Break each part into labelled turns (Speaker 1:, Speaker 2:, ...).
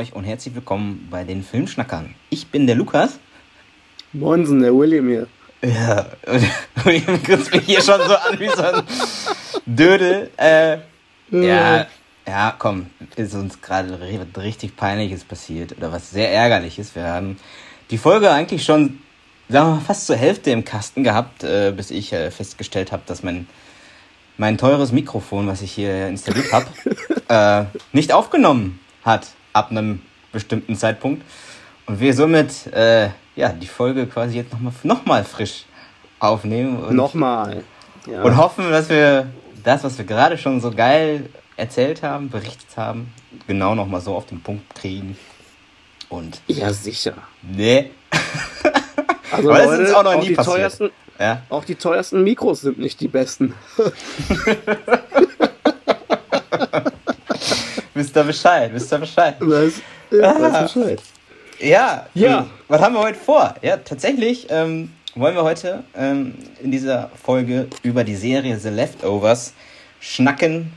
Speaker 1: euch und herzlich willkommen bei den Filmschnackern. Ich bin der Lukas.
Speaker 2: Moinsen, der William hier.
Speaker 1: Ja, William grinst mich hier schon so an wie so ein Dödel. Äh, ja, ja, komm, ist uns gerade richtig Peinliches passiert oder was sehr Ärgerliches. Wir haben die Folge eigentlich schon, sagen wir mal, fast zur Hälfte im Kasten gehabt, äh, bis ich äh, festgestellt habe, dass mein, mein teures Mikrofon, was ich hier installiert habe, äh, nicht aufgenommen hat ab einem bestimmten Zeitpunkt. Und wir somit äh, ja, die Folge quasi jetzt nochmal noch mal frisch aufnehmen. Und,
Speaker 2: nochmal.
Speaker 1: Ja. Und hoffen, dass wir das, was wir gerade schon so geil erzählt haben, berichtet haben, genau nochmal so auf den Punkt kriegen. Und.
Speaker 2: Ja, sicher.
Speaker 1: Nee.
Speaker 2: Also Aber Leute, auch noch nie passiert. Ja? Auch die teuersten Mikros sind nicht die besten.
Speaker 1: wisst ihr Bescheid, wisst ihr Bescheid.
Speaker 2: Was? Ja, ah. Bescheid.
Speaker 1: Ja, ja. Was haben wir heute vor? Ja, tatsächlich ähm, wollen wir heute ähm, in dieser Folge über die Serie The Leftovers schnacken,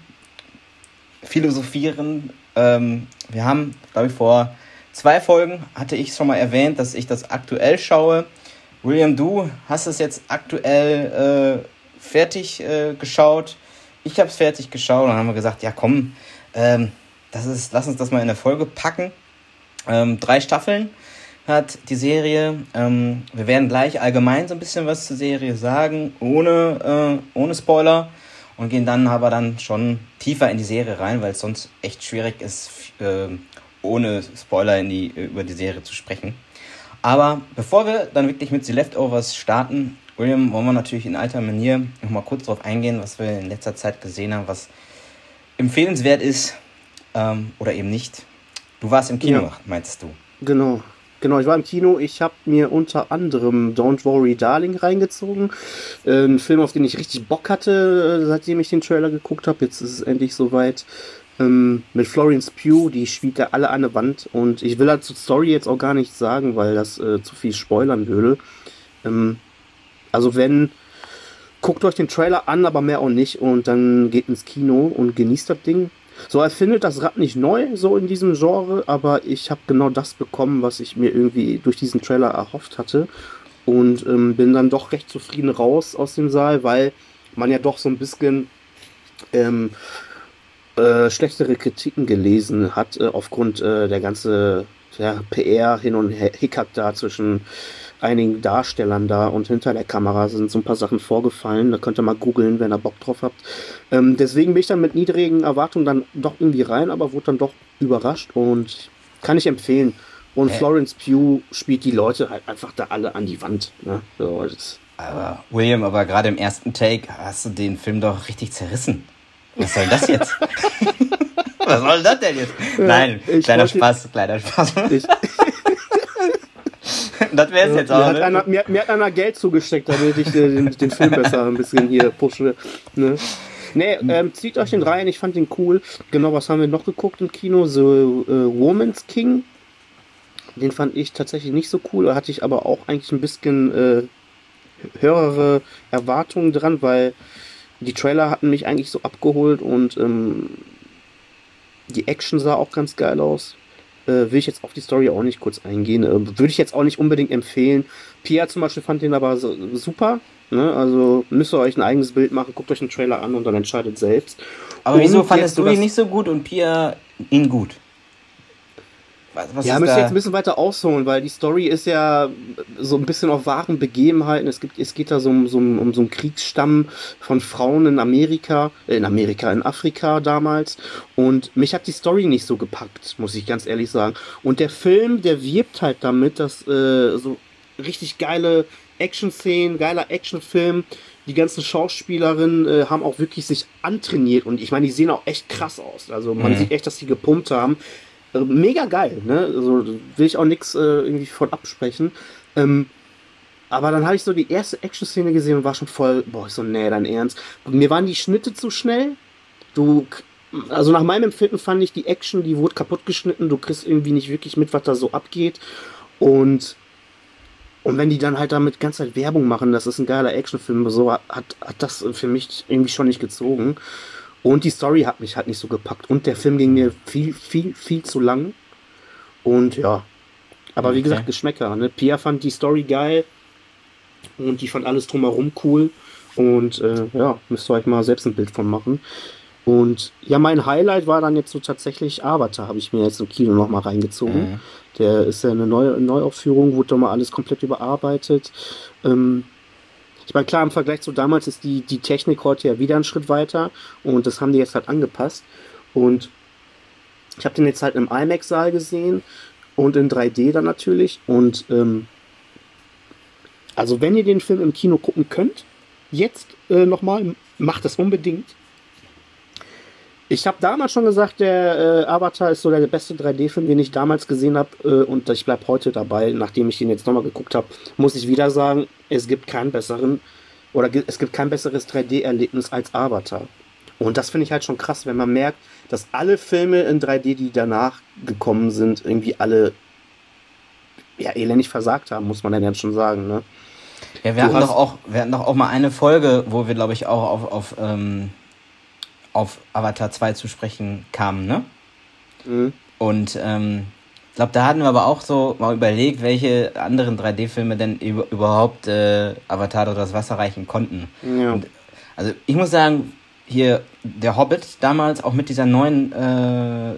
Speaker 1: philosophieren. Ähm, wir haben, glaube ich, vor zwei Folgen hatte ich schon mal erwähnt, dass ich das aktuell schaue. William, du hast es jetzt aktuell äh, fertig äh, geschaut. Ich habe es fertig geschaut und dann haben wir gesagt, ja komm, ähm, das ist, lass uns das mal in der Folge packen. Ähm, drei Staffeln hat die Serie. Ähm, wir werden gleich allgemein so ein bisschen was zur Serie sagen, ohne, äh, ohne Spoiler. Und gehen dann aber dann schon tiefer in die Serie rein, weil es sonst echt schwierig ist, äh, ohne Spoiler in die, über die Serie zu sprechen. Aber bevor wir dann wirklich mit The Leftovers starten, William, wollen wir natürlich in alter Manier nochmal kurz darauf eingehen, was wir in letzter Zeit gesehen haben, was empfehlenswert ist ähm, oder eben nicht. Du warst im Kino, ja. meinst du?
Speaker 2: Genau. Genau, ich war im Kino. Ich habe mir unter anderem Don't Worry Darling reingezogen. Äh, ein Film, auf den ich richtig Bock hatte, äh, seitdem ich den Trailer geguckt habe. Jetzt ist es endlich soweit. Ähm, mit Florence Pugh, die spielt da alle an der Wand. Und ich will dazu Story jetzt auch gar nichts sagen, weil das äh, zu viel spoilern würde. Ähm, also wenn, guckt euch den Trailer an, aber mehr auch nicht. Und dann geht ins Kino und genießt das Ding. So, er findet das Rad nicht neu, so in diesem Genre, aber ich habe genau das bekommen, was ich mir irgendwie durch diesen Trailer erhofft hatte. Und ähm, bin dann doch recht zufrieden raus aus dem Saal, weil man ja doch so ein bisschen ähm, äh, schlechtere Kritiken gelesen hat, äh, aufgrund äh, der ganze ja, PR hin und her Hickhack da zwischen einigen Darstellern da und hinter der Kamera sind so ein paar Sachen vorgefallen. Da könnt ihr mal googeln, wenn ihr Bock drauf habt. Ähm, deswegen bin ich dann mit niedrigen Erwartungen dann doch irgendwie rein, aber wurde dann doch überrascht und kann ich empfehlen. Und äh. Florence Pugh spielt die Leute halt einfach da alle an die Wand. Ne? So,
Speaker 1: aber William, aber gerade im ersten Take hast du den Film doch richtig zerrissen. Was soll das jetzt? Was soll das denn jetzt? Nein, kleiner Spaß, kleiner Spaß. Ich, das wäre es jetzt auch.
Speaker 2: Mir hat, ne? einer, mir, mir, hat einer Geld zugesteckt, damit ich äh, den, den, Film besser ein bisschen hier pushe. Ne? Nee, ähm, zieht euch den rein, ich fand den cool. Genau, was haben wir noch geguckt im Kino? So äh, Woman's King. Den fand ich tatsächlich nicht so cool. Da hatte ich aber auch eigentlich ein bisschen äh, höhere Erwartungen dran, weil die Trailer hatten mich eigentlich so abgeholt und ähm, die Action sah auch ganz geil aus. Äh, will ich jetzt auf die Story auch nicht kurz eingehen. Äh, Würde ich jetzt auch nicht unbedingt empfehlen. Pia zum Beispiel fand den aber so, super. Ne? Also müsst ihr euch ein eigenes Bild machen, guckt euch einen Trailer an und dann entscheidet selbst.
Speaker 1: Aber und wieso fandest du ihn nicht so gut und Pia ihn gut?
Speaker 2: Was, ja, müsste jetzt ein bisschen weiter ausholen, weil die Story ist ja so ein bisschen auf wahren Begebenheiten. Es, gibt, es geht da so um, so um, um so einen Kriegsstamm von Frauen in Amerika, äh, in Amerika, in Afrika damals. Und mich hat die Story nicht so gepackt, muss ich ganz ehrlich sagen. Und der Film, der wirbt halt damit, dass äh, so richtig geile Action-Szenen, geiler Actionfilm. Die ganzen Schauspielerinnen äh, haben auch wirklich sich antrainiert und ich meine, die sehen auch echt krass aus. Also man mhm. sieht echt, dass die gepumpt haben. Also mega geil, ne? Also will ich auch nichts äh, irgendwie von absprechen. Ähm, aber dann habe ich so die erste Action-Szene gesehen und war schon voll, boah, ich so, nee, dein Ernst. Mir waren die Schnitte zu schnell. Du, also nach meinem Empfinden fand ich die Action, die wurde kaputt geschnitten. Du kriegst irgendwie nicht wirklich mit, was da so abgeht. Und, und wenn die dann halt damit ganz Zeit Werbung machen, das ist ein geiler Actionfilm, so hat, hat das für mich irgendwie schon nicht gezogen. Und die Story hat mich halt nicht so gepackt. Und der Film ging mir viel, viel, viel zu lang. Und ja. Aber okay. wie gesagt, Geschmäcker. Ne? Pia fand die Story geil und die fand alles drumherum cool. Und äh, ja, müsst ihr euch mal selbst ein Bild von machen. Und ja, mein Highlight war dann jetzt so tatsächlich Avatar, habe ich mir jetzt im Kino nochmal reingezogen. Mhm. Der ist ja eine neue Neuaufführung, wurde doch mal alles komplett überarbeitet. Ähm, ich meine, klar, im Vergleich zu damals ist die, die Technik heute ja wieder einen Schritt weiter und das haben die jetzt halt angepasst. Und ich habe den jetzt halt im IMAX-Saal gesehen und in 3D dann natürlich. Und ähm, also wenn ihr den Film im Kino gucken könnt, jetzt äh, nochmal, macht das unbedingt. Ich habe damals schon gesagt, der äh, Avatar ist so der beste 3D-Film, den ich damals gesehen habe. Äh, und ich bleibe heute dabei, nachdem ich den jetzt nochmal geguckt habe, muss ich wieder sagen, es gibt keinen besseren oder es gibt kein besseres 3D-Erlebnis als Avatar. Und das finde ich halt schon krass, wenn man merkt, dass alle Filme in 3D, die danach gekommen sind, irgendwie alle ja, elendig versagt haben, muss man dann jetzt schon sagen. Ne?
Speaker 1: Ja, wir hatten, doch auch, wir hatten doch auch mal eine Folge, wo wir, glaube ich, auch auf, auf, ähm, auf Avatar 2 zu sprechen kamen, ne? Mhm. Und ähm, ich glaube, da hatten wir aber auch so mal überlegt, welche anderen 3D-Filme denn überhaupt äh, Avatar oder das Wasser reichen konnten. Ja. Und, also ich muss sagen, hier der Hobbit damals auch mit dieser neuen äh,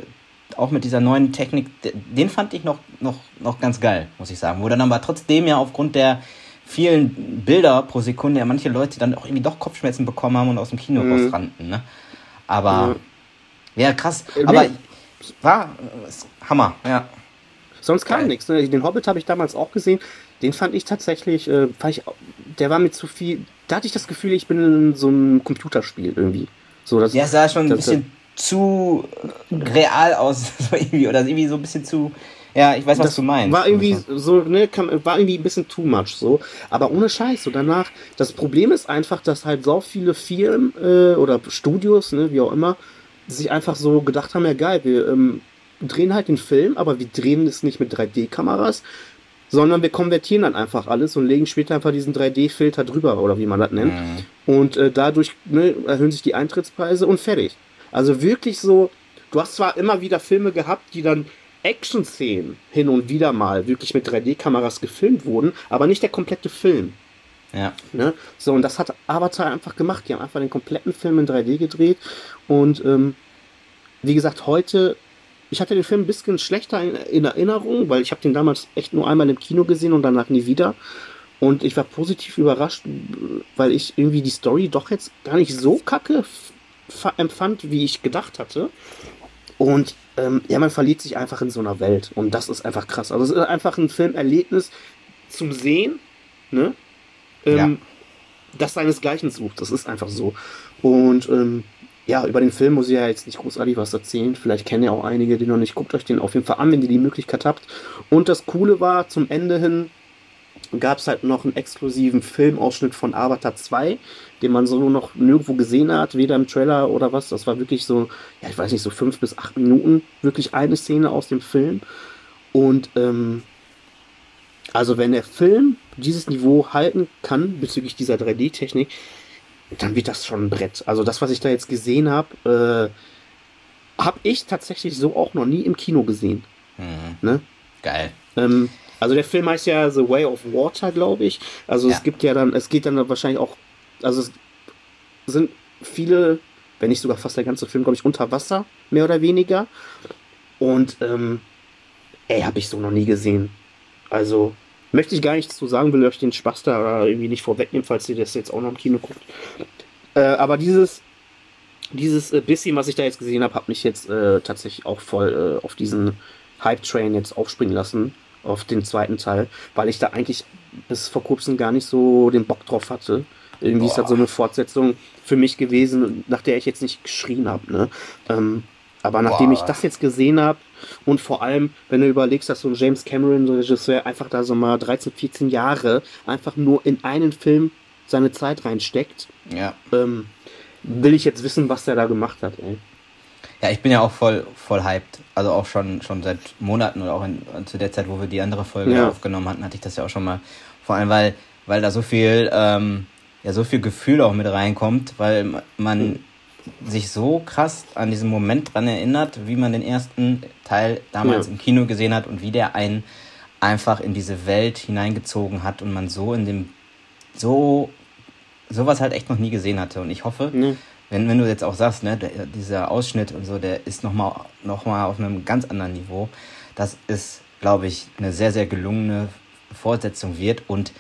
Speaker 1: auch mit dieser neuen Technik, den fand ich noch, noch, noch ganz geil, muss ich sagen. Wo dann aber trotzdem ja aufgrund der vielen Bilder pro Sekunde ja manche Leute dann auch irgendwie doch Kopfschmerzen bekommen haben und aus dem Kino mhm. rausrannten. Ne? Aber mhm. ja, krass. Äh, aber war Hammer, ja.
Speaker 2: Sonst kam nichts. Ne? Den Hobbit habe ich damals auch gesehen. Den fand ich tatsächlich, äh, fand ich, der war mir zu viel. Da hatte ich das Gefühl, ich bin in so einem Computerspiel irgendwie. So, das,
Speaker 1: ja, es sah schon ein bisschen zu real aus, so irgendwie, oder irgendwie so ein bisschen zu. Ja, ich weiß, was das du meinst.
Speaker 2: War irgendwie so, ne, war irgendwie ein bisschen too much so. Aber ohne Scheiß, so danach. Das Problem ist einfach, dass halt so viele Firmen äh, oder Studios, ne, wie auch immer, sich einfach so gedacht haben, ja geil, wir ähm, drehen halt den Film, aber wir drehen es nicht mit 3D-Kameras, sondern wir konvertieren dann einfach alles und legen später einfach diesen 3D-Filter drüber oder wie man das nennt. Mhm. Und äh, dadurch ne, erhöhen sich die Eintrittspreise und fertig. Also wirklich so, du hast zwar immer wieder Filme gehabt, die dann Action-Szenen hin und wieder mal wirklich mit 3D-Kameras gefilmt wurden, aber nicht der komplette Film.
Speaker 1: Ja.
Speaker 2: Ne? So, und das hat Avatar einfach gemacht. Die haben einfach den kompletten Film in 3D gedreht. Und ähm, wie gesagt, heute, ich hatte den Film ein bisschen schlechter in, in Erinnerung, weil ich habe den damals echt nur einmal im Kino gesehen und danach nie wieder. Und ich war positiv überrascht, weil ich irgendwie die Story doch jetzt gar nicht so kacke empfand, wie ich gedacht hatte. Und ähm, ja, man verliert sich einfach in so einer Welt. Und das ist einfach krass. Also es ist einfach ein Filmerlebnis zum Sehen, ne? Ähm, ja. Das seinesgleichen sucht. Das ist einfach so. Und ähm, ja, über den Film muss ich ja jetzt nicht großartig was erzählen. Vielleicht kennen ja auch einige, die noch nicht. Guckt euch den auf jeden Fall an, wenn ihr die Möglichkeit habt. Und das Coole war, zum Ende hin gab es halt noch einen exklusiven Filmausschnitt von Avatar 2, den man so noch nirgendwo gesehen hat, weder im Trailer oder was. Das war wirklich so, ja, ich weiß nicht, so fünf bis acht Minuten, wirklich eine Szene aus dem Film. Und ähm, also wenn der Film dieses Niveau halten kann bezüglich dieser 3D-Technik, dann wird das schon ein Brett. Also das, was ich da jetzt gesehen habe, äh, habe ich tatsächlich so auch noch nie im Kino gesehen.
Speaker 1: Mhm. Ne? Geil.
Speaker 2: Ähm, also der Film heißt ja The Way of Water, glaube ich. Also ja. es gibt ja dann, es geht dann wahrscheinlich auch also es sind viele, wenn nicht sogar fast der ganze Film, glaube ich, unter Wasser, mehr oder weniger. Und ähm, ey, habe ich so noch nie gesehen. Also möchte ich gar nichts zu sagen, will euch den Spaß da irgendwie nicht vorwegnehmen, falls ihr das jetzt auch noch im Kino guckt. Äh, aber dieses, dieses äh, bisschen, was ich da jetzt gesehen habe, hat mich jetzt äh, tatsächlich auch voll äh, auf diesen Hype-Train jetzt aufspringen lassen, auf den zweiten Teil, weil ich da eigentlich bis vor kurzem gar nicht so den Bock drauf hatte. Irgendwie Boah. ist das so eine Fortsetzung für mich gewesen, nach der ich jetzt nicht geschrien habe. Ne? Ähm, aber nachdem Boah. ich das jetzt gesehen habe und vor allem, wenn du überlegst, dass so ein James Cameron, so ein Regisseur, einfach da so mal 13, 14 Jahre einfach nur in einen Film seine Zeit reinsteckt,
Speaker 1: ja.
Speaker 2: ähm, will ich jetzt wissen, was der da gemacht hat. Ey.
Speaker 1: Ja, ich bin ja auch voll, voll hyped. Also auch schon, schon seit Monaten oder auch in, zu der Zeit, wo wir die andere Folge ja. aufgenommen hatten, hatte ich das ja auch schon mal. Vor allem, weil, weil da so viel ähm, ja so viel Gefühl auch mit reinkommt, weil man sich so krass an diesen Moment dran erinnert, wie man den ersten Teil damals ja. im Kino gesehen hat und wie der einen einfach in diese Welt hineingezogen hat und man so in dem so sowas halt echt noch nie gesehen hatte. Und ich hoffe, mhm. Wenn, wenn du jetzt auch sagst, ne, der, dieser Ausschnitt und so, der ist nochmal noch mal auf einem ganz anderen Niveau. Das ist, glaube ich, eine sehr, sehr gelungene Fortsetzung wird und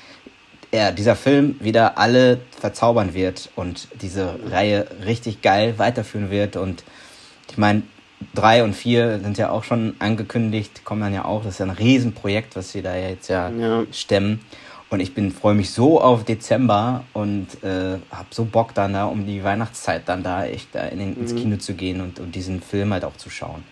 Speaker 1: er, dieser Film wieder alle verzaubern wird und diese Reihe richtig geil weiterführen wird. Und ich meine, drei und vier sind ja auch schon angekündigt, kommen dann ja auch. Das ist ja ein Riesenprojekt, was sie da jetzt ja, ja. stemmen. Und ich bin freue mich so auf Dezember und äh, habe so Bock dann da um die Weihnachtszeit dann da echt da in den, mhm. ins Kino zu gehen und, und diesen Film halt auch zu schauen.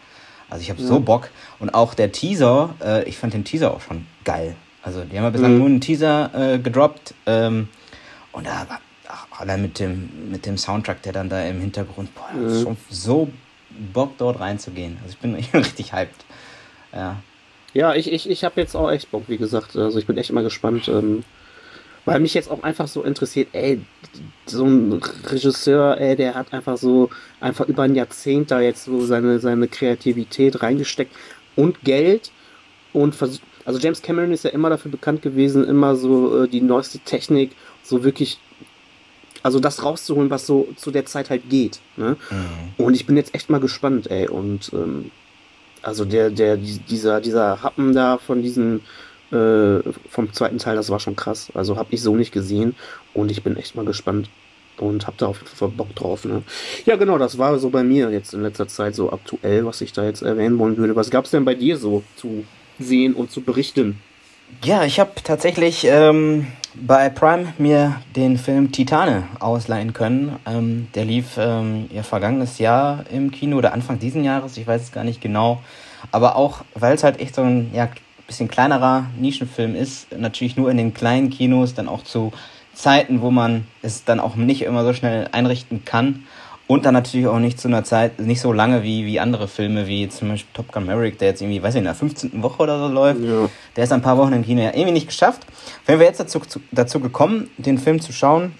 Speaker 1: Also ich habe ja. so Bock und auch der Teaser, äh, ich fand den Teaser auch schon geil. Also die haben ja bislang mhm. nur einen Teaser äh, gedroppt ähm, und da ach, allein mit dem mit dem Soundtrack, der dann da im Hintergrund, boah, mhm. schon so Bock dort reinzugehen. Also ich bin richtig hyped. Ja.
Speaker 2: Ja, ich, ich, ich habe jetzt auch echt Bock, wie gesagt. Also ich bin echt mal gespannt, ähm, weil mich jetzt auch einfach so interessiert, ey, so ein Regisseur, ey, der hat einfach so, einfach über ein Jahrzehnt da jetzt so seine, seine Kreativität reingesteckt und Geld und versucht, also James Cameron ist ja immer dafür bekannt gewesen, immer so äh, die neueste Technik, so wirklich, also das rauszuholen, was so zu der Zeit halt geht. Ne? Mhm. Und ich bin jetzt echt mal gespannt, ey, und ähm, also der, der, dieser, dieser Happen da von diesem, äh, vom zweiten Teil, das war schon krass. Also habe ich so nicht gesehen und ich bin echt mal gespannt und hab da auf jeden Fall Bock drauf. Ne? Ja, genau, das war so bei mir jetzt in letzter Zeit so aktuell, was ich da jetzt erwähnen wollen würde. Was gab es denn bei dir so zu sehen und zu berichten?
Speaker 1: Ja, ich habe tatsächlich ähm, bei Prime mir den Film Titane ausleihen können. Ähm, der lief ähm, ja vergangenes Jahr im Kino oder Anfang diesen Jahres, ich weiß es gar nicht genau. Aber auch, weil es halt echt so ein ja, bisschen kleinerer Nischenfilm ist, natürlich nur in den kleinen Kinos, dann auch zu Zeiten, wo man es dann auch nicht immer so schnell einrichten kann. Und dann natürlich auch nicht zu einer Zeit, nicht so lange wie, wie andere Filme, wie zum Beispiel Top Gun Maverick, der jetzt irgendwie, weiß ich, in der 15. Woche oder so läuft. Ja. Der ist ein paar Wochen im Kino ja irgendwie nicht geschafft. Wenn wir jetzt dazu, dazu gekommen, den Film zu schauen,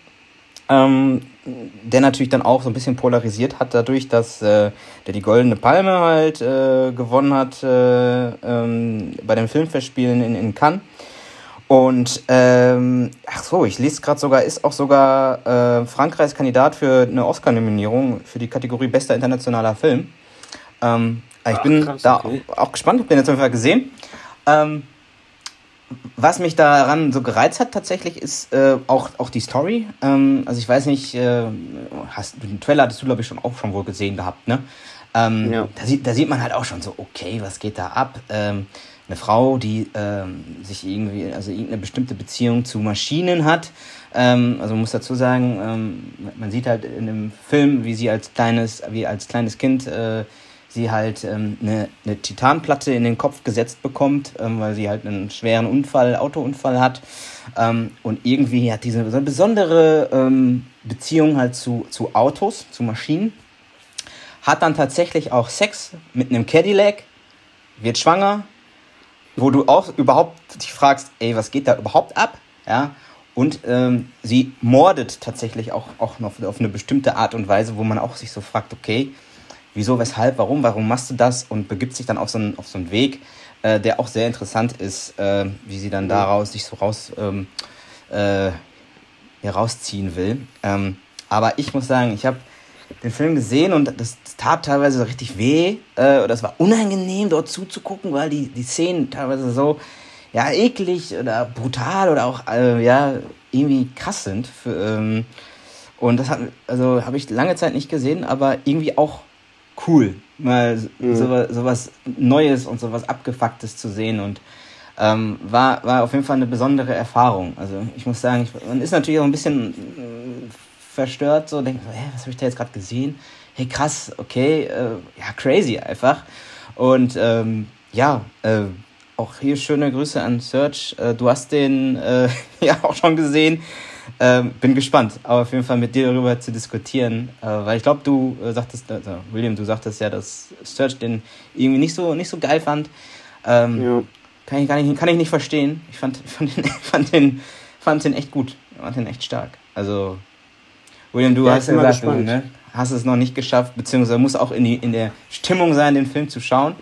Speaker 1: ähm, der natürlich dann auch so ein bisschen polarisiert hat, dadurch, dass äh, der die Goldene Palme halt äh, gewonnen hat äh, ähm, bei den Filmfestspielen in, in Cannes. Und ähm, ach so, ich lese gerade sogar, ist auch sogar äh, Frankreichs Kandidat für eine Oscar-Nominierung für die Kategorie Bester internationaler Film. Ähm, ich ach, bin krass, da okay. auch, auch, gespannt, hab den jetzt auf jeden Fall gesehen. Ähm, was mich daran so gereizt hat tatsächlich ist äh, auch, auch die Story. Ähm, also ich weiß nicht, äh, hast, den Trailer hattest du glaube ich schon auch schon wohl gesehen gehabt, ne? Ähm, ja. da, sieht, da sieht man halt auch schon so, okay, was geht da ab? Ähm, eine Frau, die ähm, sich irgendwie, also irgendeine bestimmte Beziehung zu Maschinen hat. Ähm, also man muss dazu sagen, ähm, man sieht halt in dem Film, wie sie als kleines, wie als kleines Kind äh, sie halt ähm, eine, eine Titanplatte in den Kopf gesetzt bekommt, ähm, weil sie halt einen schweren Unfall, Autounfall hat. Ähm, und irgendwie hat diese besondere ähm, Beziehung halt zu, zu Autos, zu Maschinen. Hat dann tatsächlich auch Sex mit einem Cadillac, wird schwanger, wo du auch überhaupt dich fragst, ey, was geht da überhaupt ab? Ja. Und ähm, sie mordet tatsächlich auch, auch noch auf eine bestimmte Art und Weise, wo man auch sich so fragt, okay, wieso, weshalb, warum, warum machst du das? Und begibt sich dann auf so einen, auf so einen Weg, äh, der auch sehr interessant ist, äh, wie sie dann daraus sich so raus ähm, äh, herausziehen will. Ähm, aber ich muss sagen, ich habe den Film gesehen und das, das tat teilweise so richtig weh. Äh, das war unangenehm, dort zuzugucken, weil die, die Szenen teilweise so ja, eklig oder brutal oder auch äh, ja, irgendwie krass sind. Für, ähm, und das hat, also habe ich lange Zeit nicht gesehen, aber irgendwie auch cool, mal mhm. so, so was Neues und so was Abgefucktes zu sehen und ähm, war, war auf jeden Fall eine besondere Erfahrung. Also ich muss sagen, ich, man ist natürlich auch ein bisschen äh, verstört, so denkt, hä, was habe ich da jetzt gerade gesehen? Hey, krass, okay, äh, ja, crazy einfach. Und ähm, ja, äh, auch hier schöne Grüße an Search. Äh, du hast den äh, ja auch schon gesehen. Ähm, bin gespannt, aber auf jeden Fall mit dir darüber zu diskutieren, äh, weil ich glaube, du äh, sagtest, also William, du sagtest ja, dass Search den irgendwie nicht so, nicht so geil fand. Ähm, ja. kann, ich gar nicht, kann ich nicht verstehen. Ich fand, fand, den, fand, den, fand den echt gut. Ich fand den echt stark. Also William, du ja, hast ja gesagt, du, ne? hast es noch nicht geschafft, beziehungsweise musst auch in, die, in der Stimmung sein, den Film zu schauen.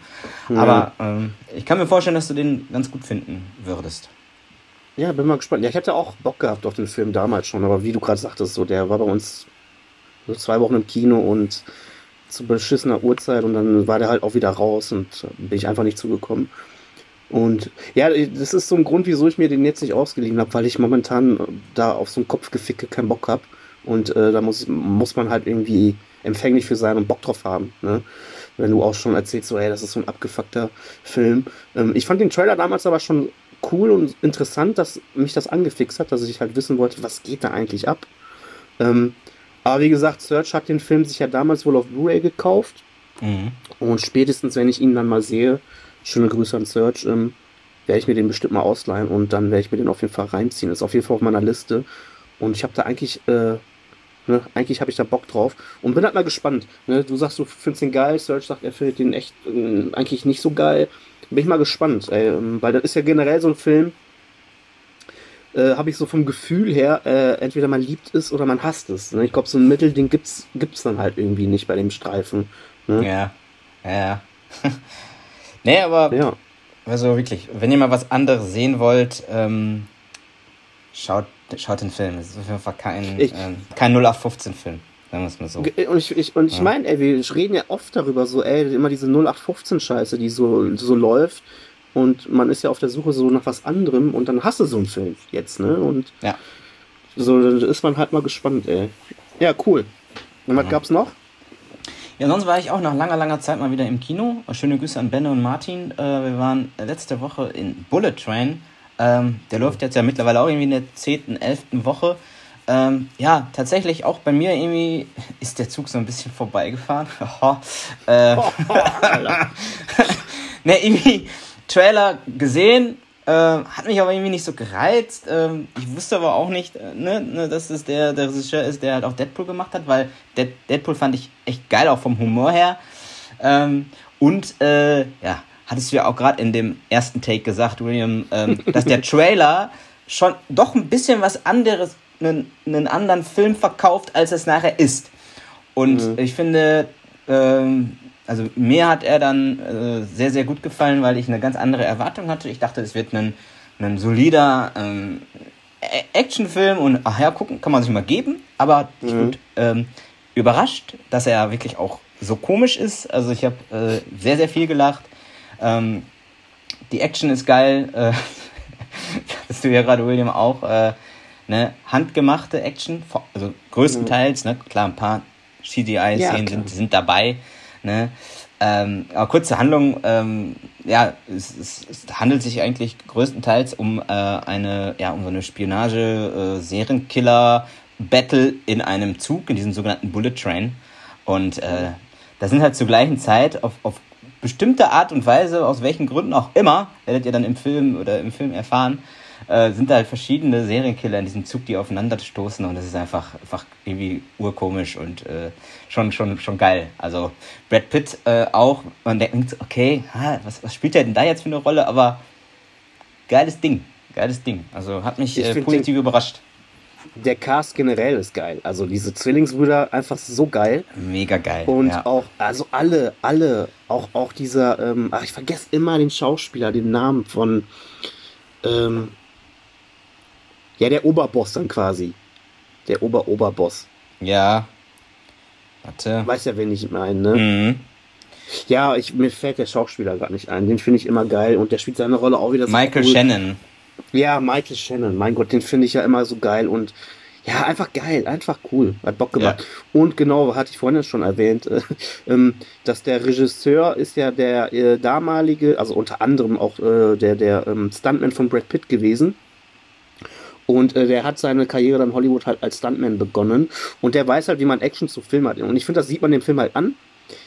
Speaker 1: Ja. Aber ähm, ich kann mir vorstellen, dass du den ganz gut finden würdest.
Speaker 2: Ja, bin mal gespannt. Ja, ich hatte auch Bock gehabt auf den Film damals schon, aber wie du gerade sagtest, so, der war bei uns so zwei Wochen im Kino und zu beschissener Uhrzeit und dann war der halt auch wieder raus und bin ich einfach nicht zugekommen. Und ja, das ist so ein Grund, wieso ich mir den jetzt nicht ausgeliehen habe, weil ich momentan da auf so ein Kopfgeficke keinen Bock habe. Und äh, da muss, muss man halt irgendwie empfänglich für sein und Bock drauf haben. Ne? Wenn du auch schon erzählst, so, ey, das ist so ein abgefuckter Film. Ähm, ich fand den Trailer damals aber schon cool und interessant, dass mich das angefixt hat, dass ich halt wissen wollte, was geht da eigentlich ab. Ähm, aber wie gesagt, Search hat den Film sich ja damals wohl auf Blu-ray gekauft. Mhm. Und spätestens, wenn ich ihn dann mal sehe, schöne Grüße an Search, ähm, werde ich mir den bestimmt mal ausleihen und dann werde ich mir den auf jeden Fall reinziehen. Ist auf jeden Fall auf meiner Liste. Und ich habe da eigentlich, äh, ne, eigentlich habe ich da Bock drauf und bin halt mal gespannt. Ne? Du sagst, du findest den geil, Search sagt, er findet den echt äh, eigentlich nicht so geil. Bin ich mal gespannt, ey, ähm, weil das ist ja generell so ein Film, äh, habe ich so vom Gefühl her, äh, entweder man liebt es oder man hasst es. Ne? Ich glaube, so ein Mittelding gibt's gibt's dann halt irgendwie nicht bei dem Streifen. Ne?
Speaker 1: Ja, ja. nee, aber ja. also wirklich, wenn ihr mal was anderes sehen wollt, ähm, schaut, schaut den Film. Es ist auf jeden Fall kein, ich, ähm, kein 0815-Film. Sagen wir es mal so.
Speaker 2: Und ich, ich, und ich ja. meine, ey, wir reden ja oft darüber, so, ey, immer diese 0815-Scheiße, die so, so läuft und man ist ja auf der Suche so nach was anderem und dann hast du so einen Film jetzt, ne? Und
Speaker 1: ja.
Speaker 2: so dann ist man halt mal gespannt, ey. Ja, cool. Und was ja. gab's noch?
Speaker 1: Ja, sonst war ich auch nach langer, langer Zeit mal wieder im Kino. Schöne Grüße an Benne und Martin. Äh, wir waren letzte Woche in Bullet Train. Ähm, der läuft jetzt ja mittlerweile auch irgendwie in der 10., 11. Woche. Ähm, ja, tatsächlich auch bei mir irgendwie ist der Zug so ein bisschen vorbeigefahren. äh, ne, irgendwie Trailer gesehen, äh, hat mich aber irgendwie nicht so gereizt. Ähm, ich wusste aber auch nicht, äh, ne, ne, dass es der, der Regisseur ist, der halt auch Deadpool gemacht hat, weil Deadpool fand ich echt geil, auch vom Humor her. Ähm, und äh, ja, hattest du ja auch gerade in dem ersten Take gesagt, William, ähm, dass der Trailer schon doch ein bisschen was anderes, einen, einen anderen Film verkauft, als es nachher ist. Und mhm. ich finde, ähm, also mir hat er dann äh, sehr, sehr gut gefallen, weil ich eine ganz andere Erwartung hatte. Ich dachte, es wird ein, ein solider ähm, Actionfilm und ach ja, gucken, kann man sich mal geben. Aber ich mhm. bin ähm, überrascht, dass er wirklich auch so komisch ist. Also ich habe äh, sehr, sehr viel gelacht. Ähm, die Action ist geil. Äh, das du ja gerade, William, auch. Äh, ne, handgemachte Action, also größtenteils, mhm. ne, klar, ein paar CGI-Szenen ja, sind, sind dabei. Ne? Ähm, aber kurze Handlung, ähm, ja, es, es, es, handelt sich eigentlich größtenteils um äh, eine, ja, um so eine Spionage, äh, Serienkiller, Battle in einem Zug, in diesem sogenannten Bullet Train. Und äh, da sind halt zur gleichen Zeit auf, auf bestimmte Art und Weise, aus welchen Gründen auch immer, werdet ihr dann im Film oder im Film erfahren, äh, sind da halt verschiedene Serienkiller in diesem Zug, die aufeinander stoßen und das ist einfach, einfach irgendwie urkomisch und äh, schon, schon, schon geil. Also Brad Pitt äh, auch, man denkt, okay, ha, was, was spielt der denn da jetzt für eine Rolle? Aber geiles Ding, geiles Ding. Also hat mich äh, positiv den, überrascht.
Speaker 2: Der Cast generell ist geil. Also diese Zwillingsbrüder einfach so geil.
Speaker 1: Mega geil.
Speaker 2: Und ja. auch, also alle, alle, auch, auch dieser, ähm, ach, ich vergesse immer den Schauspieler, den Namen von, ähm, ja, der Oberboss dann quasi. Der Ober-Oberboss.
Speaker 1: Ja. Warte.
Speaker 2: Weiß ja, wen ich meine, ne? Mhm. Ja, ich, mir fällt der Schauspieler gar nicht ein. Den finde ich immer geil und der spielt seine Rolle auch wieder
Speaker 1: so Michael cool. Shannon.
Speaker 2: Ja, Michael Shannon. Mein Gott, den finde ich ja immer so geil und ja, einfach geil, einfach cool, hat Bock gemacht. Ja. Und genau, hatte ich vorhin schon erwähnt, äh, äh, dass der Regisseur ist ja der äh, damalige, also unter anderem auch äh, der, der ähm, Stuntman von Brad Pitt gewesen. Und äh, der hat seine Karriere dann Hollywood halt als Stuntman begonnen. Und der weiß halt, wie man Action zu filmen hat. Und ich finde, das sieht man dem Film halt an.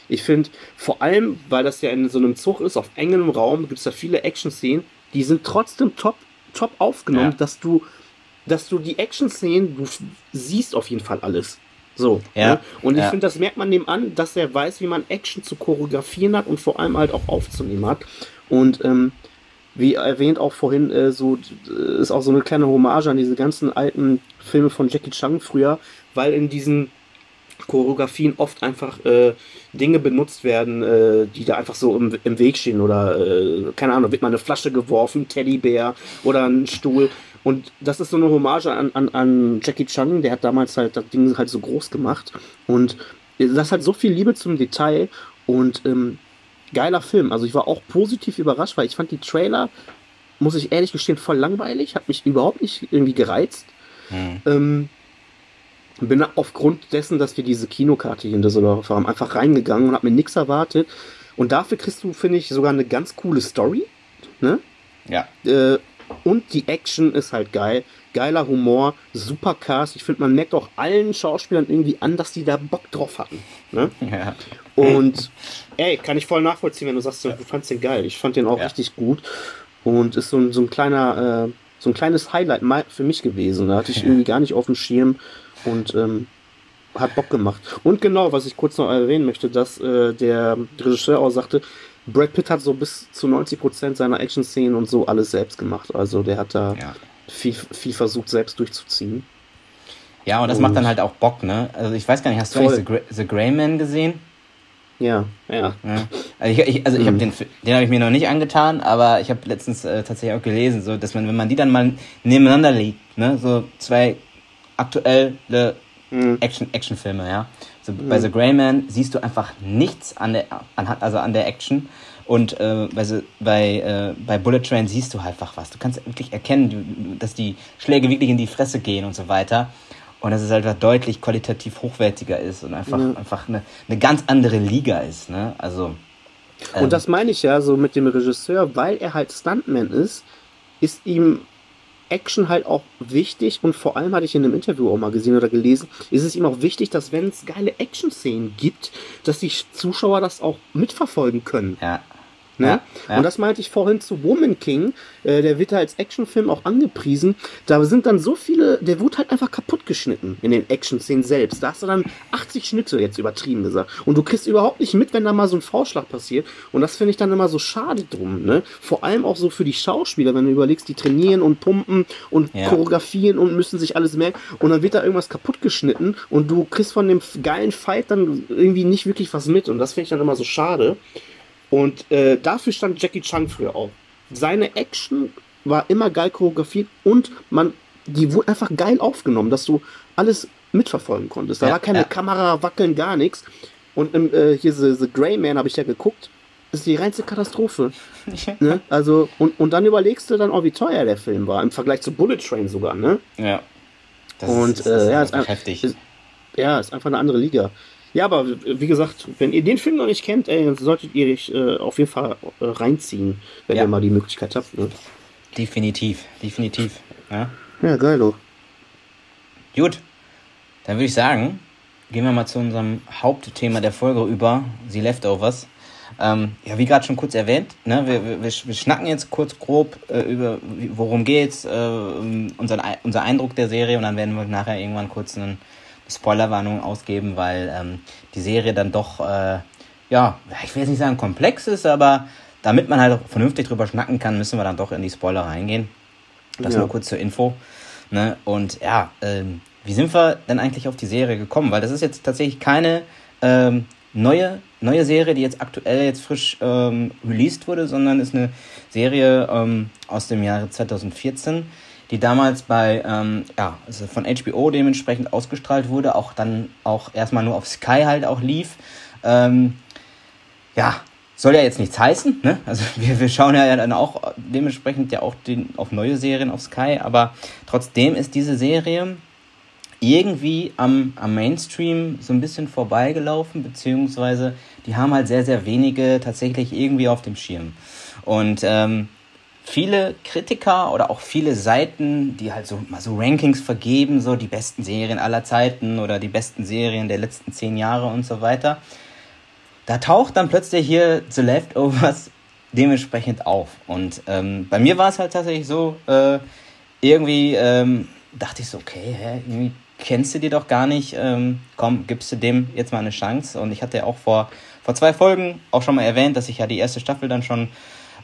Speaker 2: Ich finde, vor allem, weil das ja in so einem Zug ist, auf engem Raum, gibt es da viele Action-Szenen, die sind trotzdem top, top aufgenommen, ja. dass du, dass du die Action-Szenen, du siehst auf jeden Fall alles. So. Ja. Ne? Und ich ja. finde, das merkt man dem an, dass er weiß, wie man Action zu choreografieren hat und vor allem halt auch aufzunehmen hat. Und ähm, wie erwähnt auch vorhin, äh, so äh, ist auch so eine kleine Hommage an diese ganzen alten Filme von Jackie Chan früher, weil in diesen Choreografien oft einfach äh, Dinge benutzt werden, äh, die da einfach so im, im Weg stehen oder äh, keine Ahnung, wird mal eine Flasche geworfen, Teddybär oder ein Stuhl. Und das ist so eine Hommage an, an, an Jackie Chan, der hat damals halt das Ding halt so groß gemacht. Und das hat so viel Liebe zum Detail und ähm, geiler Film. Also ich war auch positiv überrascht, weil ich fand die Trailer, muss ich ehrlich gestehen, voll langweilig, hat mich überhaupt nicht irgendwie gereizt. Mhm. Ähm, bin aufgrund dessen, dass wir diese Kinokarte hier in Düsseldorf haben, einfach reingegangen und habe mir nichts erwartet. Und dafür kriegst du, finde ich, sogar eine ganz coole Story. Ne?
Speaker 1: Ja.
Speaker 2: Äh, und die Action ist halt geil. Geiler Humor, super Cast. Ich finde, man merkt auch allen Schauspielern irgendwie an, dass die da Bock drauf hatten. Ne?
Speaker 1: Ja.
Speaker 2: Und ey, kann ich voll nachvollziehen, wenn du sagst, du fandst den geil. Ich fand den auch ja. richtig gut. Und ist so ein, so ein kleiner, äh, so ein kleines Highlight für mich gewesen. Da hatte ich irgendwie gar nicht auf dem Schirm und ähm, hat Bock gemacht. Und genau, was ich kurz noch erwähnen möchte, dass äh, der Regisseur auch sagte, Brad Pitt hat so bis zu 90% seiner Action-Szenen und so alles selbst gemacht. Also der hat da ja. viel, viel versucht, selbst durchzuziehen.
Speaker 1: Ja, und das und macht dann halt auch Bock, ne? Also ich weiß gar nicht, hast du eigentlich The, Gra The Grey Man gesehen?
Speaker 2: Ja, ja.
Speaker 1: ja. Also ich, ich, also ich mhm. habe den, den habe ich mir noch nicht angetan, aber ich habe letztens äh, tatsächlich auch gelesen, so dass man, wenn man die dann mal nebeneinander legt, ne, so zwei aktuelle mhm. Action Actionfilme, ja. So, mhm. Bei The Grey Man siehst du einfach nichts an der, an, also an der Action. Und äh, bei, bei, äh, bei Bullet Train siehst du halt einfach was. Du kannst wirklich erkennen, dass die Schläge wirklich in die Fresse gehen und so weiter. Und dass es halt deutlich qualitativ hochwertiger ist und einfach, ja. einfach eine, eine ganz andere Liga ist. Ne? Also,
Speaker 2: ähm, und das meine ich ja so mit dem Regisseur, weil er halt Stuntman ist, ist ihm Action halt auch wichtig und vor allem hatte ich in einem Interview auch mal gesehen oder gelesen, ist es ihm auch wichtig, dass wenn es geile Action-Szenen gibt, dass die Zuschauer das auch mitverfolgen können.
Speaker 1: Ja.
Speaker 2: Ne? Ja, ja. Und das meinte ich vorhin zu Woman King. Äh, der wird da als Actionfilm auch angepriesen. Da sind dann so viele, der wurde halt einfach kaputt geschnitten in den Action-Szenen selbst. Da hast du dann 80 Schnitte, jetzt übertrieben gesagt. Und du kriegst überhaupt nicht mit, wenn da mal so ein V-Schlag passiert. Und das finde ich dann immer so schade drum. Ne? Vor allem auch so für die Schauspieler, wenn du überlegst, die trainieren und pumpen und ja. choreografieren und müssen sich alles merken. Und dann wird da irgendwas kaputt geschnitten und du kriegst von dem geilen Fight dann irgendwie nicht wirklich was mit. Und das finde ich dann immer so schade. Und äh, dafür stand Jackie Chan früher auch. Seine Action war immer geil choreografiert und man, die wurde einfach geil aufgenommen, dass du alles mitverfolgen konntest. Da ja, war keine ja. Kamera, wackeln, gar nichts. Und im, äh, hier The, The Grey Man habe ich ja geguckt. Das ist die reinste Katastrophe. Ne? Also, und, und dann überlegst du dann auch, wie teuer der Film war, im Vergleich zu Bullet Train sogar, ne?
Speaker 1: Ja.
Speaker 2: Das und ist, das äh, ist ja, ist heftig. Ist, ja, ist einfach eine andere Liga. Ja, aber wie gesagt, wenn ihr den Film noch nicht kennt, ey, dann solltet ihr euch äh, auf jeden Fall äh, reinziehen, wenn ja. ihr mal die Möglichkeit habt. Ne?
Speaker 1: Definitiv, definitiv. Ja,
Speaker 2: ja geilo.
Speaker 1: Gut, dann würde ich sagen, gehen wir mal zu unserem Hauptthema der Folge über, die Leftovers. Ähm, ja, wie gerade schon kurz erwähnt, ne, wir, wir, wir schnacken jetzt kurz grob äh, über, worum geht's, äh, unseren, unser Eindruck der Serie und dann werden wir nachher irgendwann kurz einen Spoilerwarnung ausgeben, weil ähm, die Serie dann doch, äh, ja, ich will jetzt nicht sagen komplex ist, aber damit man halt vernünftig drüber schnacken kann, müssen wir dann doch in die Spoiler reingehen. Das ja. nur kurz zur Info. Ne? Und ja, ähm, wie sind wir denn eigentlich auf die Serie gekommen? Weil das ist jetzt tatsächlich keine ähm, neue, neue Serie, die jetzt aktuell jetzt frisch ähm, released wurde, sondern ist eine Serie ähm, aus dem Jahre 2014 die damals bei, ähm, ja, also von HBO dementsprechend ausgestrahlt wurde, auch dann auch erstmal nur auf Sky halt auch lief. Ähm, ja, soll ja jetzt nichts heißen, ne? Also wir, wir schauen ja dann auch dementsprechend ja auch den, auf neue Serien auf Sky, aber trotzdem ist diese Serie irgendwie am, am Mainstream so ein bisschen vorbeigelaufen, beziehungsweise die haben halt sehr, sehr wenige tatsächlich irgendwie auf dem Schirm. Und ähm, viele Kritiker oder auch viele Seiten, die halt so mal so Rankings vergeben, so die besten Serien aller Zeiten oder die besten Serien der letzten zehn Jahre und so weiter. Da taucht dann plötzlich hier The Leftovers dementsprechend auf. Und ähm, bei mir war es halt tatsächlich so, äh, irgendwie ähm, dachte ich so, okay, hä, irgendwie kennst du die doch gar nicht. Ähm, komm, gibst du dem jetzt mal eine Chance. Und ich hatte ja auch vor, vor zwei Folgen auch schon mal erwähnt, dass ich ja die erste Staffel dann schon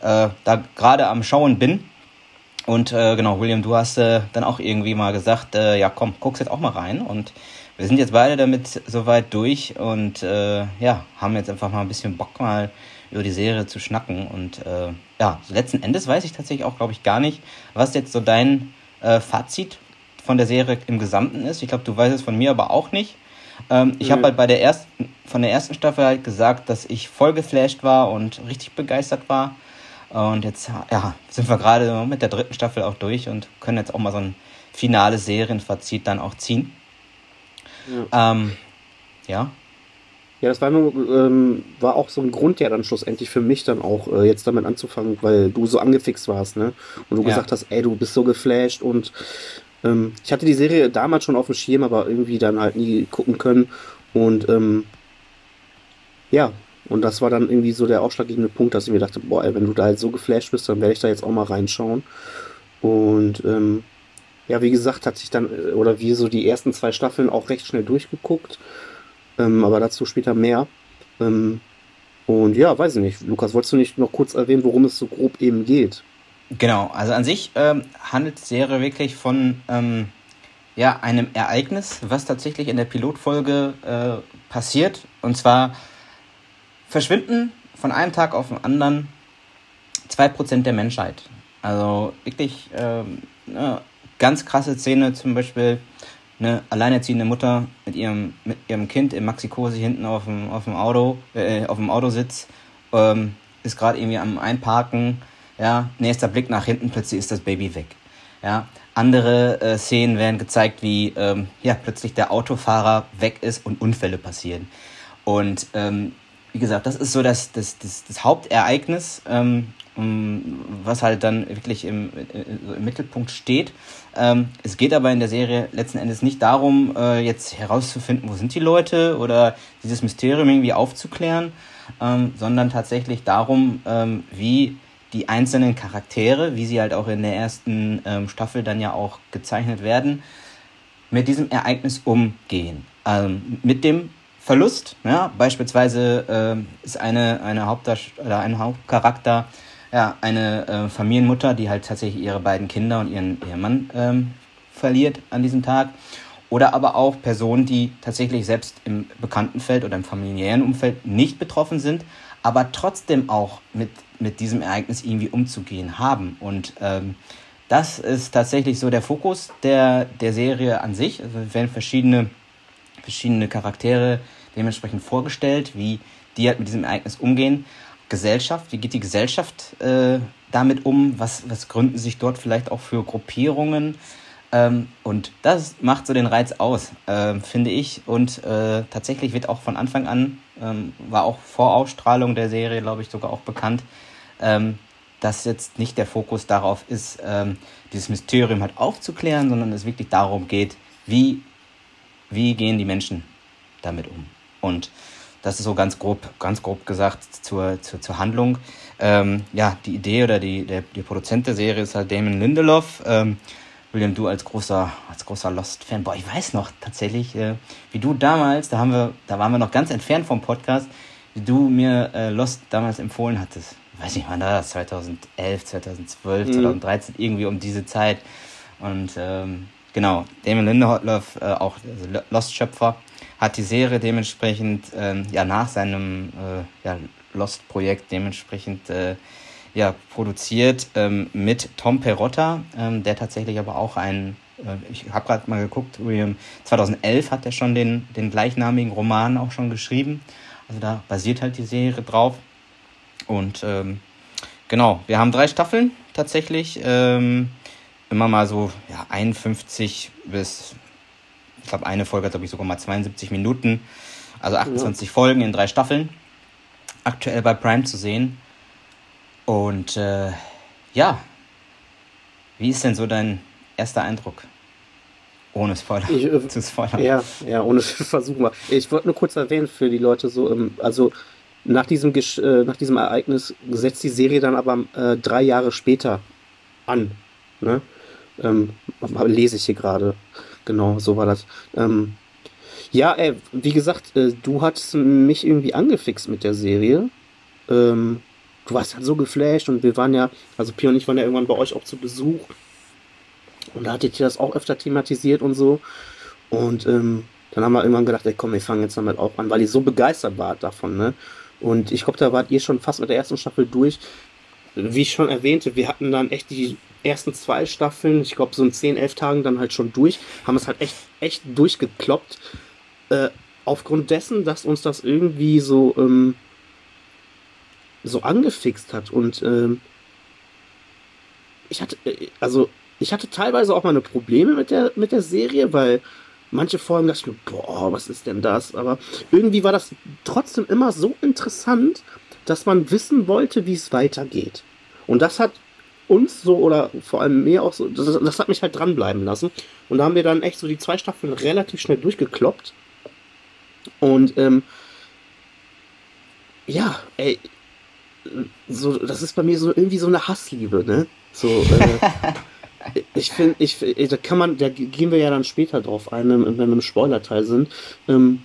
Speaker 1: äh, da gerade am Schauen bin. Und äh, genau, William, du hast äh, dann auch irgendwie mal gesagt, äh, ja komm, guck's jetzt auch mal rein. Und wir sind jetzt beide damit soweit durch und äh, ja, haben jetzt einfach mal ein bisschen Bock mal über die Serie zu schnacken. Und äh, ja, letzten Endes weiß ich tatsächlich auch, glaube ich, gar nicht, was jetzt so dein äh, Fazit von der Serie im Gesamten ist. Ich glaube, du weißt es von mir aber auch nicht. Ähm, ich habe halt bei der ersten, von der ersten Staffel halt gesagt, dass ich voll geflasht war und richtig begeistert war. Und jetzt ja, sind wir gerade mit der dritten Staffel auch durch und können jetzt auch mal so ein finales Serienfazit dann auch ziehen. Ja. Ähm, ja.
Speaker 2: Ja, das war, nur, ähm, war auch so ein Grund ja dann schlussendlich für mich dann auch äh, jetzt damit anzufangen, weil du so angefixt warst, ne? Und du ja. gesagt hast, ey, du bist so geflasht und ähm, ich hatte die Serie damals schon auf dem Schirm, aber irgendwie dann halt nie gucken können. Und ähm, ja, und das war dann irgendwie so der ausschlaggebende Punkt, dass ich mir dachte, boah, ey, wenn du da jetzt so geflasht bist, dann werde ich da jetzt auch mal reinschauen. Und ähm, ja, wie gesagt, hat sich dann, äh, oder wie so die ersten zwei Staffeln auch recht schnell durchgeguckt. Ähm, aber dazu später mehr. Ähm, und ja, weiß ich nicht. Lukas, wolltest du nicht noch kurz erwähnen, worum es so grob eben geht?
Speaker 1: Genau, also an sich ähm, handelt die Serie wirklich von ähm, ja, einem Ereignis, was tatsächlich in der Pilotfolge äh, passiert. Und zwar verschwinden von einem Tag auf den anderen 2% der Menschheit. Also wirklich ähm, eine ganz krasse Szene, zum Beispiel eine alleinerziehende Mutter mit ihrem, mit ihrem Kind im Maxi-Cosi hinten auf dem, auf dem Auto, äh, auf dem Autositz, ähm, ist gerade irgendwie am Einparken ja, nächster Blick nach hinten, plötzlich ist das Baby weg. Ja, andere äh, Szenen werden gezeigt, wie ähm, ja, plötzlich der Autofahrer weg ist und Unfälle passieren. Und ähm, wie gesagt, das ist so das, das, das, das Hauptereignis, ähm, was halt dann wirklich im, äh, im Mittelpunkt steht. Ähm, es geht aber in der Serie letzten Endes nicht darum, äh, jetzt herauszufinden, wo sind die Leute oder dieses Mysterium irgendwie aufzuklären, ähm, sondern tatsächlich darum, ähm, wie die einzelnen Charaktere, wie sie halt auch in der ersten ähm, Staffel dann ja auch gezeichnet werden, mit diesem Ereignis umgehen. Ähm, mit dem Verlust, ja, beispielsweise äh, ist eine, eine oder ein Hauptcharakter ja, eine äh, Familienmutter, die halt tatsächlich ihre beiden Kinder und ihren Ehemann ähm, verliert an diesem Tag. Oder aber auch Personen, die tatsächlich selbst im Bekanntenfeld oder im familiären Umfeld nicht betroffen sind, aber trotzdem auch mit, mit diesem Ereignis irgendwie umzugehen haben. Und ähm, das ist tatsächlich so der Fokus der, der Serie an sich. Also werden verschiedene, verschiedene Charaktere dementsprechend vorgestellt, wie die halt mit diesem Ereignis umgehen. Gesellschaft, wie geht die Gesellschaft äh, damit um? Was, was gründen sich dort vielleicht auch für Gruppierungen? Ähm, und das macht so den Reiz aus, äh, finde ich. Und äh, tatsächlich wird auch von Anfang an, ähm, war auch vor Ausstrahlung der Serie, glaube ich, sogar auch bekannt, ähm, dass jetzt nicht der Fokus darauf ist, ähm, dieses Mysterium halt aufzuklären, sondern es wirklich darum geht, wie, wie gehen die Menschen damit um. Und das ist so ganz grob, ganz grob gesagt zur, zur, zur Handlung. Ähm, ja, die Idee oder die, der, die Produzent der Serie ist halt Damon Lindelof. Ähm, William, du als großer, als großer Lost-Fan, boah, ich weiß noch tatsächlich, äh, wie du damals, da haben wir, da waren wir noch ganz entfernt vom Podcast, wie du mir äh, Lost damals empfohlen hattest. Weiß nicht, wann da das? 2011, 2012, mhm. 2013, irgendwie um diese Zeit. Und ähm, genau, Damon Lindelof, äh, auch Lost-Schöpfer, hat die Serie dementsprechend ähm, ja nach seinem äh, ja, Lost-Projekt dementsprechend äh, ja, produziert ähm, mit Tom Perotta, ähm, der tatsächlich aber auch ein, äh, ich habe gerade mal geguckt, William, 2011 hat er schon den, den gleichnamigen Roman auch schon geschrieben. Also da basiert halt die Serie drauf. Und ähm, genau, wir haben drei Staffeln tatsächlich. Ähm, immer mal so ja, 51 bis, ich glaube, eine Folge hat, glaube ich, sogar mal 72 Minuten. Also 28 ja. Folgen in drei Staffeln. Aktuell bei Prime zu sehen. Und äh, ja, wie ist denn so dein erster Eindruck? Ohne Spoiler ich, äh, zu
Speaker 2: spoilern. Ja, ja, ohne Versuch mal. Ich wollte nur kurz erwähnen für die Leute so, ähm, also nach diesem, äh, nach diesem Ereignis setzt die Serie dann aber äh, drei Jahre später an. Ne? Ähm, lese ich hier gerade. Genau, so war das. Ähm, ja, ey, wie gesagt, äh, du hattest mich irgendwie angefixt mit der Serie. Ähm, du warst halt so geflasht und wir waren ja, also Pia und ich waren ja irgendwann bei euch auch zu Besuch und da hattet ihr das auch öfter thematisiert und so. Und ähm, dann haben wir irgendwann gedacht, ey komm, wir fangen jetzt damit auch an, weil ihr so begeistert wart davon, ne? Und ich glaube, da wart ihr schon fast mit der ersten Staffel durch. Wie ich schon erwähnte, wir hatten dann echt die ersten zwei Staffeln, ich glaube so in 10, 11 Tagen dann halt schon durch, haben es halt echt, echt durchgekloppt. Äh, aufgrund dessen, dass uns das irgendwie so, ähm, so angefixt hat. Und ähm, ich hatte, äh, also ich hatte teilweise auch meine Probleme mit der, mit der Serie, weil manche Folgen dachte ich mir, boah, was ist denn das? Aber irgendwie war das trotzdem immer so interessant, dass man wissen wollte, wie es weitergeht. Und das hat uns so oder vor allem mir auch so, das, das, hat mich halt dranbleiben lassen. Und da haben wir dann echt so die zwei Staffeln relativ schnell durchgekloppt. Und ähm, ja, ey, so, das ist bei mir so irgendwie so eine Hassliebe, ne? So, äh, ich finde, ich, da kann man, da gehen wir ja dann später drauf ein, wenn wir im Spoiler-Teil sind. Ähm,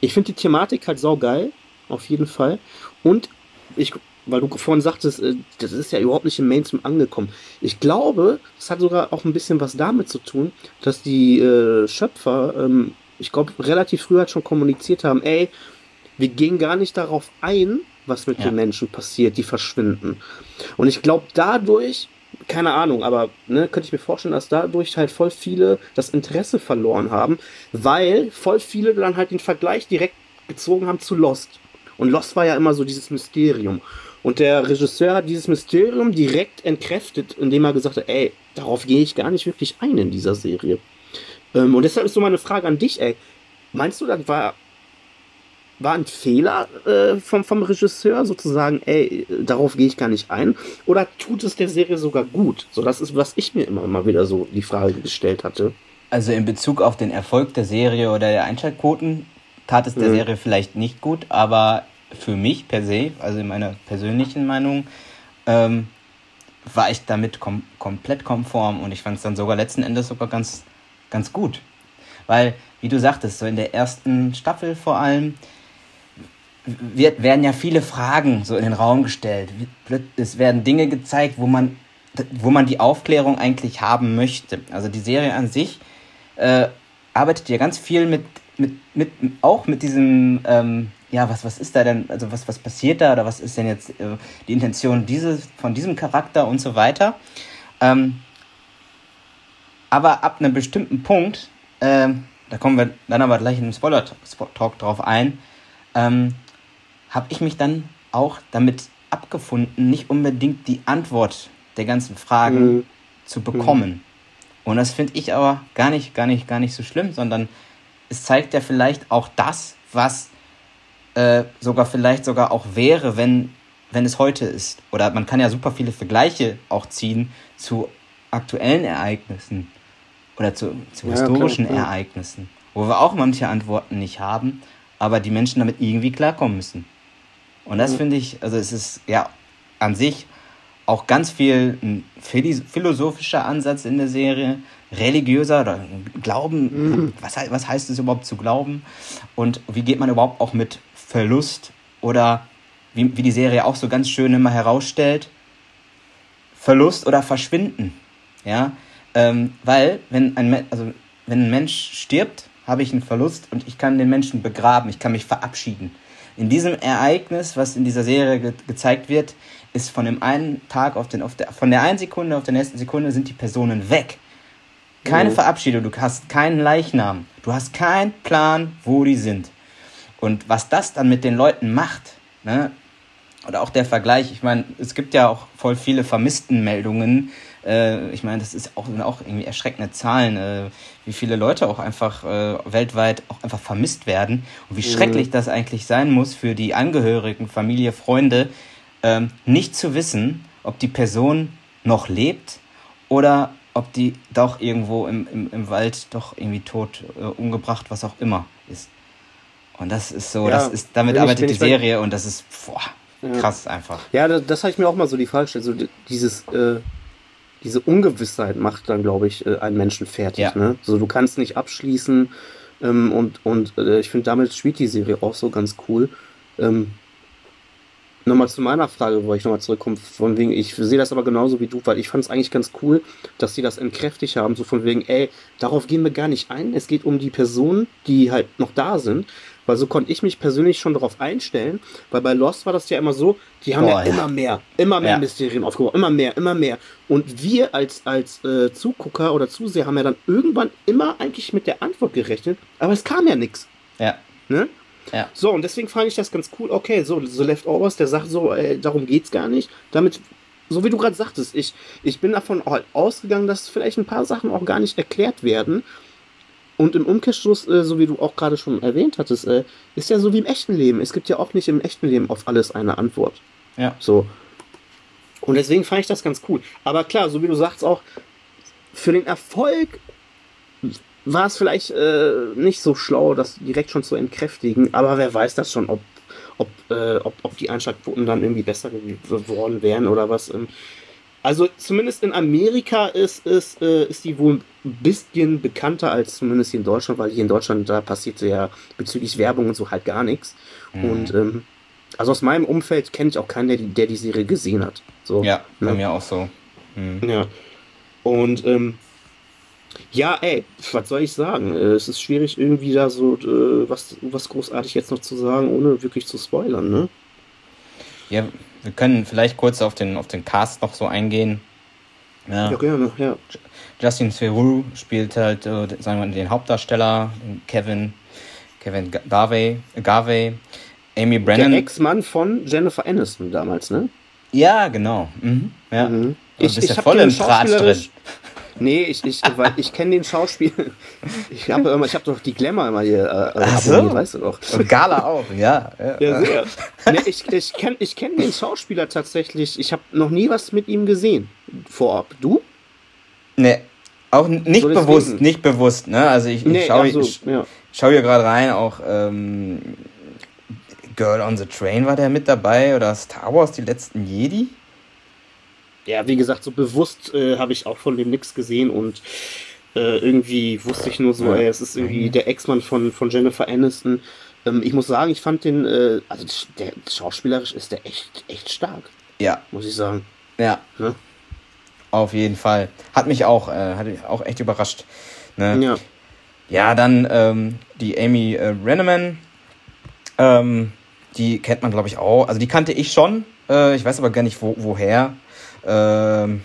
Speaker 2: ich finde die Thematik halt saugeil, auf jeden Fall. Und ich, weil du vorhin sagtest, äh, das ist ja überhaupt nicht im Mainstream angekommen. Ich glaube, es hat sogar auch ein bisschen was damit zu tun, dass die äh, Schöpfer, ähm, ich glaube, relativ früh halt schon kommuniziert haben, ey, wir gehen gar nicht darauf ein, was mit ja. den Menschen passiert, die verschwinden. Und ich glaube, dadurch, keine Ahnung, aber ne, könnte ich mir vorstellen, dass dadurch halt voll viele das Interesse verloren haben, weil voll viele dann halt den Vergleich direkt gezogen haben zu Lost. Und Lost war ja immer so dieses Mysterium. Und der Regisseur hat dieses Mysterium direkt entkräftet, indem er gesagt hat, ey, darauf gehe ich gar nicht wirklich ein in dieser Serie. Ähm, und deshalb ist so meine Frage an dich, ey. Meinst du, das war war ein Fehler äh, vom, vom Regisseur, sozusagen, ey, darauf gehe ich gar nicht ein? Oder tut es der Serie sogar gut? So, das ist, was ich mir immer mal wieder so die Frage gestellt hatte.
Speaker 1: Also in Bezug auf den Erfolg der Serie oder der Einschaltquoten tat es der mhm. Serie vielleicht nicht gut, aber für mich per se, also in meiner persönlichen Meinung, ähm, war ich damit kom komplett konform und ich fand es dann sogar letzten Endes sogar ganz, ganz gut. Weil, wie du sagtest, so in der ersten Staffel vor allem, wird, werden ja viele Fragen so in den Raum gestellt. Es werden Dinge gezeigt, wo man, wo man die Aufklärung eigentlich haben möchte. Also die Serie an sich äh, arbeitet ja ganz viel mit, mit, mit auch mit diesem, ähm, ja, was, was ist da denn, also was, was passiert da oder was ist denn jetzt äh, die Intention dieses, von diesem Charakter und so weiter. Ähm, aber ab einem bestimmten Punkt, äh, da kommen wir dann aber gleich in einem Spoiler-Talk drauf ein, ähm, habe ich mich dann auch damit abgefunden, nicht unbedingt die Antwort der ganzen Fragen mhm. zu bekommen. Mhm. Und das finde ich aber gar nicht, gar nicht, gar nicht so schlimm, sondern es zeigt ja vielleicht auch das, was äh, sogar vielleicht sogar auch wäre, wenn, wenn es heute ist. Oder man kann ja super viele Vergleiche auch ziehen zu aktuellen Ereignissen oder zu, zu ja, historischen klar, klar. Ereignissen, wo wir auch manche Antworten nicht haben, aber die Menschen damit irgendwie klarkommen müssen. Und das mhm. finde ich, also es ist ja an sich auch ganz viel ein philosophischer Ansatz in der Serie, religiöser oder Glauben, mhm. was, was heißt es überhaupt zu glauben und wie geht man überhaupt auch mit Verlust oder wie, wie die Serie auch so ganz schön immer herausstellt, Verlust oder Verschwinden. Ja, ähm, weil wenn ein, also wenn ein Mensch stirbt, habe ich einen Verlust und ich kann den Menschen begraben, ich kann mich verabschieden. In diesem Ereignis, was in dieser Serie ge gezeigt wird, ist von dem einen Tag auf den, auf der, von der einen Sekunde auf der nächsten Sekunde sind die Personen weg. Keine mhm. Verabschiedung, du hast keinen Leichnam, du hast keinen Plan, wo die sind. Und was das dann mit den Leuten macht, ne? oder auch der Vergleich, ich meine, es gibt ja auch voll viele Vermisstenmeldungen, äh, ich meine, das ist auch, auch irgendwie erschreckende Zahlen, äh, wie viele Leute auch einfach äh, weltweit auch einfach vermisst werden und wie mhm. schrecklich das eigentlich sein muss für die Angehörigen, Familie, Freunde, ähm, nicht zu wissen, ob die Person noch lebt oder ob die doch irgendwo im, im, im Wald doch irgendwie tot, äh, umgebracht, was auch immer ist. Und das ist so, ja, das ist, damit arbeitet die Serie und das ist boah, krass ja. einfach.
Speaker 2: Ja, das, das habe ich mir auch mal so die Frage gestellt, so dieses, äh, diese Ungewissheit macht dann, glaube ich, äh, einen Menschen fertig. Ja. Ne? So, du kannst nicht abschließen ähm, und, und äh, ich finde, damit spielt die Serie auch so ganz cool. Ähm, Nochmal zu meiner Frage, wo ich nochmal zurückkomme, von wegen, ich sehe das aber genauso wie du, weil ich fand es eigentlich ganz cool, dass sie das entkräftigt haben, so von wegen, ey, darauf gehen wir gar nicht ein, es geht um die Personen, die halt noch da sind, weil so konnte ich mich persönlich schon darauf einstellen, weil bei Lost war das ja immer so, die haben
Speaker 1: Boah,
Speaker 2: ja,
Speaker 1: ja.
Speaker 2: immer mehr, immer mehr
Speaker 1: Ja.
Speaker 2: Mysterien aufgebaut, immer mehr, immer mehr. Und wir als, als äh, Zugucker oder Zuseher haben ja dann irgendwann immer eigentlich mit der Antwort gerechnet, aber es kam ja nichts.
Speaker 1: Ja.
Speaker 2: Ne?
Speaker 1: Ja.
Speaker 2: So, und deswegen fand ich das ganz cool. Okay, so, The Leftovers, der sagt so, ey, darum geht's gar nicht. Damit, so wie du gerade sagtest, ich, ich bin davon halt ausgegangen, dass vielleicht ein paar Sachen auch gar nicht erklärt werden. Und im Umkehrschluss, äh, so wie du auch gerade schon erwähnt hattest, äh, ist ja so wie im echten Leben. Es gibt ja auch nicht im echten Leben auf alles eine Antwort.
Speaker 1: Ja.
Speaker 2: So. Und deswegen fand ich das ganz cool. Aber klar, so wie du sagst auch, für den Erfolg war es vielleicht äh, nicht so schlau, das direkt schon zu entkräftigen. Aber wer weiß das schon, ob, ob, äh, ob, ob die Einschlagquoten dann irgendwie besser geworden wären oder was. Ähm. Also zumindest in Amerika ist, ist, äh, ist die wohl ein bisschen bekannter als zumindest hier in Deutschland, weil hier in Deutschland, da passiert ja bezüglich Werbung und so halt gar nichts.
Speaker 1: Mhm.
Speaker 2: Und ähm, also aus meinem Umfeld kenne ich auch keinen, der die, der die Serie gesehen hat. So.
Speaker 1: Ja, bei
Speaker 2: Ja.
Speaker 1: mir auch so. Mhm.
Speaker 2: Ja. Und ähm, ja, ey, was soll ich sagen? Äh, Es ist schwierig, irgendwie da so äh, was, was großartig jetzt noch zu sagen, ohne wirklich zu spoilern, ne?
Speaker 1: Ja, wir können vielleicht kurz auf den, auf den Cast noch so eingehen. Ja,
Speaker 2: Ja, gerne, ja.
Speaker 1: Justin Theroux spielt halt, äh, sagen wir mal, den Hauptdarsteller, den Kevin, Kevin Ga- Garvey, Garvey, Amy Brennan.
Speaker 2: Der Ex-Mann von Jennifer Aniston damals, ne?
Speaker 1: ja, genau. Mhm. Ja.
Speaker 2: Mhm.
Speaker 1: Du bist ja voll im Tratsch drin.
Speaker 2: Nee, ich, ich, weil ich kenne den Schauspieler. Ich habe immer, ich habe doch die Glamour immer hier äh,
Speaker 1: Ach so.
Speaker 2: weißt du doch.
Speaker 1: Und Gala auch, ja. ja.
Speaker 2: Ja, sehr. nee, ich ich kenne ich kenn den Schauspieler tatsächlich. Ich habe noch nie was mit ihm gesehen. Vorab. Du?
Speaker 1: Nee, auch nicht
Speaker 2: So deswegen.
Speaker 1: bewusst, nicht bewusst, ne? Also ich, ich
Speaker 2: Nee,
Speaker 1: schaue
Speaker 2: so,
Speaker 1: ich,
Speaker 2: ja.
Speaker 1: schau hier gerade rein, auch ähm, Girl on the Train war der mit dabei oder Star Wars, die letzten Jedi?
Speaker 2: Ja, wie gesagt, so bewusst äh, habe ich auch von dem nichts gesehen und äh, irgendwie wusste ich nur so, ey, es ist irgendwie der Ex-Mann von, von Jennifer Aniston. Ähm, ich muss sagen, ich fand den, äh, also der schauspielerisch ist der echt, echt stark,
Speaker 1: Ja,
Speaker 2: muss ich sagen.
Speaker 1: ja.
Speaker 2: Ne?
Speaker 1: Auf jeden Fall. Hat mich auch, äh, hat mich auch echt überrascht. Ne?
Speaker 2: Ja.
Speaker 1: Ja, dann ähm, die Amy äh, Renneman. Ähm, die kennt man, glaube ich, auch. Also die kannte ich schon. Äh, ich weiß aber gar nicht, wo, woher. Ähm,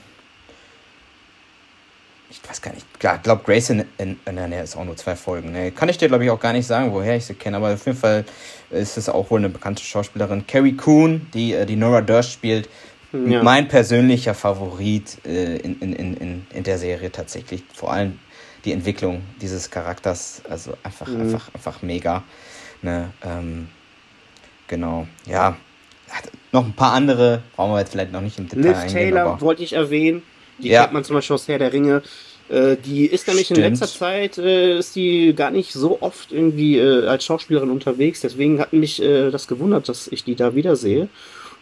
Speaker 1: ich weiß gar nicht. Ja, ich glaube, Grace in, in, in ist auch nur zwei Folgen. Ne? Kann ich dir, glaube ich, auch gar nicht sagen, woher ich sie kenne. Aber auf jeden Fall ist es auch wohl eine bekannte Schauspielerin. Carrie Coon, die äh, die Nora Durst spielt.
Speaker 2: Ja.
Speaker 1: Mein persönlicher Favorit äh, in, in, in, in, in der Serie tatsächlich. Vor allem die Entwicklung dieses Charakters. Also einfach,
Speaker 2: Mhm.
Speaker 1: einfach, einfach mega. Ne? Ähm, genau. Ja. Hat noch ein paar andere, brauchen wir jetzt vielleicht noch nicht im Detail
Speaker 2: Liv
Speaker 1: eingehen.
Speaker 2: Taylor wollte ich erwähnen. Die
Speaker 1: Ja.
Speaker 2: kennt man zum Beispiel aus Herr der Ringe. Äh, die ist nämlich in
Speaker 1: Stimmt.
Speaker 2: letzter Zeit, äh, ist die gar nicht so oft irgendwie äh, als Schauspielerin unterwegs. Deswegen hat mich äh, das gewundert, dass ich die da wiedersehe.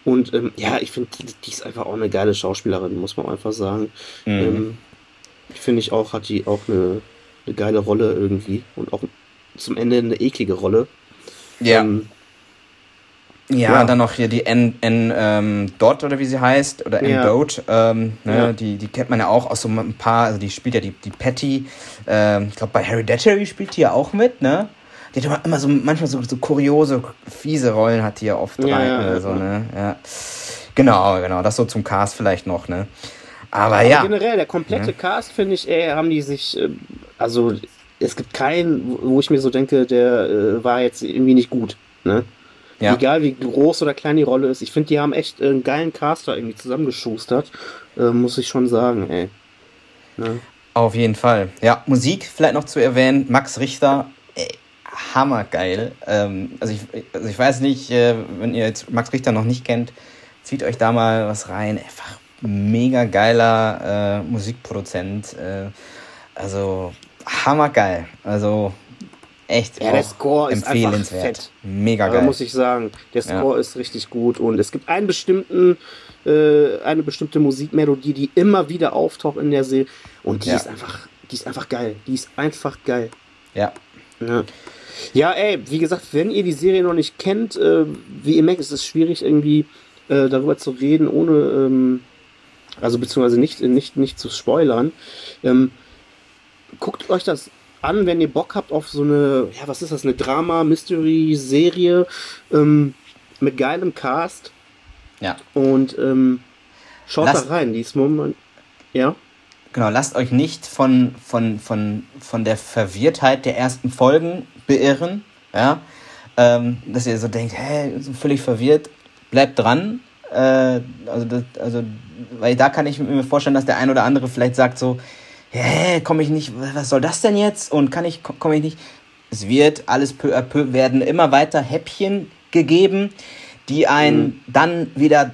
Speaker 2: Und ähm, ja, ich finde, die, die ist einfach auch eine geile Schauspielerin, muss man einfach sagen.
Speaker 1: Mhm.
Speaker 2: Ähm, finde ich auch, hat die auch eine, eine geile Rolle irgendwie. Und auch zum Ende eine eklige Rolle.
Speaker 1: ja.
Speaker 2: Ähm,
Speaker 1: Ja,
Speaker 2: Ja.
Speaker 1: dann noch hier die N, N ähm, Dot oder wie sie heißt, oder N
Speaker 2: Ja.
Speaker 1: Dot, ähm, ne,
Speaker 2: Ja.
Speaker 1: die, die kennt man ja auch aus so ein paar, also die spielt ja die, die Patty, ähm, ich glaube bei Hereditary spielt die ja auch mit, ne? Die hat immer- immer so, manchmal so, so kuriose, fiese Rollen hat die ja oft rein, oder so, ne? Ja. Genau, genau, das so zum Cast vielleicht noch, ne? Aber
Speaker 2: Aber
Speaker 1: ja,
Speaker 2: generell, der komplette Cast, finde ich, ey, haben die sich, ähm, also es gibt keinen, wo- wo ich mir so denke, der äh, war jetzt irgendwie nicht gut. Ne?
Speaker 1: Ja,
Speaker 2: Egal wie groß oder klein die Rolle ist. Ich finde, die haben echt äh, einen geilen Caster irgendwie zusammengeschustert. Äh, muss ich schon sagen, ey. Ne?
Speaker 1: auf jeden Fall. Ja, Musik vielleicht noch zu erwähnen, Max Richter, ey, hammergeil. Ähm, also, ich, also ich weiß nicht, äh, wenn ihr jetzt Max Richter noch nicht kennt, zieht euch da mal was rein. Einfach mega geiler äh, Musikproduzent. Äh, also hammergeil. Also echt
Speaker 2: Ja, der Score ist einfach
Speaker 1: empfehlenswert.
Speaker 2: fett.
Speaker 1: Mega geil.
Speaker 2: muss ich sagen, der Score ist richtig gut und es gibt einen bestimmten, äh, eine bestimmte Musikmelodie, die immer wieder auftaucht in der Serie und die
Speaker 1: Ja.
Speaker 2: ist einfach, die ist einfach geil. Die ist einfach geil.
Speaker 1: ja.
Speaker 2: Ja. ja, ey, wie gesagt, wenn ihr die Serie noch nicht kennt, äh, wie ihr merkt, ist es schwierig irgendwie äh, darüber zu reden, ohne, ähm, also beziehungsweise nicht, nicht, nicht zu spoilern. Ähm, guckt euch das an, wenn ihr Bock habt auf so eine, ja, was ist das, eine Drama-Mystery-Serie ähm, mit geilem Cast.
Speaker 1: Ja.
Speaker 2: Und ähm, schaut Lasst, da rein, die ist moment, ja.
Speaker 1: Genau, lasst euch nicht von, von, von, von der Verwirrtheit der ersten Folgen beirren, ja. Ähm, dass ihr so denkt, hä, völlig verwirrt, bleibt dran. Äh, also, das, also, weil da kann ich mir vorstellen, dass der ein oder andere vielleicht sagt so, hä, komme ich nicht, was soll das denn jetzt? Und kann ich, komme ich nicht? Es wird alles peu à peu, werden immer weiter Häppchen gegeben, die einen mhm. dann wieder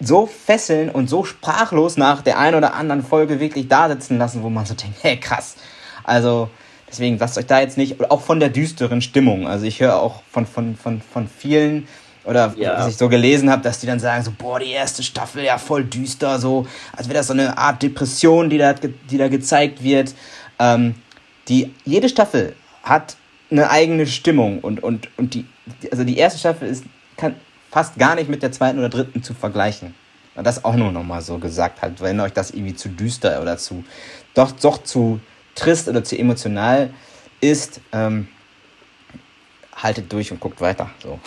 Speaker 1: so fesseln und so sprachlos nach der einen oder anderen Folge wirklich da sitzen lassen, wo man so denkt, hey, krass. Also, deswegen lasst euch da jetzt nicht, auch von der düsteren Stimmung. Also ich höre auch von, von, von, von vielen, oder ja. was ich so gelesen habe, dass die dann sagen so, boah, die erste Staffel ja voll düster, so, als wäre das so eine Art Depression, die da, die da gezeigt wird. Ähm, die, jede Staffel hat eine eigene Stimmung und, und, und die, also die erste Staffel ist kann fast gar nicht mit der zweiten oder dritten zu vergleichen. Und das auch nur nochmal so gesagt halt, wenn euch das irgendwie zu düster oder zu, doch, doch zu trist oder zu emotional ist, ähm, haltet durch und guckt weiter. So.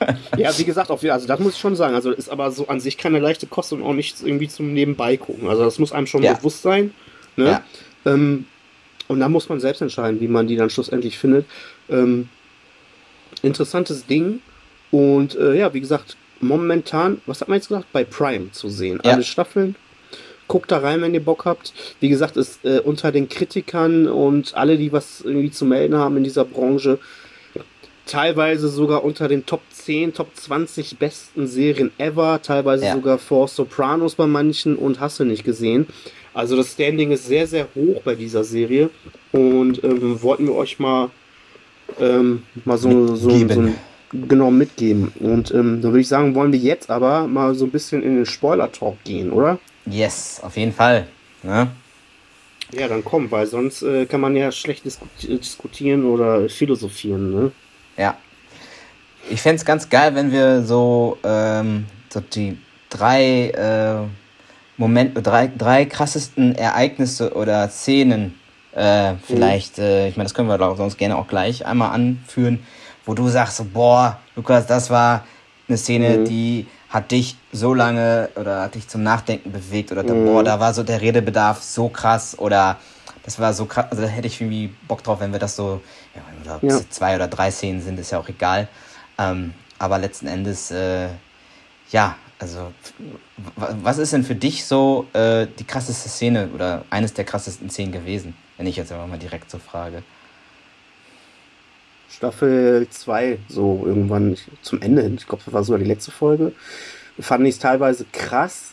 Speaker 2: ja, wie gesagt, auch wieder, also das muss ich schon sagen. Also ist aber so an sich keine leichte Kost und auch nicht irgendwie zum Nebenbei gucken. Also das muss einem schon ja. bewusst sein. Ne? Ja. Ähm, und dann muss man selbst entscheiden, wie man die dann schlussendlich findet. Ähm, interessantes Ding. Und äh, ja, wie gesagt, momentan, was hat man jetzt gesagt? Bei Prime zu sehen. Ja. Alle Staffeln. Guckt da rein, wenn ihr Bock habt. Wie gesagt, ist äh, unter den Kritikern und alle, die was irgendwie zu melden haben in dieser Branche, teilweise sogar unter den Top 10, Top 20 besten Serien ever, teilweise ja. sogar vor Sopranos bei manchen und hast du nicht gesehen. Also das Standing ist sehr, sehr hoch bei dieser Serie und ähm, wollten wir euch mal, ähm, mal so, so, so ein, genau mitgeben. Und ähm, da würde ich sagen, wollen wir jetzt aber mal so ein bisschen in den Spoiler-Talk gehen, oder?
Speaker 1: Yes, auf jeden Fall. Ne?
Speaker 2: Ja, dann komm, weil sonst äh, kann man ja schlecht diskutieren oder philosophieren, ne?
Speaker 1: Ja. Ich fände es ganz geil, wenn wir so, ähm, so die drei äh, Momente, drei, drei krassesten Ereignisse oder Szenen äh, vielleicht, mhm. äh, ich meine, das können wir sonst gerne auch gleich einmal anführen, wo du sagst, boah, Lukas, das war eine Szene, mhm. die hat dich so lange oder hat dich zum Nachdenken bewegt oder mhm. boah, da war so der Redebedarf so krass oder das war so krass, also da hätte ich irgendwie Bock drauf, wenn wir das so, ja, oder ja. zwei oder drei Szenen sind, ist ja auch egal. Ähm, aber letzten Endes, äh, ja, also was ist denn für dich so äh, die krasseste Szene oder eines der krassesten Szenen gewesen, wenn ich jetzt einfach mal direkt so frage?
Speaker 2: Staffel 2, so irgendwann zum Ende hin, ich glaube, das war sogar die letzte Folge, fand ich es teilweise krass,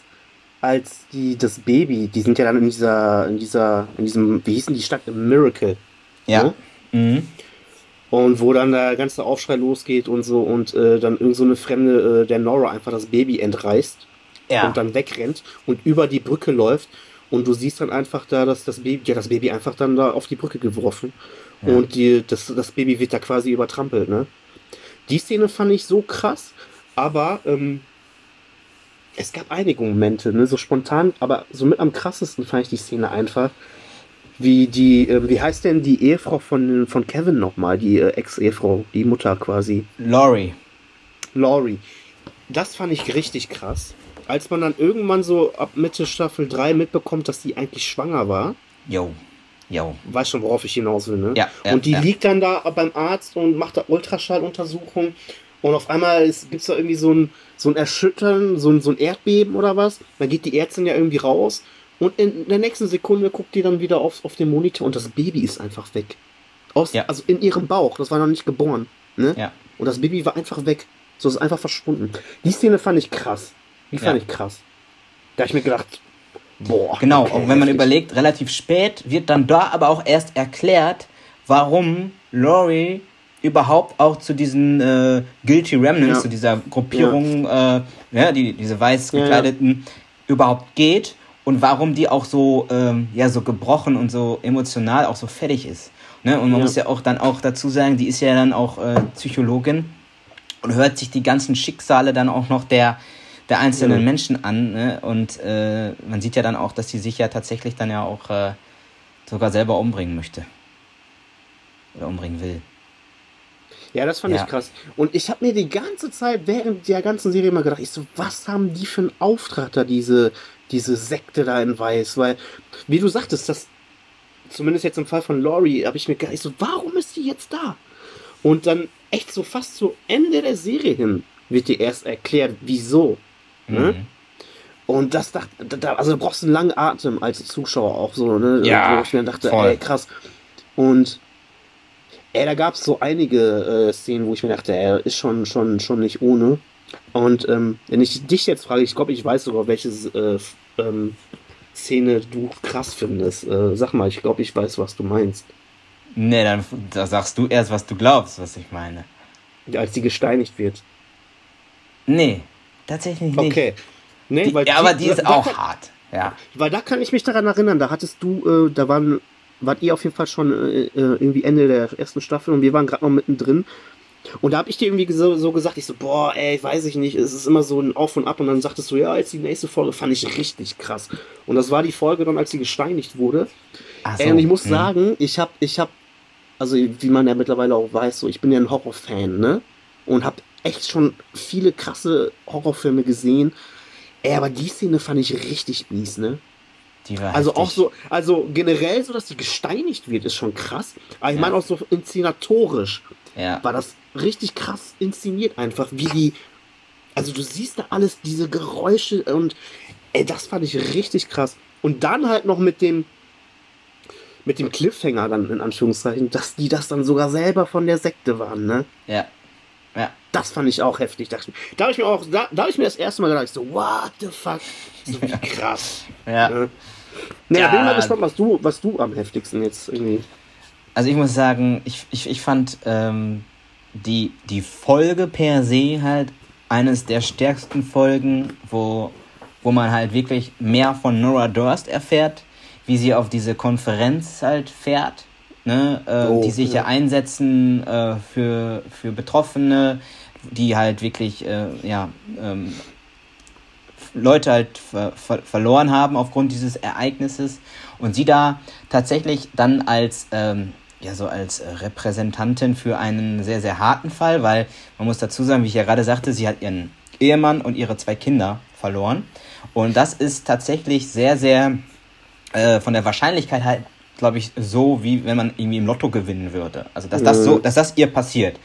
Speaker 2: als die das Baby, die sind ja dann in dieser, in dieser, in diesem, wie hießen die Stadt? Miracle. Ja. Ne? Mhm. Und wo dann der ganze Aufschrei losgeht und so und äh, dann irgend so eine Fremde, äh, der Nora einfach das Baby entreißt ja. und dann wegrennt und über die Brücke läuft und du siehst dann einfach da, dass das Baby, ja, das Baby einfach dann da auf die Brücke geworfen ja. und die, das, das Baby wird da quasi übertrampelt, ne? Die Szene fand ich so krass, aber ähm, es gab einige Momente, ne, so spontan, aber so mit am krassesten fand ich die Szene einfach. Wie die, äh, wie heißt denn die Ehefrau von, von Kevin nochmal, die äh, Ex-Ehefrau, die Mutter quasi?
Speaker 1: Laurie.
Speaker 2: Laurie. Das fand ich richtig krass. Als man dann irgendwann so ab Mitte Staffel 3 mitbekommt, dass die eigentlich schwanger war.
Speaker 1: Jo. Jo.
Speaker 2: Weißt schon, worauf ich hinaus will, ne?
Speaker 1: Ja.
Speaker 2: ja und die ja. liegt dann da beim Arzt und macht da Ultraschalluntersuchung. Und auf einmal gibt es da irgendwie so ein, so ein Erschüttern, so ein, so ein Erdbeben oder was. Dann geht die Ärztin ja irgendwie raus und in der nächsten Sekunde guckt die dann wieder auf, auf den Monitor und das Baby ist einfach weg. Aus, ja. Also in ihrem Bauch, das war noch nicht geboren. Ne?
Speaker 1: Ja.
Speaker 2: Und das Baby war einfach weg. So ist einfach verschwunden. Die Szene fand ich krass. Die fand ja. ich krass. Da habe ich mir gedacht, boah.
Speaker 1: Genau, okay, und wenn man überlegt, relativ spät wird dann da aber auch erst erklärt, warum Laurie überhaupt auch zu diesen äh, Guilty Remnants, ja. zu dieser Gruppierung, ja. Äh, ja die, diese weiß gekleideten, überhaupt geht und warum die auch so, ähm, ja, so gebrochen und so emotional auch so fertig ist. Ne? Und man muss ja auch dann auch dazu sagen, die ist ja dann auch äh, Psychologin und hört sich die ganzen Schicksale dann auch noch der, der einzelnen. Menschen an. Ne? Und äh, man sieht ja dann auch, dass sie sich ja tatsächlich dann ja auch äh, sogar selber umbringen möchte. Oder umbringen will.
Speaker 2: Ja, das fand ja. ich krass. Und ich habe mir die ganze Zeit während der ganzen Serie immer gedacht, ich so, was haben die für einen Auftrag da, diese, diese Sekte da in Weiß? Weil, wie du sagtest, das, zumindest jetzt im Fall von Laurie, habe ich mir gedacht, ich so, warum ist die jetzt da? Und dann echt so fast zu Ende der Serie hin wird dir erst erklärt, wieso. Ne? Mhm. Und das dachte, da, also du brauchst einen langen Atem als Zuschauer auch so, ne?
Speaker 1: Ja,
Speaker 2: wo ich mir dachte, voll. ey, krass. Und ey, da gab es so einige äh, Szenen, wo ich mir dachte, er ist schon, schon, schon nicht ohne. Und ähm, wenn ich dich jetzt frage, ich glaube, ich weiß sogar, welche äh, ähm, Szene du krass findest. Äh, sag mal, ich glaube, ich weiß, was du meinst.
Speaker 1: Nee, dann da sagst du erst, was du glaubst, was ich meine.
Speaker 2: Als sie gesteinigt wird.
Speaker 1: Nee, tatsächlich nicht.
Speaker 2: Okay.
Speaker 1: Nee,
Speaker 2: die,
Speaker 1: weil ja, die, aber die ist auch hart. Ja.
Speaker 2: Weil da kann ich mich daran erinnern, da hattest du, äh, da waren, wart ihr auf jeden Fall schon äh, äh irgendwie Ende der ersten Staffel und wir waren gerade noch mittendrin. Und da habe ich dir irgendwie so, so, gesagt, ich so, boah, ey, weiß ich nicht, es ist immer so ein Auf und Ab. Und dann sagtest du, ja, als die nächste Folge fand ich richtig krass. Und das war die Folge dann, als sie gesteinigt wurde. So, ey, und ich muss mh. sagen, ich habe, ich habe, also wie man ja mittlerweile auch weiß, so, ich bin ja ein Horrorfan, ne? Und habe echt schon viele krasse Horrorfilme gesehen. Ey, aber die Szene fand ich richtig mies, ne? Die also heftig. auch so, also generell so, dass sie gesteinigt wird, ist schon krass. Aber ich ja. meine auch so inszenatorisch
Speaker 1: ja.
Speaker 2: war das richtig krass inszeniert einfach, wie die, also du siehst da alles, diese Geräusche und ey, das fand ich richtig krass. Und dann halt noch mit dem, mit dem Cliffhanger dann in Anführungszeichen, dass die das dann sogar selber von der Sekte waren, ne?
Speaker 1: Ja. Ja.
Speaker 2: Das fand ich auch heftig. Da, da habe ich mir auch, da, da habe ich mir das erste Mal gedacht, so, what the fuck? So wie krass.
Speaker 1: ja. Ne?
Speaker 2: Naja, ja. bin mal gespannt, was du, was du am heftigsten jetzt irgendwie.
Speaker 1: Also ich muss sagen, ich, ich, ich fand ähm, die, die Folge per se halt eines der stärksten Folgen, wo, wo man halt wirklich mehr von Nora Durst erfährt, wie sie auf diese Konferenz halt fährt, ne, äh, oh, die sich ja, ja einsetzen äh, für, für Betroffene, die halt wirklich, äh, ja, ähm, Leute halt ver ver verloren haben aufgrund dieses Ereignisses und sie da tatsächlich dann als ähm, ja so als äh, Repräsentantin für einen sehr, sehr harten Fall, weil man muss dazu sagen, wie ich ja gerade sagte, sie hat ihren Ehemann und ihre zwei Kinder verloren. Und das ist tatsächlich sehr, sehr äh, von der Wahrscheinlichkeit halt, glaube ich, so, wie wenn man irgendwie im Lotto gewinnen würde. Also, dass das so, dass das ihr passiert.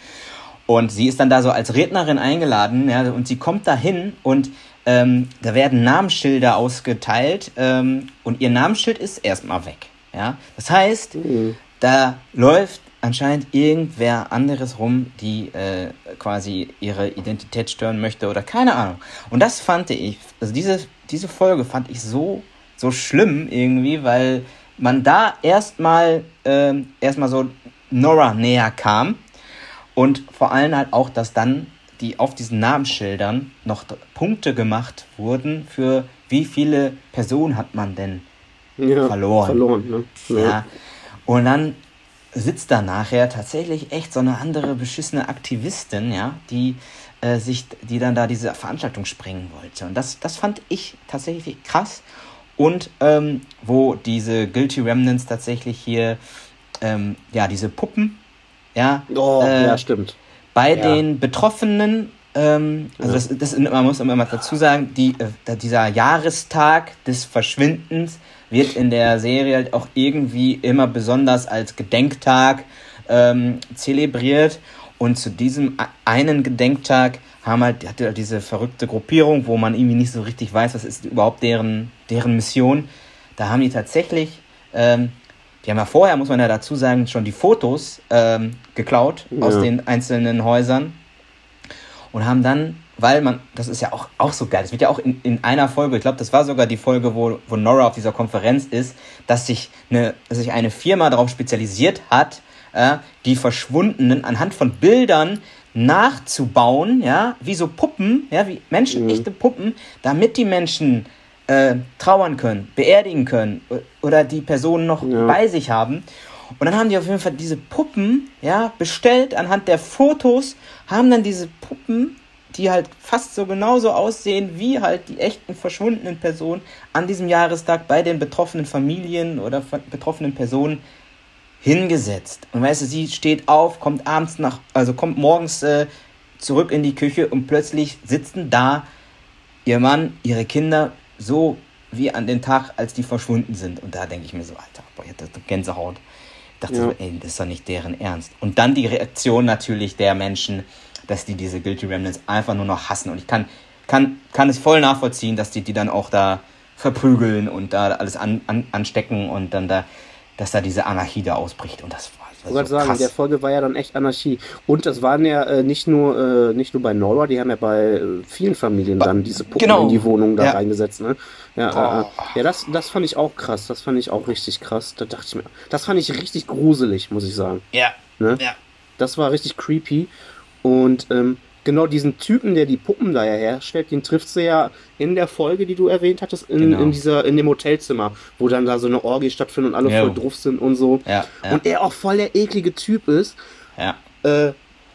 Speaker 1: Und sie ist dann da so als Rednerin eingeladen, ja, und sie kommt dahin und ähm, da werden Namensschilder ausgeteilt ähm, und ihr Namensschild ist erstmal weg. Ja? Das heißt, mhm. Da läuft anscheinend irgendwer anderes rum, die äh, quasi ihre Identität stören möchte oder keine Ahnung. Und das fand ich, also diese, diese Folge fand ich so, so schlimm irgendwie, weil man da erstmal äh, erstmal so Nora näher kam und vor allem halt auch, dass dann die auf diesen Namensschildern noch Punkte gemacht wurden für wie viele Personen hat man denn ja, verloren.
Speaker 2: verloren ne?
Speaker 1: ja. ja. Und dann sitzt da nachher tatsächlich echt so eine andere beschissene Aktivistin, ja, die äh, sich, die dann da diese Veranstaltung sprengen wollte. Und das, das fand ich tatsächlich krass. Und ähm, wo diese Guilty Remnants tatsächlich hier, ähm, ja, diese Puppen, ja,
Speaker 2: oh, äh, ja stimmt.
Speaker 1: Bei ja. den Betroffenen, ähm, also das, das, man muss immer mal dazu sagen, die, äh, dieser Jahrestag des Verschwindens wird in der Serie halt auch irgendwie immer besonders als Gedenktag ähm, zelebriert. Und zu diesem einen Gedenktag haben halt, hatte halt diese verrückte Gruppierung, wo man irgendwie nicht so richtig weiß, was ist überhaupt deren, deren Mission. Da haben die tatsächlich, ähm, die haben ja vorher, muss man ja dazu sagen, schon die Fotos ähm, geklaut ja. aus den einzelnen Häusern und haben dann weil man, das ist ja auch, auch so geil, das wird ja auch in, in einer Folge, ich glaube, das war sogar die Folge, wo, wo Nora auf dieser Konferenz ist, dass sich eine, dass sich eine Firma darauf spezialisiert hat, äh, die Verschwundenen anhand von Bildern nachzubauen, ja, wie so Puppen, ja, wie menschenechte mhm. Puppen, damit die Menschen äh, trauern können, beerdigen können oder die Personen noch ja. bei sich haben. Und dann haben die auf jeden Fall diese Puppen, ja, bestellt anhand der Fotos, haben dann diese Puppen, die halt fast so genauso aussehen wie halt die echten verschwundenen Personen an diesem Jahrestag bei den betroffenen Familien oder betroffenen Personen hingesetzt. Und weißt du, sie steht auf, kommt abends nach, also kommt morgens äh, zurück in die Küche und plötzlich sitzen da ihr Mann, ihre Kinder so wie an den Tag, als die verschwunden sind. Und da denke ich mir so, Alter, boah, ich hatte Gänsehaut. Ich dachte ja. so, ey, das ist doch nicht deren Ernst. Und dann die Reaktion natürlich der Menschen, dass die diese Guilty Remnants einfach nur noch hassen. Und ich kann, kann, kann es voll nachvollziehen, dass die die dann auch da verprügeln und da alles an, an, anstecken und dann da, dass da diese Anarchie da ausbricht. Und das
Speaker 2: ich wollte so sagen, in der Folge war ja dann echt Anarchie. Und das waren ja äh, nicht nur äh, nicht nur bei Nora, die haben ja bei äh, vielen Familien ba dann diese Puppen genau. in die Wohnung da ja. reingesetzt. Ne? Ja, äh, ja das, das fand ich auch krass. Das fand ich auch richtig krass. Da dachte ich mir, das fand ich richtig gruselig, muss ich sagen.
Speaker 1: Ja.
Speaker 2: Ne? ja. Das war richtig creepy. Und ähm, genau diesen Typen, der die Puppen da ja herstellt, den trifft sie ja in der Folge, die du erwähnt hattest, in, genau. in, dieser, in dem Hotelzimmer, wo dann da so eine Orgie stattfindet und alle ja. voll drauf sind und so.
Speaker 1: Ja,
Speaker 2: ja. Und er auch voll der eklige Typ ist.
Speaker 1: Ja.
Speaker 2: Äh,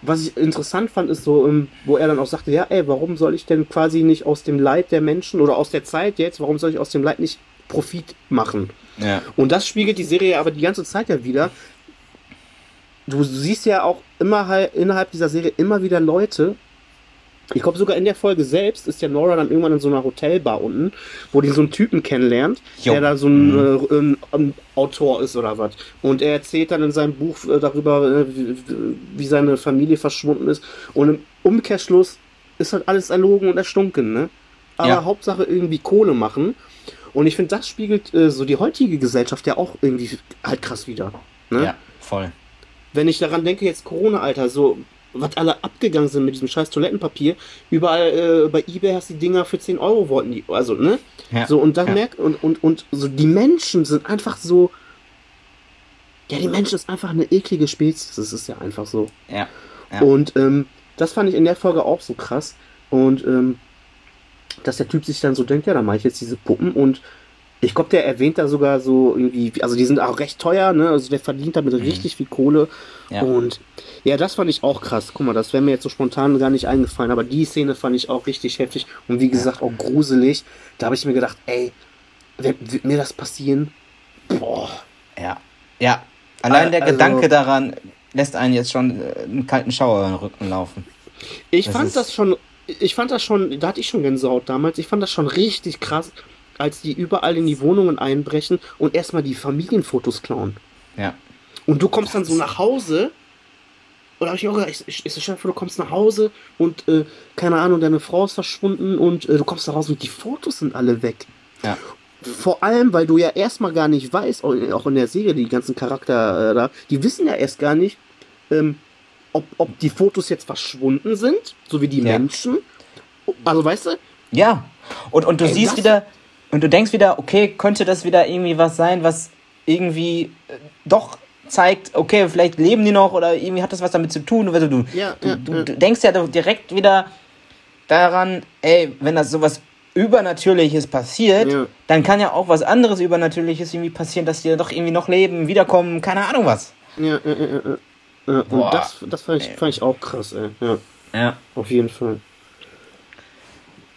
Speaker 2: was ich interessant fand, ist so, ähm, wo er dann auch sagte, ja, ey, warum soll ich denn quasi nicht aus dem Leid der Menschen oder aus der Zeit jetzt, warum soll ich aus dem Leid nicht Profit machen?
Speaker 1: Ja.
Speaker 2: Und das spiegelt die Serie aber die ganze Zeit ja wieder, du siehst ja auch immer halt innerhalb dieser Serie immer wieder Leute. Ich glaube, sogar in der Folge selbst ist ja Nora dann irgendwann in so einer Hotelbar unten, wo die so einen Typen kennenlernt, jo. der da so ein, mhm. äh, ein, ein, Autor ist oder was. Und er erzählt dann in seinem Buch äh, darüber, äh, wie, wie, seine Familie verschwunden ist. Und im Umkehrschluss ist halt alles erlogen und erstunken, ne? Aber ja. Hauptsache irgendwie Kohle machen. Und ich finde, das spiegelt so die heutige Gesellschaft ja auch irgendwie halt krass wieder. Ne?
Speaker 1: Ja, voll
Speaker 2: wenn ich daran denke, jetzt Corona, Alter, so, was alle abgegangen sind mit diesem scheiß Toilettenpapier, überall äh, bei Ebay hast du die Dinger für 10 Euro wollten die, also, ne? Ja, so, und dann ja. merkt, und, und, und so, die Menschen sind einfach so, ja, die Menschen ist einfach eine eklige Spezies, das ist ja einfach so.
Speaker 1: Ja.
Speaker 2: ja. Und, ähm, das fand ich in der Folge auch so krass. Und, ähm, dass der Typ sich dann so denkt, ja, dann mache ich jetzt diese Puppen und ich glaube, der erwähnt da sogar so irgendwie, also die sind auch recht teuer, ne? Also der verdient damit mhm. richtig viel Kohle. Ja. Und ja, das fand ich auch krass. Guck mal, das wäre mir jetzt so spontan gar nicht eingefallen, aber die Szene fand ich auch richtig heftig und wie gesagt auch gruselig. Da habe ich mir gedacht, ey, wird, mir das passieren? Boah.
Speaker 1: Ja. Ja. Allein der also, Gedanke daran lässt einen jetzt schon äh, einen kalten Schauer im Rücken laufen.
Speaker 2: Ich das fand das schon, ich fand das schon, da hatte ich schon Gänsehaut damals, ich fand das schon richtig krass als die überall in die Wohnungen einbrechen und erstmal die Familienfotos klauen.
Speaker 1: Ja.
Speaker 2: Und du kommst dann so nach Hause. Oder habe ich auch gesagt, ich, ich, ich du kommst nach Hause und, äh, keine Ahnung, deine Frau ist verschwunden und äh, du kommst nach Hause und die Fotos sind alle weg.
Speaker 1: Ja.
Speaker 2: Vor allem, weil du ja erstmal gar nicht weißt, auch in der Serie, die ganzen Charakter äh, da, die wissen ja erst gar nicht, ähm, ob, ob die Fotos jetzt verschwunden sind, so wie die ja. Menschen. Also weißt du?
Speaker 1: Ja. Und, und du Ey, siehst wieder, und du denkst wieder, okay, könnte das wieder irgendwie was sein, was irgendwie äh, doch zeigt, okay, vielleicht leben die noch oder irgendwie hat das was damit zu tun. Also du,
Speaker 2: ja,
Speaker 1: du,
Speaker 2: ja,
Speaker 1: du, du denkst ja direkt wieder daran, ey, wenn das sowas Übernatürliches passiert, ja. dann kann ja auch was anderes Übernatürliches irgendwie passieren, dass die doch irgendwie noch leben, wiederkommen, keine Ahnung was.
Speaker 2: Ja, ja, ja, ja. Und das, das fand, ich, fand ich auch krass, ey. Ja.
Speaker 1: ja.
Speaker 2: Auf jeden Fall.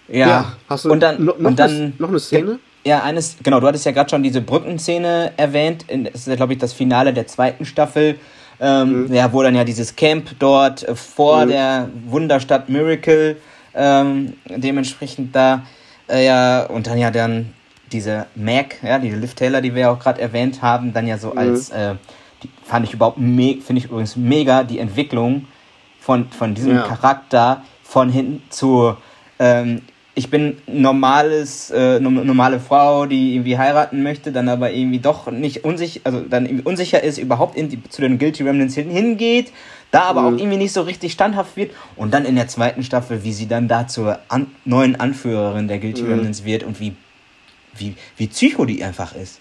Speaker 1: Ja. ja.
Speaker 2: Hast du
Speaker 1: und dann,
Speaker 2: noch,
Speaker 1: und dann,
Speaker 2: eine, noch eine Szene?
Speaker 1: Ja, eines, genau, du hattest ja gerade schon diese Brückenszene erwähnt. Das ist ja, glaube ich, das Finale der zweiten Staffel. Ähm, mhm. Ja, wo dann ja dieses Camp dort äh, vor mhm. der Wunderstadt Miracle ähm, dementsprechend da, äh, ja, und dann ja dann diese Mac, ja, die Liv Taylor, die wir ja auch gerade erwähnt haben, dann ja so mhm. als, äh, die fand ich überhaupt, finde ich übrigens mega, die Entwicklung von, von diesem ja. Charakter von hinten zu, ähm, ich bin normales, äh, normale Frau, die irgendwie heiraten möchte, dann aber irgendwie doch nicht unsicher, also dann irgendwie unsicher ist, überhaupt in die, zu den Guilty Remnants hingeht, da aber mhm. auch irgendwie nicht so richtig standhaft wird und dann in der zweiten Staffel, wie sie dann da zur an, neuen Anführerin der Guilty mhm. Remnants wird und wie, wie, wie psycho die einfach ist.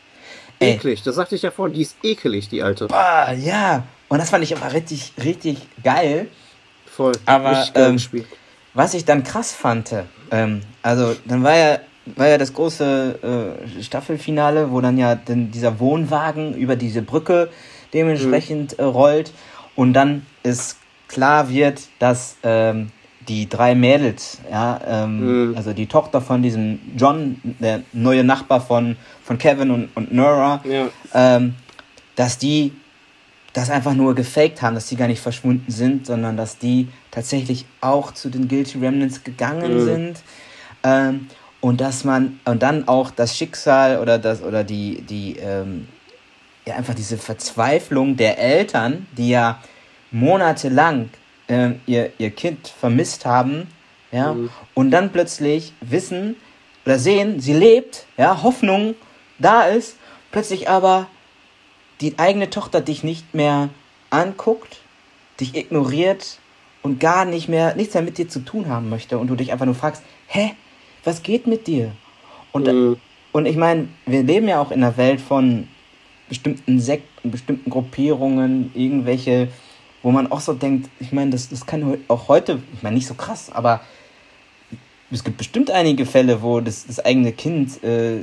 Speaker 2: Ey. Eklig, das sagte ich ja vorhin, die ist ekelig, die alte.
Speaker 1: Boah, ja. Und das fand ich aber richtig, richtig geil.
Speaker 2: Voll.
Speaker 1: Aber ähm, was ich dann krass fand, ähm, also dann war ja, war ja das große äh, Staffelfinale, wo dann ja dann dieser Wohnwagen über diese Brücke dementsprechend mhm. äh, rollt und dann ist klar wird, dass ähm, die drei Mädels, ja, ähm, mhm. also die Tochter von diesem John, der neue Nachbar von, von Kevin und, und Nora, ja. ähm, dass die das einfach nur gefaked haben, dass die gar nicht verschwunden sind, sondern dass die tatsächlich auch zu den Guilty Remnants gegangen mhm. sind. Ähm, und dass man, und dann auch das Schicksal oder das, oder die, die, ähm, ja, einfach diese Verzweiflung der Eltern, die ja monatelang äh, ihr, ihr Kind vermisst haben, ja, mhm. und dann plötzlich wissen oder sehen, sie lebt, ja, Hoffnung da ist, plötzlich aber die eigene Tochter dich nicht mehr anguckt, dich ignoriert und gar nicht mehr, nichts mehr mit dir zu tun haben möchte und du dich einfach nur fragst, hä, was geht mit dir? Und, mhm. und ich meine, wir leben ja auch in einer Welt von bestimmten Sekten, bestimmten Gruppierungen, irgendwelche wo man auch so denkt, ich meine, das, das kann auch heute, ich meine, nicht so krass, aber es gibt bestimmt einige Fälle, wo das, das eigene Kind äh,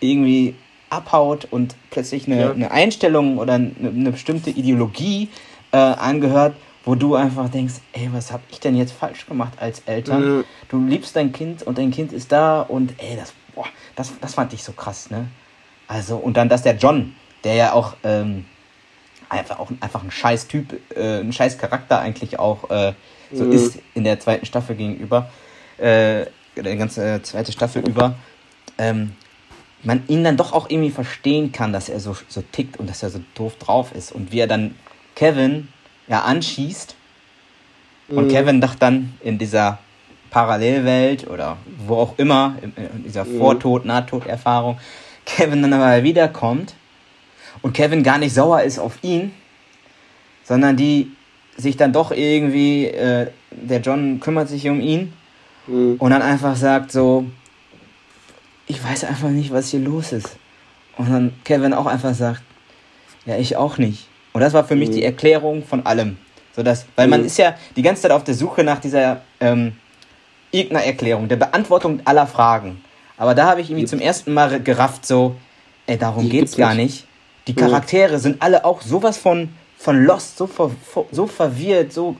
Speaker 1: irgendwie abhaut und plötzlich eine, ja. eine Einstellung oder eine, eine bestimmte Ideologie äh, angehört, wo du einfach denkst, ey, was habe ich denn jetzt falsch gemacht als Eltern? Mhm. Du liebst dein Kind und dein Kind ist da und ey, das, boah, das, das fand ich so krass, ne? Also, und dann, dass der John, der ja auch ähm, einfach auch einfach ein scheiß Typ, äh, ein scheiß Charakter eigentlich auch äh, so mhm. ist in der zweiten Staffel gegenüber, äh, die ganze zweite Staffel über, ähm, man ihn dann doch auch irgendwie verstehen kann, dass er so, so tickt und dass er so doof drauf ist und wie er dann Kevin ja anschießt mhm. und Kevin doch dann in dieser Parallelwelt oder wo auch immer, in, in dieser mhm. Vortod-Nahtoderfahrung, Kevin dann aber wiederkommt und Kevin gar nicht sauer ist auf ihn, sondern die sich dann doch irgendwie, äh, der John kümmert sich um ihn mhm. und dann einfach sagt so, ich weiß einfach nicht, was hier los ist. Und dann Kevin auch einfach sagt, ja, ich auch nicht. Und das war für mhm. mich die Erklärung von allem. So dass, weil mhm. man ist ja die ganze Zeit auf der Suche nach dieser ähm, irgendeiner Erklärung, der Beantwortung aller Fragen. Aber da habe ich irgendwie zum ersten Mal gerafft, so, ey, darum die geht's gar nicht. Die Charaktere sind alle auch sowas von, von lost, so, ver, so verwirrt, so.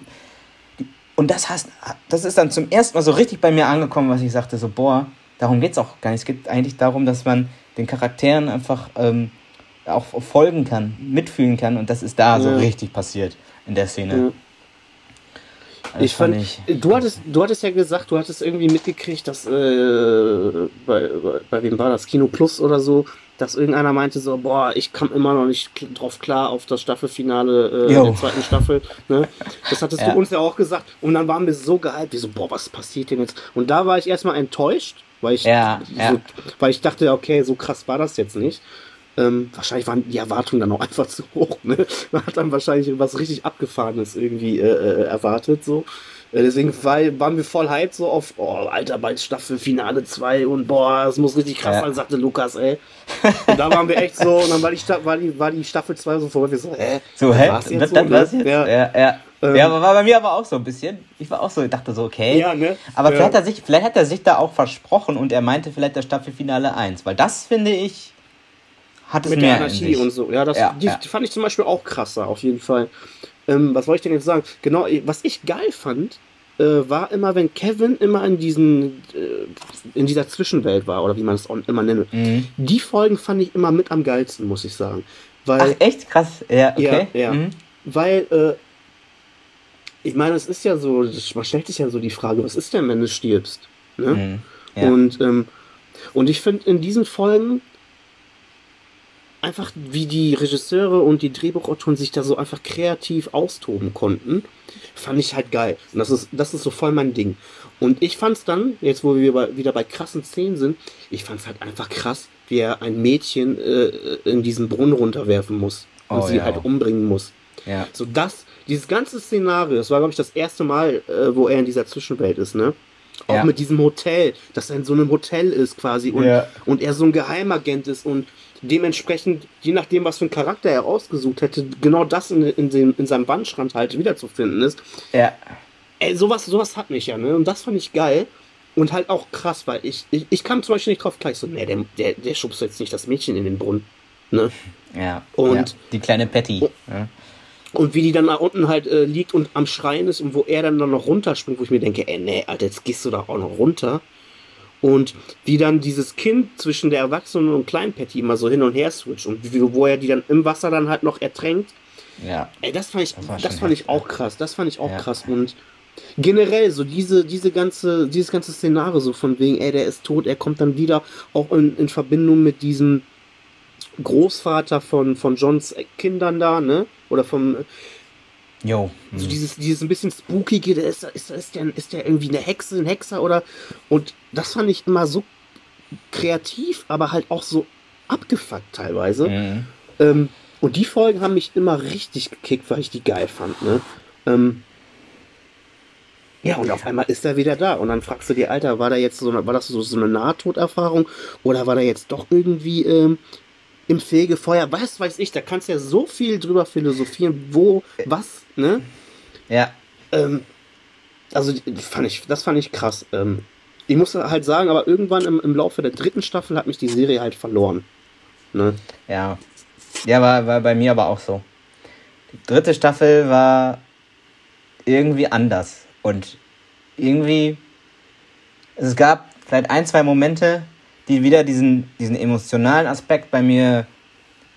Speaker 1: Und das, heißt, das ist dann zum ersten Mal so richtig bei mir angekommen, was ich sagte, so, boah, darum geht es auch gar nicht. Es geht eigentlich darum, dass man den Charakteren einfach ähm, auch folgen kann, mitfühlen kann. Und das ist da ja. so richtig passiert in der Szene. Ja.
Speaker 2: Ich fand, ich, du hattest, du hattest ja gesagt, du hattest irgendwie mitgekriegt, dass äh, bei, bei, bei wem war das Kino Plus oder so, dass irgendeiner meinte so, boah, ich kam immer noch nicht drauf klar auf das Staffelfinale äh, der zweiten Staffel. Ne? Das hattest ja. du uns ja auch gesagt. Und dann waren wir so gehypt, wie so, boah, was passiert denn jetzt? Und da war ich erstmal enttäuscht, weil ich, ja, so, ja. weil ich dachte, okay, so krass war das jetzt nicht. Ähm, wahrscheinlich waren die Erwartungen dann auch einfach zu hoch. Ne? Man hat dann wahrscheinlich was richtig Abgefahrenes irgendwie äh, äh erwartet. So. Deswegen war, waren wir voll hyped so auf, oh, Alter, bald Staffelfinale 2 und boah, das muss richtig krass ja. sein, sagte Lukas, ey. Und da waren wir echt so, und dann war die, war die, war die Staffel 2 so vorbei, wir so, hä? So, hä? War's jetzt
Speaker 1: so, das ne? jetzt? Ja, ja. ja. Ähm, ja, aber war bei mir aber auch so ein bisschen. Ich war auch so, ich dachte so, okay. Ja, ne? Aber ja. vielleicht, hat er sich, vielleicht hat er sich da auch versprochen und er meinte vielleicht das Staffelfinale 1, weil das finde ich, hat es Mit mehr der Anarchie
Speaker 2: und so. Ja, das, ja, die, die, fand ich zum Beispiel auch krasser, auf jeden Fall. Ähm, was wollte ich denn jetzt sagen? Genau, was ich geil fand, äh, war immer, wenn Kevin immer in diesen äh, in dieser Zwischenwelt war oder wie man es immer nennt. Mhm. Die Folgen fand ich immer mit am geilsten, muss ich sagen. Weil,
Speaker 1: Ach, echt krass. Ja, okay.
Speaker 2: Ja, ja. Mhm. Weil äh, ich meine, es ist ja so, man stellt sich ja so die Frage, was ist denn, wenn du stirbst? Ne? Mhm. Ja. Und, ähm, und ich finde in diesen Folgen einfach, wie die Regisseure und die Drehbuchautoren sich da so einfach kreativ austoben konnten, fand ich halt geil. Und das ist, das ist so voll mein Ding. Und ich fand's dann, jetzt wo wir bei, wieder bei krassen Szenen sind, ich fand's halt einfach krass, wie er ein Mädchen äh, in diesen Brunnen runterwerfen muss und oh, sie ja. halt umbringen muss. Ja. So das, dieses ganze Szenario, das war, glaube ich, das erste Mal, äh, wo er in dieser Zwischenwelt ist, ne? Auch ja. mit diesem Hotel, dass er in so einem Hotel ist quasi und, ja. und er so ein Geheimagent ist und dementsprechend, je nachdem, was für einen Charakter er ausgesucht hätte, genau das in, in, dem, in seinem Wandschrank halt wiederzufinden ist. Ja. Ey, sowas, sowas hat mich ja, ne? Und das fand ich geil. Und halt auch krass, weil ich, ich, ich kam zum Beispiel nicht drauf klar. Ich so, nee, der, der, der schubst jetzt nicht das Mädchen in den Brunnen. Ne?
Speaker 1: Ja.
Speaker 2: Und-
Speaker 1: ja. die kleine Patty. Ja.
Speaker 2: Und wie die dann da unten halt äh, liegt und am Schreien ist und wo er dann, dann noch runterspringt, wo ich mir denke, ey, nee, Alter, jetzt gehst du da auch noch runter. Und wie dann dieses Kind zwischen der Erwachsenen und kleinen Patty immer so hin und her switcht und wie, wo er die dann im Wasser dann halt noch ertränkt.
Speaker 1: ja.
Speaker 2: Ey, das fand ich,
Speaker 1: Das
Speaker 2: das, fand ich auch krass. Das fand ich auch
Speaker 1: Ja.
Speaker 2: krass. Und generell so diese, diese ganze, dieses ganze Szenario so von wegen, ey, der ist tot, er kommt dann wieder auch in, in Verbindung mit diesem Großvater von, von Johns Kindern da, ne? Oder vom,
Speaker 1: Jo.
Speaker 2: so
Speaker 1: Mhm.
Speaker 2: dieses, dieses ein bisschen spookige, der ist, ist, ist, der, ist der irgendwie eine Hexe, ein Hexer oder. Und das fand ich immer so kreativ, aber halt auch so abgefuckt teilweise.
Speaker 1: Mhm.
Speaker 2: Ähm, und die Folgen haben mich immer richtig gekickt, weil ich die geil fand, ne? Ähm, ja, und auf einmal ist er wieder da. Und dann fragst du dir, Alter, war da jetzt so eine, war das so, so eine Nahtoderfahrung oder war da jetzt doch irgendwie ähm, im Fegefeuer? Was weiß ich, da kannst du ja so viel drüber philosophieren, wo, was, ne?
Speaker 1: Ja.
Speaker 2: Ähm, also fand ich, das fand ich krass. Ähm, ich muss halt sagen, aber irgendwann im, im Laufe der dritten Staffel hat mich die Serie halt verloren. Ne?
Speaker 1: Ja. Ja, war, war bei mir aber auch so. Die dritte Staffel war irgendwie anders. Und irgendwie. Es gab vielleicht ein, zwei Momente, die wieder diesen, diesen emotionalen Aspekt bei mir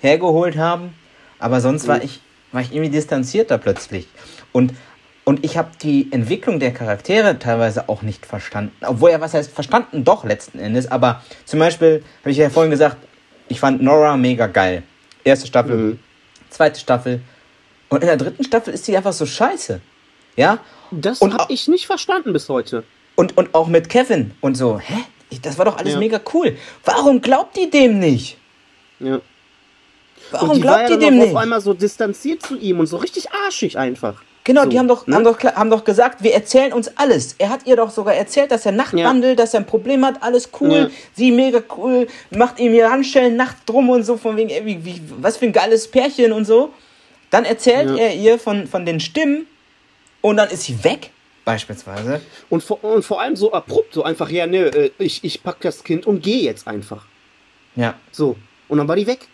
Speaker 1: hergeholt haben. Aber sonst war
Speaker 2: Mhm.
Speaker 1: ich, war ich irgendwie distanzierter plötzlich. Und, und ich habe die Entwicklung der Charaktere teilweise auch nicht verstanden. Obwohl ja, was heißt verstanden? Doch, letzten Endes. Aber zum Beispiel, habe ich ja vorhin gesagt, ich fand Nora mega geil. Erste Staffel,
Speaker 2: Mhm.
Speaker 1: zweite Staffel. Und in der dritten Staffel ist sie einfach so scheiße. Ja?
Speaker 2: Das
Speaker 1: Und
Speaker 2: habe ich nicht verstanden bis heute.
Speaker 1: Und, und auch mit Kevin und so. Hä? Das war doch alles
Speaker 2: Ja.
Speaker 1: mega cool. Warum glaubt die dem nicht?
Speaker 2: Ja.
Speaker 1: Warum
Speaker 2: und die war
Speaker 1: glaubt
Speaker 2: ja
Speaker 1: die
Speaker 2: dann
Speaker 1: dem nicht?
Speaker 2: auf einmal so distanziert zu ihm und so richtig arschig einfach.
Speaker 1: Genau,
Speaker 2: So,
Speaker 1: die haben doch,
Speaker 2: ne?
Speaker 1: haben, doch, haben doch gesagt, wir erzählen uns alles. Er hat ihr doch sogar erzählt, dass er Nachtwandelt, dass er ein Problem hat, alles cool,
Speaker 2: Ja.
Speaker 1: sie mega cool, macht ihm ihr Handschellen nachts drum und so, von wegen, ey, wie, wie, was für ein geiles Pärchen und so. Dann erzählt
Speaker 2: Ja.
Speaker 1: er ihr von, von den Stimmen und dann ist sie weg, beispielsweise.
Speaker 2: Und vor, und vor allem so abrupt, so einfach, ja, ne, äh, ich, ich pack das Kind und gehe jetzt einfach.
Speaker 1: Ja,
Speaker 2: So. Und dann war die weg.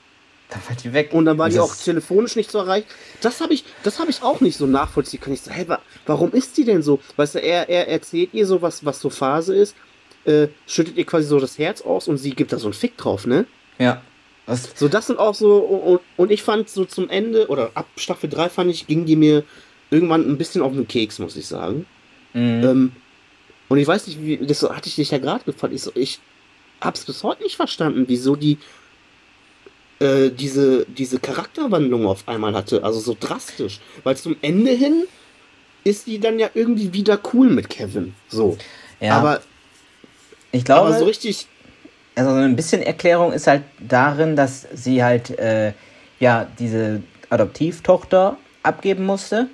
Speaker 1: Dann war die weg.
Speaker 2: Und dann war die
Speaker 1: das
Speaker 2: auch telefonisch nicht zu erreichen. Das habe ich, das habe ich auch nicht so nachvollziehen können. Ich so, hey, wa warum ist die denn so? Weißt du, er, er erzählt ihr so, was, was so Phase ist, äh, schüttet ihr quasi so das Herz aus und sie gibt da so einen Fick drauf, ne?
Speaker 1: Ja. Was,
Speaker 2: So, das sind auch so, und, und ich fand so zum Ende, oder ab Staffel 3 fand ich, ging die mir irgendwann ein bisschen auf den Keks, muss ich sagen.
Speaker 1: mhm.
Speaker 2: Ähm, und ich weiß nicht, wie, das hatte ich dich ja gerade gefragt. Ich, so, ich hab's bis heute nicht verstanden, wieso die äh, diese, diese Charakterwandlung auf einmal hatte. Also so drastisch. Weil zum Ende hin ist die dann ja irgendwie wieder cool mit Kevin. So.
Speaker 1: ja,
Speaker 2: Aber,
Speaker 1: ich glaube,
Speaker 2: aber so richtig.
Speaker 1: also so ein bisschen Erklärung ist halt darin, dass sie halt äh, ja diese Adoptivtochter abgeben musste,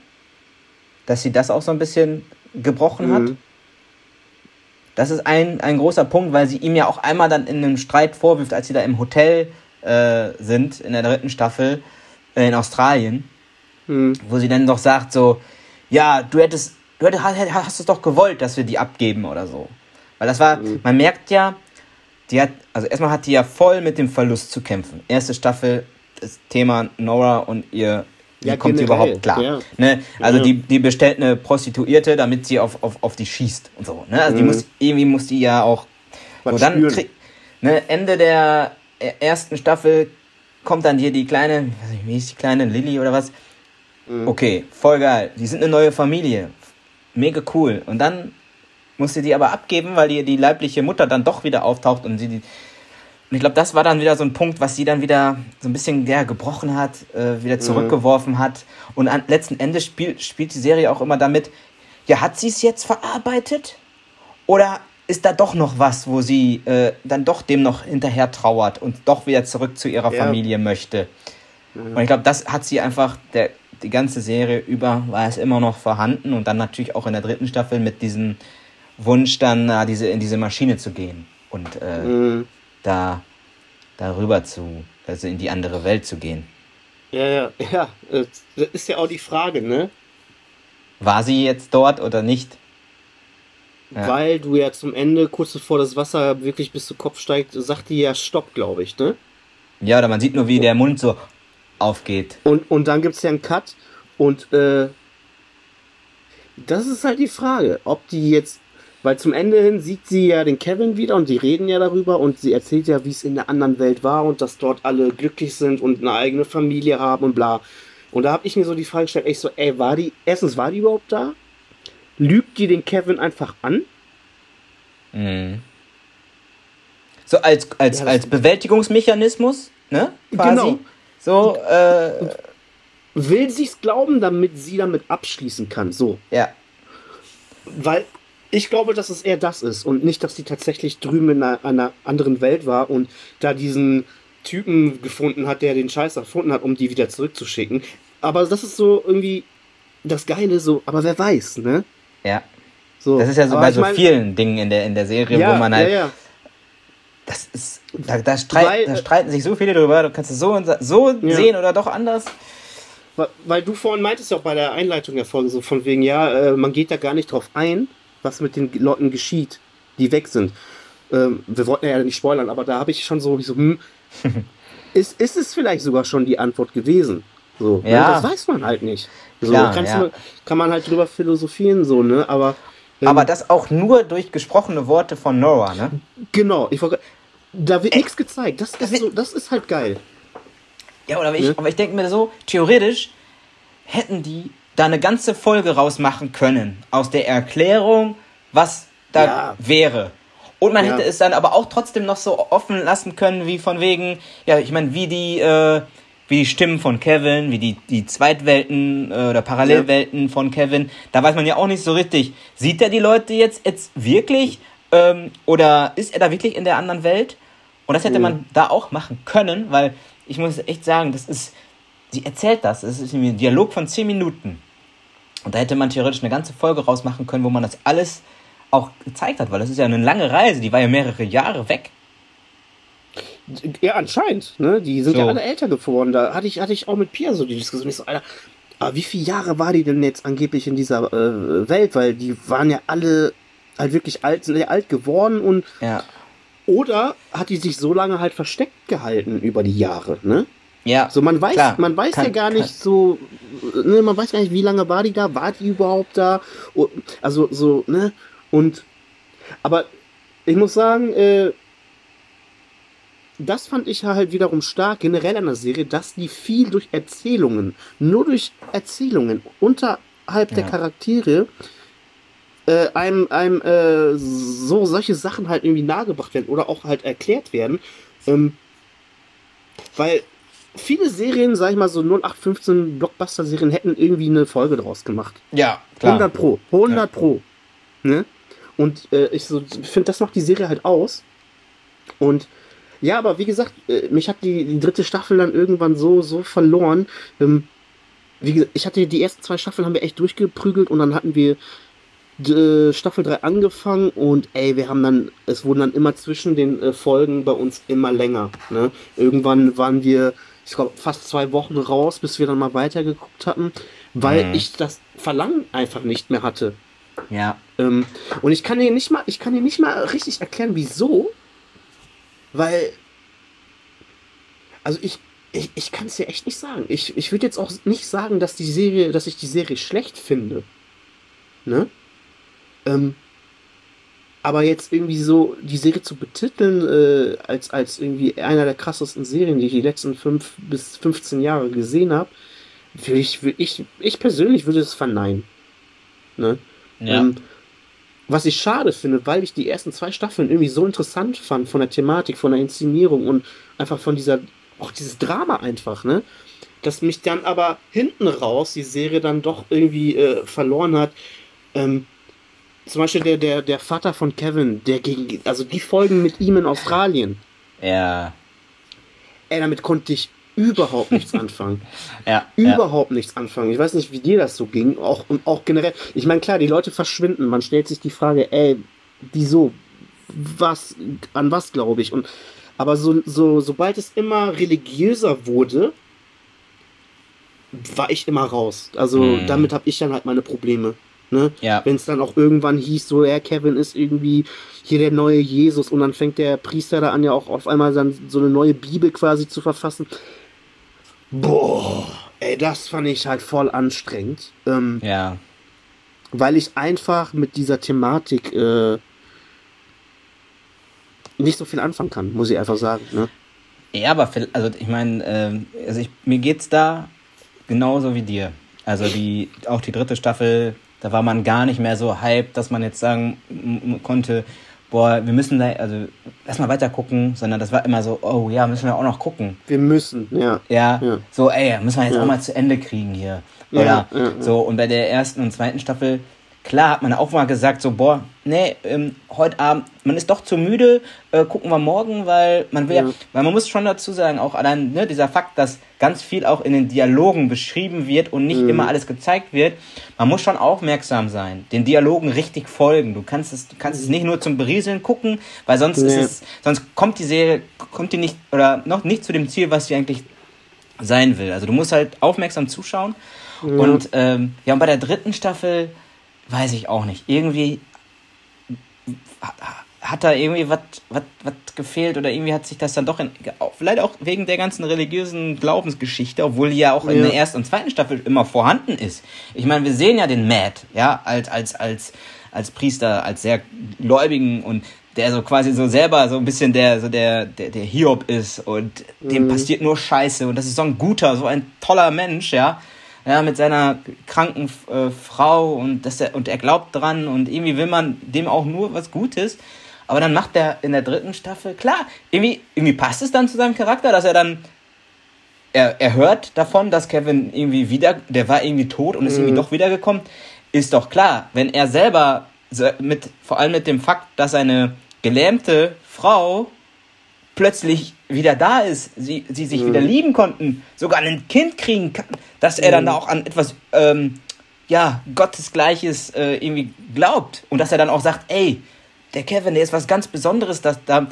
Speaker 1: dass sie das auch so ein bisschen gebrochen hat.
Speaker 2: Mhm.
Speaker 1: Das ist ein, ein großer Punkt, weil sie ihm ja auch einmal dann in einem Streit vorwirft, als sie da im Hotel äh, sind, in der dritten Staffel äh, in Australien,
Speaker 2: Mhm.
Speaker 1: wo sie dann doch sagt so, ja, du hättest, du hättest, hast es doch gewollt, dass wir die abgeben oder so. Weil das war,
Speaker 2: Mhm.
Speaker 1: man merkt ja, die hat, also erstmal hat die ja voll mit dem Verlust zu kämpfen. Erste Staffel, das Thema Nora und ihr, wie
Speaker 2: Ja,
Speaker 1: kommt sie überhaupt klar?
Speaker 2: ja.
Speaker 1: Ne? Also
Speaker 2: Ja.
Speaker 1: die, die bestellt eine Prostituierte, damit sie auf, auf, auf die schießt und so. Ne? Also die
Speaker 2: Mhm.
Speaker 1: muss, irgendwie muss die ja auch
Speaker 2: Was
Speaker 1: so, dann krieg, ne, Ende der ersten Staffel kommt dann hier die kleine, ich weiß nicht, wie hieß die kleine, Lilly oder was?
Speaker 2: Mhm.
Speaker 1: Okay, voll geil. Die sind eine neue Familie. Mega cool. Und dann musste die aber abgeben, weil die, die leibliche Mutter dann doch wieder auftaucht und sie die. Und ich glaube, das war dann wieder so ein Punkt, was sie dann wieder so ein bisschen ja, gebrochen hat, äh, wieder zurückgeworfen hat. Und an, letzten Endes spielt, spielt die Serie auch immer damit, ja, hat sie es jetzt verarbeitet? Oder ist da doch noch was, wo sie äh, dann doch dem noch hinterher trauert und doch wieder zurück zu ihrer
Speaker 2: Ja.
Speaker 1: Familie möchte? Und ich glaube, das hat sie einfach, der, die ganze Serie über war es immer noch vorhanden und dann natürlich auch in der dritten Staffel mit diesem Wunsch, dann äh, diese, in diese Maschine zu gehen und äh,
Speaker 2: Mhm.
Speaker 1: da darüber zu, also in die andere Welt zu gehen.
Speaker 2: Ja, ja, ja. äh, Das ist ja auch die Frage, ne?
Speaker 1: War sie jetzt dort oder nicht? Ja.
Speaker 2: Weil du ja zum Ende, kurz bevor das Wasser wirklich bis zu Kopf steigt, sagt die ja Stopp, glaube ich, ne?
Speaker 1: Ja, oder man sieht nur, wie der Mund so aufgeht.
Speaker 2: Und, und dann gibt es ja einen Cut und äh, das ist halt die Frage, ob die jetzt, weil zum Ende hin sieht sie ja den Kevin wieder und die reden ja darüber und sie erzählt ja, wie es in der anderen Welt war und dass dort alle glücklich sind und eine eigene Familie haben und bla. Und da habe ich mir so die Frage gestellt, ich so, ey, war die, erstens, war die überhaupt da? Lügt die den Kevin einfach an?
Speaker 1: Mhm. So als, als,
Speaker 2: Ja,
Speaker 1: als Bewältigungsmechanismus, ne? Quasi.
Speaker 2: Genau.
Speaker 1: So, äh,
Speaker 2: Will sie's glauben, damit sie damit abschließen kann, so.
Speaker 1: ja.
Speaker 2: Weil ich glaube, dass es eher das ist und nicht, dass sie tatsächlich drüben in einer, einer anderen Welt war und da diesen Typen gefunden hat, der den Scheiß erfunden hat, um die wieder zurückzuschicken. Aber das ist so irgendwie das Geile, so, aber wer weiß, ne?
Speaker 1: Ja.
Speaker 2: So.
Speaker 1: Das ist ja so
Speaker 2: Aber
Speaker 1: bei so
Speaker 2: mein-
Speaker 1: vielen Dingen in der, in der Serie,
Speaker 2: ja,
Speaker 1: wo man halt.
Speaker 2: Ja, ja.
Speaker 1: Das ist. Da, da, streit,
Speaker 2: Weil,
Speaker 1: da
Speaker 2: äh,
Speaker 1: streiten sich so viele drüber. Du kannst es so, und so sehen oder doch anders.
Speaker 2: Weil, weil du vorhin meintest ja auch bei der Einleitung der Folge so von wegen, ja, äh, man geht da gar nicht drauf ein, was mit den Leuten geschieht, die weg sind. Ähm, wir wollten ja nicht spoilern, aber da habe ich schon so, ich so hm, ist, ist es vielleicht sogar schon die Antwort gewesen? So, ne?
Speaker 1: Ja.
Speaker 2: Das weiß man halt nicht. So,
Speaker 1: Klar, ja.
Speaker 2: du, kann man halt drüber philosophieren, so, ne? Aber, ähm,
Speaker 1: Aber das auch nur durch gesprochene Worte von Nora, ne?
Speaker 2: genau, ich wollte. Da wird nichts gezeigt. Das ist, so, das ist halt geil.
Speaker 1: Ja, oder ich,
Speaker 2: Ne?
Speaker 1: aber ich denke mir so, theoretisch hätten die da eine ganze Folge rausmachen können. Aus der Erklärung, was da
Speaker 2: Ja.
Speaker 1: wäre. Und man
Speaker 2: Ja.
Speaker 1: hätte es dann aber auch trotzdem noch so offen lassen können, wie von wegen, ja, ich meine, wie die, äh, wie die Stimmen von Kevin, wie die, die Zweitwelten äh, oder Parallelwelten von Kevin. Da weiß man ja auch nicht so richtig, sieht er die Leute jetzt, jetzt wirklich ähm, oder ist er da wirklich in der anderen Welt? Und das hätte
Speaker 2: Mhm.
Speaker 1: man da auch machen können, weil ich muss echt sagen, das ist, sie erzählt das, es ist ein Dialog von 10 Minuten. Und da hätte man theoretisch eine ganze Folge rausmachen können, wo man das alles auch gezeigt hat, weil das ist ja eine lange Reise, die war ja mehrere Jahre weg.
Speaker 2: Ja, anscheinend. Ne? Die sind ja
Speaker 1: So.
Speaker 2: alle älter geworden. Da hatte ich, hatte ich auch mit Pia so die Diskussion. Ich so, Alter, aber wie viele Jahre war die denn jetzt angeblich in dieser äh, Welt? Weil die waren ja alle halt wirklich alt, sind ja alt geworden und
Speaker 1: Ja.
Speaker 2: oder hat die sich so lange halt versteckt gehalten über die Jahre, ne?
Speaker 1: Ja.
Speaker 2: So, man weiß,
Speaker 1: Klar,
Speaker 2: man weiß ja
Speaker 1: kann-
Speaker 2: gar
Speaker 1: kann-
Speaker 2: nicht so, ne, man weiß gar nicht, wie lange war die da, war die überhaupt da? Also so, ne? Und aber ich muss sagen, äh, das fand ich halt wiederum stark generell an der Serie, dass die viel durch Erzählungen, nur durch Erzählungen unterhalb der
Speaker 1: Ja.
Speaker 2: Charaktere äh, einem, einem äh, so solche Sachen halt irgendwie nahegebracht werden oder auch halt erklärt werden. Ähm, weil viele Serien, sag ich mal, so 0815 Blockbuster-Serien hätten irgendwie eine Folge draus gemacht.
Speaker 1: Ja, klar.
Speaker 2: 100 Pro, 100
Speaker 1: Ja.
Speaker 2: Pro. Ne? Und äh, ich so finde, das macht die Serie halt aus. Und ja, aber wie gesagt, äh, mich hat die, die dritte Staffel dann irgendwann so, so verloren. Ähm, wie gesagt, ich hatte die ersten zwei Staffeln haben wir echt durchgeprügelt und dann hatten wir äh, Staffel 3 angefangen und ey, wir haben dann, es wurden dann immer zwischen den äh, Folgen bei uns immer länger. Ne? Irgendwann waren wir, ich glaube, fast zwei Wochen raus, bis wir dann mal weitergeguckt hatten, weil
Speaker 1: Mhm.
Speaker 2: ich das Verlangen einfach nicht mehr hatte.
Speaker 1: Ja.
Speaker 2: Ähm, und ich kann dir nicht mal, ich kann dir nicht mal richtig erklären, wieso. Weil. Also ich, ich, ich kann es dir echt nicht sagen. Ich, ich würde jetzt auch nicht sagen, dass die Serie, dass ich die Serie schlecht finde. Ne? Ähm, aber jetzt irgendwie so die Serie zu betiteln, äh, als, als irgendwie einer der krassesten Serien, die ich die letzten fünf bis 15 Jahre gesehen habe, würde ich, würd ich, ich persönlich würde es verneinen. Ne?
Speaker 1: Ja.
Speaker 2: Ähm, was ich schade finde, weil ich die ersten zwei Staffeln irgendwie so interessant fand von der Thematik, von der Inszenierung und einfach von dieser, auch dieses Drama einfach, ne? Dass mich dann aber hinten raus die Serie dann doch irgendwie äh, verloren hat. Ähm, zum Beispiel der, der, der Vater von Kevin, der gegen, also die Folgen mit ihm in Australien,
Speaker 1: ja.
Speaker 2: ey, damit konnte ich überhaupt nichts anfangen.
Speaker 1: Ja. ja.
Speaker 2: überhaupt nichts anfangen. Ich weiß nicht, wie dir das so ging. Auch, und auch generell. Ich meine, klar, die Leute verschwinden. Man stellt sich die Frage, ey, wieso? Was? An was glaube ich? Und aber so, so, sobald es immer religiöser wurde, war ich immer raus. Also
Speaker 1: Mhm.
Speaker 2: damit habe ich dann halt meine Probleme. Ne?
Speaker 1: Ja.
Speaker 2: Wenn es dann auch irgendwann hieß, so, ja, Kevin ist irgendwie hier der neue Jesus und dann fängt der Priester da an, ja auch auf einmal dann so eine neue Bibel quasi zu verfassen. Boah, ey, das fand ich halt voll anstrengend. Ähm,
Speaker 1: Ja.
Speaker 2: weil ich einfach mit dieser Thematik äh, nicht so viel anfangen kann, muss ich einfach sagen. Ne?
Speaker 1: Ja, aber also ich meine, ähm, also ich, mir geht's da genauso wie dir. Also die auch die dritte Staffel, da war man gar nicht mehr so hyped, dass man jetzt sagen konnte, boah, wir müssen da also lass mal weiter gucken, sondern das war immer so, oh ja, müssen wir auch noch gucken.
Speaker 2: Wir müssen, ja.
Speaker 1: Ja,
Speaker 2: Ja.
Speaker 1: so ey, müssen wir jetzt
Speaker 2: Ja.
Speaker 1: auch mal zu Ende kriegen hier. Oder
Speaker 2: ja.
Speaker 1: so und bei der ersten und zweiten Staffel Klar hat man auch mal gesagt, so, boah, nee, ähm, heute Abend, man ist doch zu müde, äh, gucken wir morgen, weil man will ja.
Speaker 2: Ja.
Speaker 1: weil man muss schon dazu sagen, auch allein ne, dieser Fakt, dass ganz viel auch in den Dialogen beschrieben wird und nicht
Speaker 2: Mhm.
Speaker 1: immer alles gezeigt wird, man muss schon aufmerksam sein, den Dialogen richtig folgen. Du kannst es, du kannst es nicht nur zum Berieseln gucken, weil sonst ist
Speaker 2: Nee.
Speaker 1: es, sonst kommt die Serie, kommt die nicht, oder noch nicht zu dem Ziel, was sie eigentlich sein will. Also du musst halt aufmerksam zuschauen. Und ähm, ja, und bei der dritten Staffel weiß ich auch nicht. Irgendwie ha- hat da irgendwie was gefehlt oder irgendwie hat sich das dann doch in, vielleicht auch wegen der ganzen religiösen Glaubensgeschichte, obwohl die ja auch in
Speaker 2: Ja.
Speaker 1: der ersten und zweiten Staffel immer vorhanden ist. Ich meine, wir sehen ja den Matt, ja, als als als als Priester, als sehr gläubigen und der so quasi so selber so ein bisschen der so der der, der Hiob ist und dem passiert nur Scheiße und das ist so ein guter, so ein toller Mensch, ja ja, mit seiner kranken äh, Frau und dass er und er glaubt dran und irgendwie will man dem auch nur was Gutes. Aber dann macht er in der dritten Staffel, klar, irgendwie, irgendwie passt es dann zu seinem Charakter, dass er dann, er, er hört davon, dass Kevin irgendwie wieder, der war irgendwie tot und ist irgendwie doch wiedergekommen. Ist doch klar, wenn er selber se- mit, vor allem mit dem Fakt, dass seine gelähmte Frau plötzlich wieder da ist, sie, sie sich wieder lieben konnten, sogar ein Kind kriegen kann, dass er dann da auch an etwas, ähm, ja, Gottesgleiches äh, irgendwie glaubt. Und dass er dann auch sagt, ey, der Kevin, der ist was ganz Besonderes, dass da,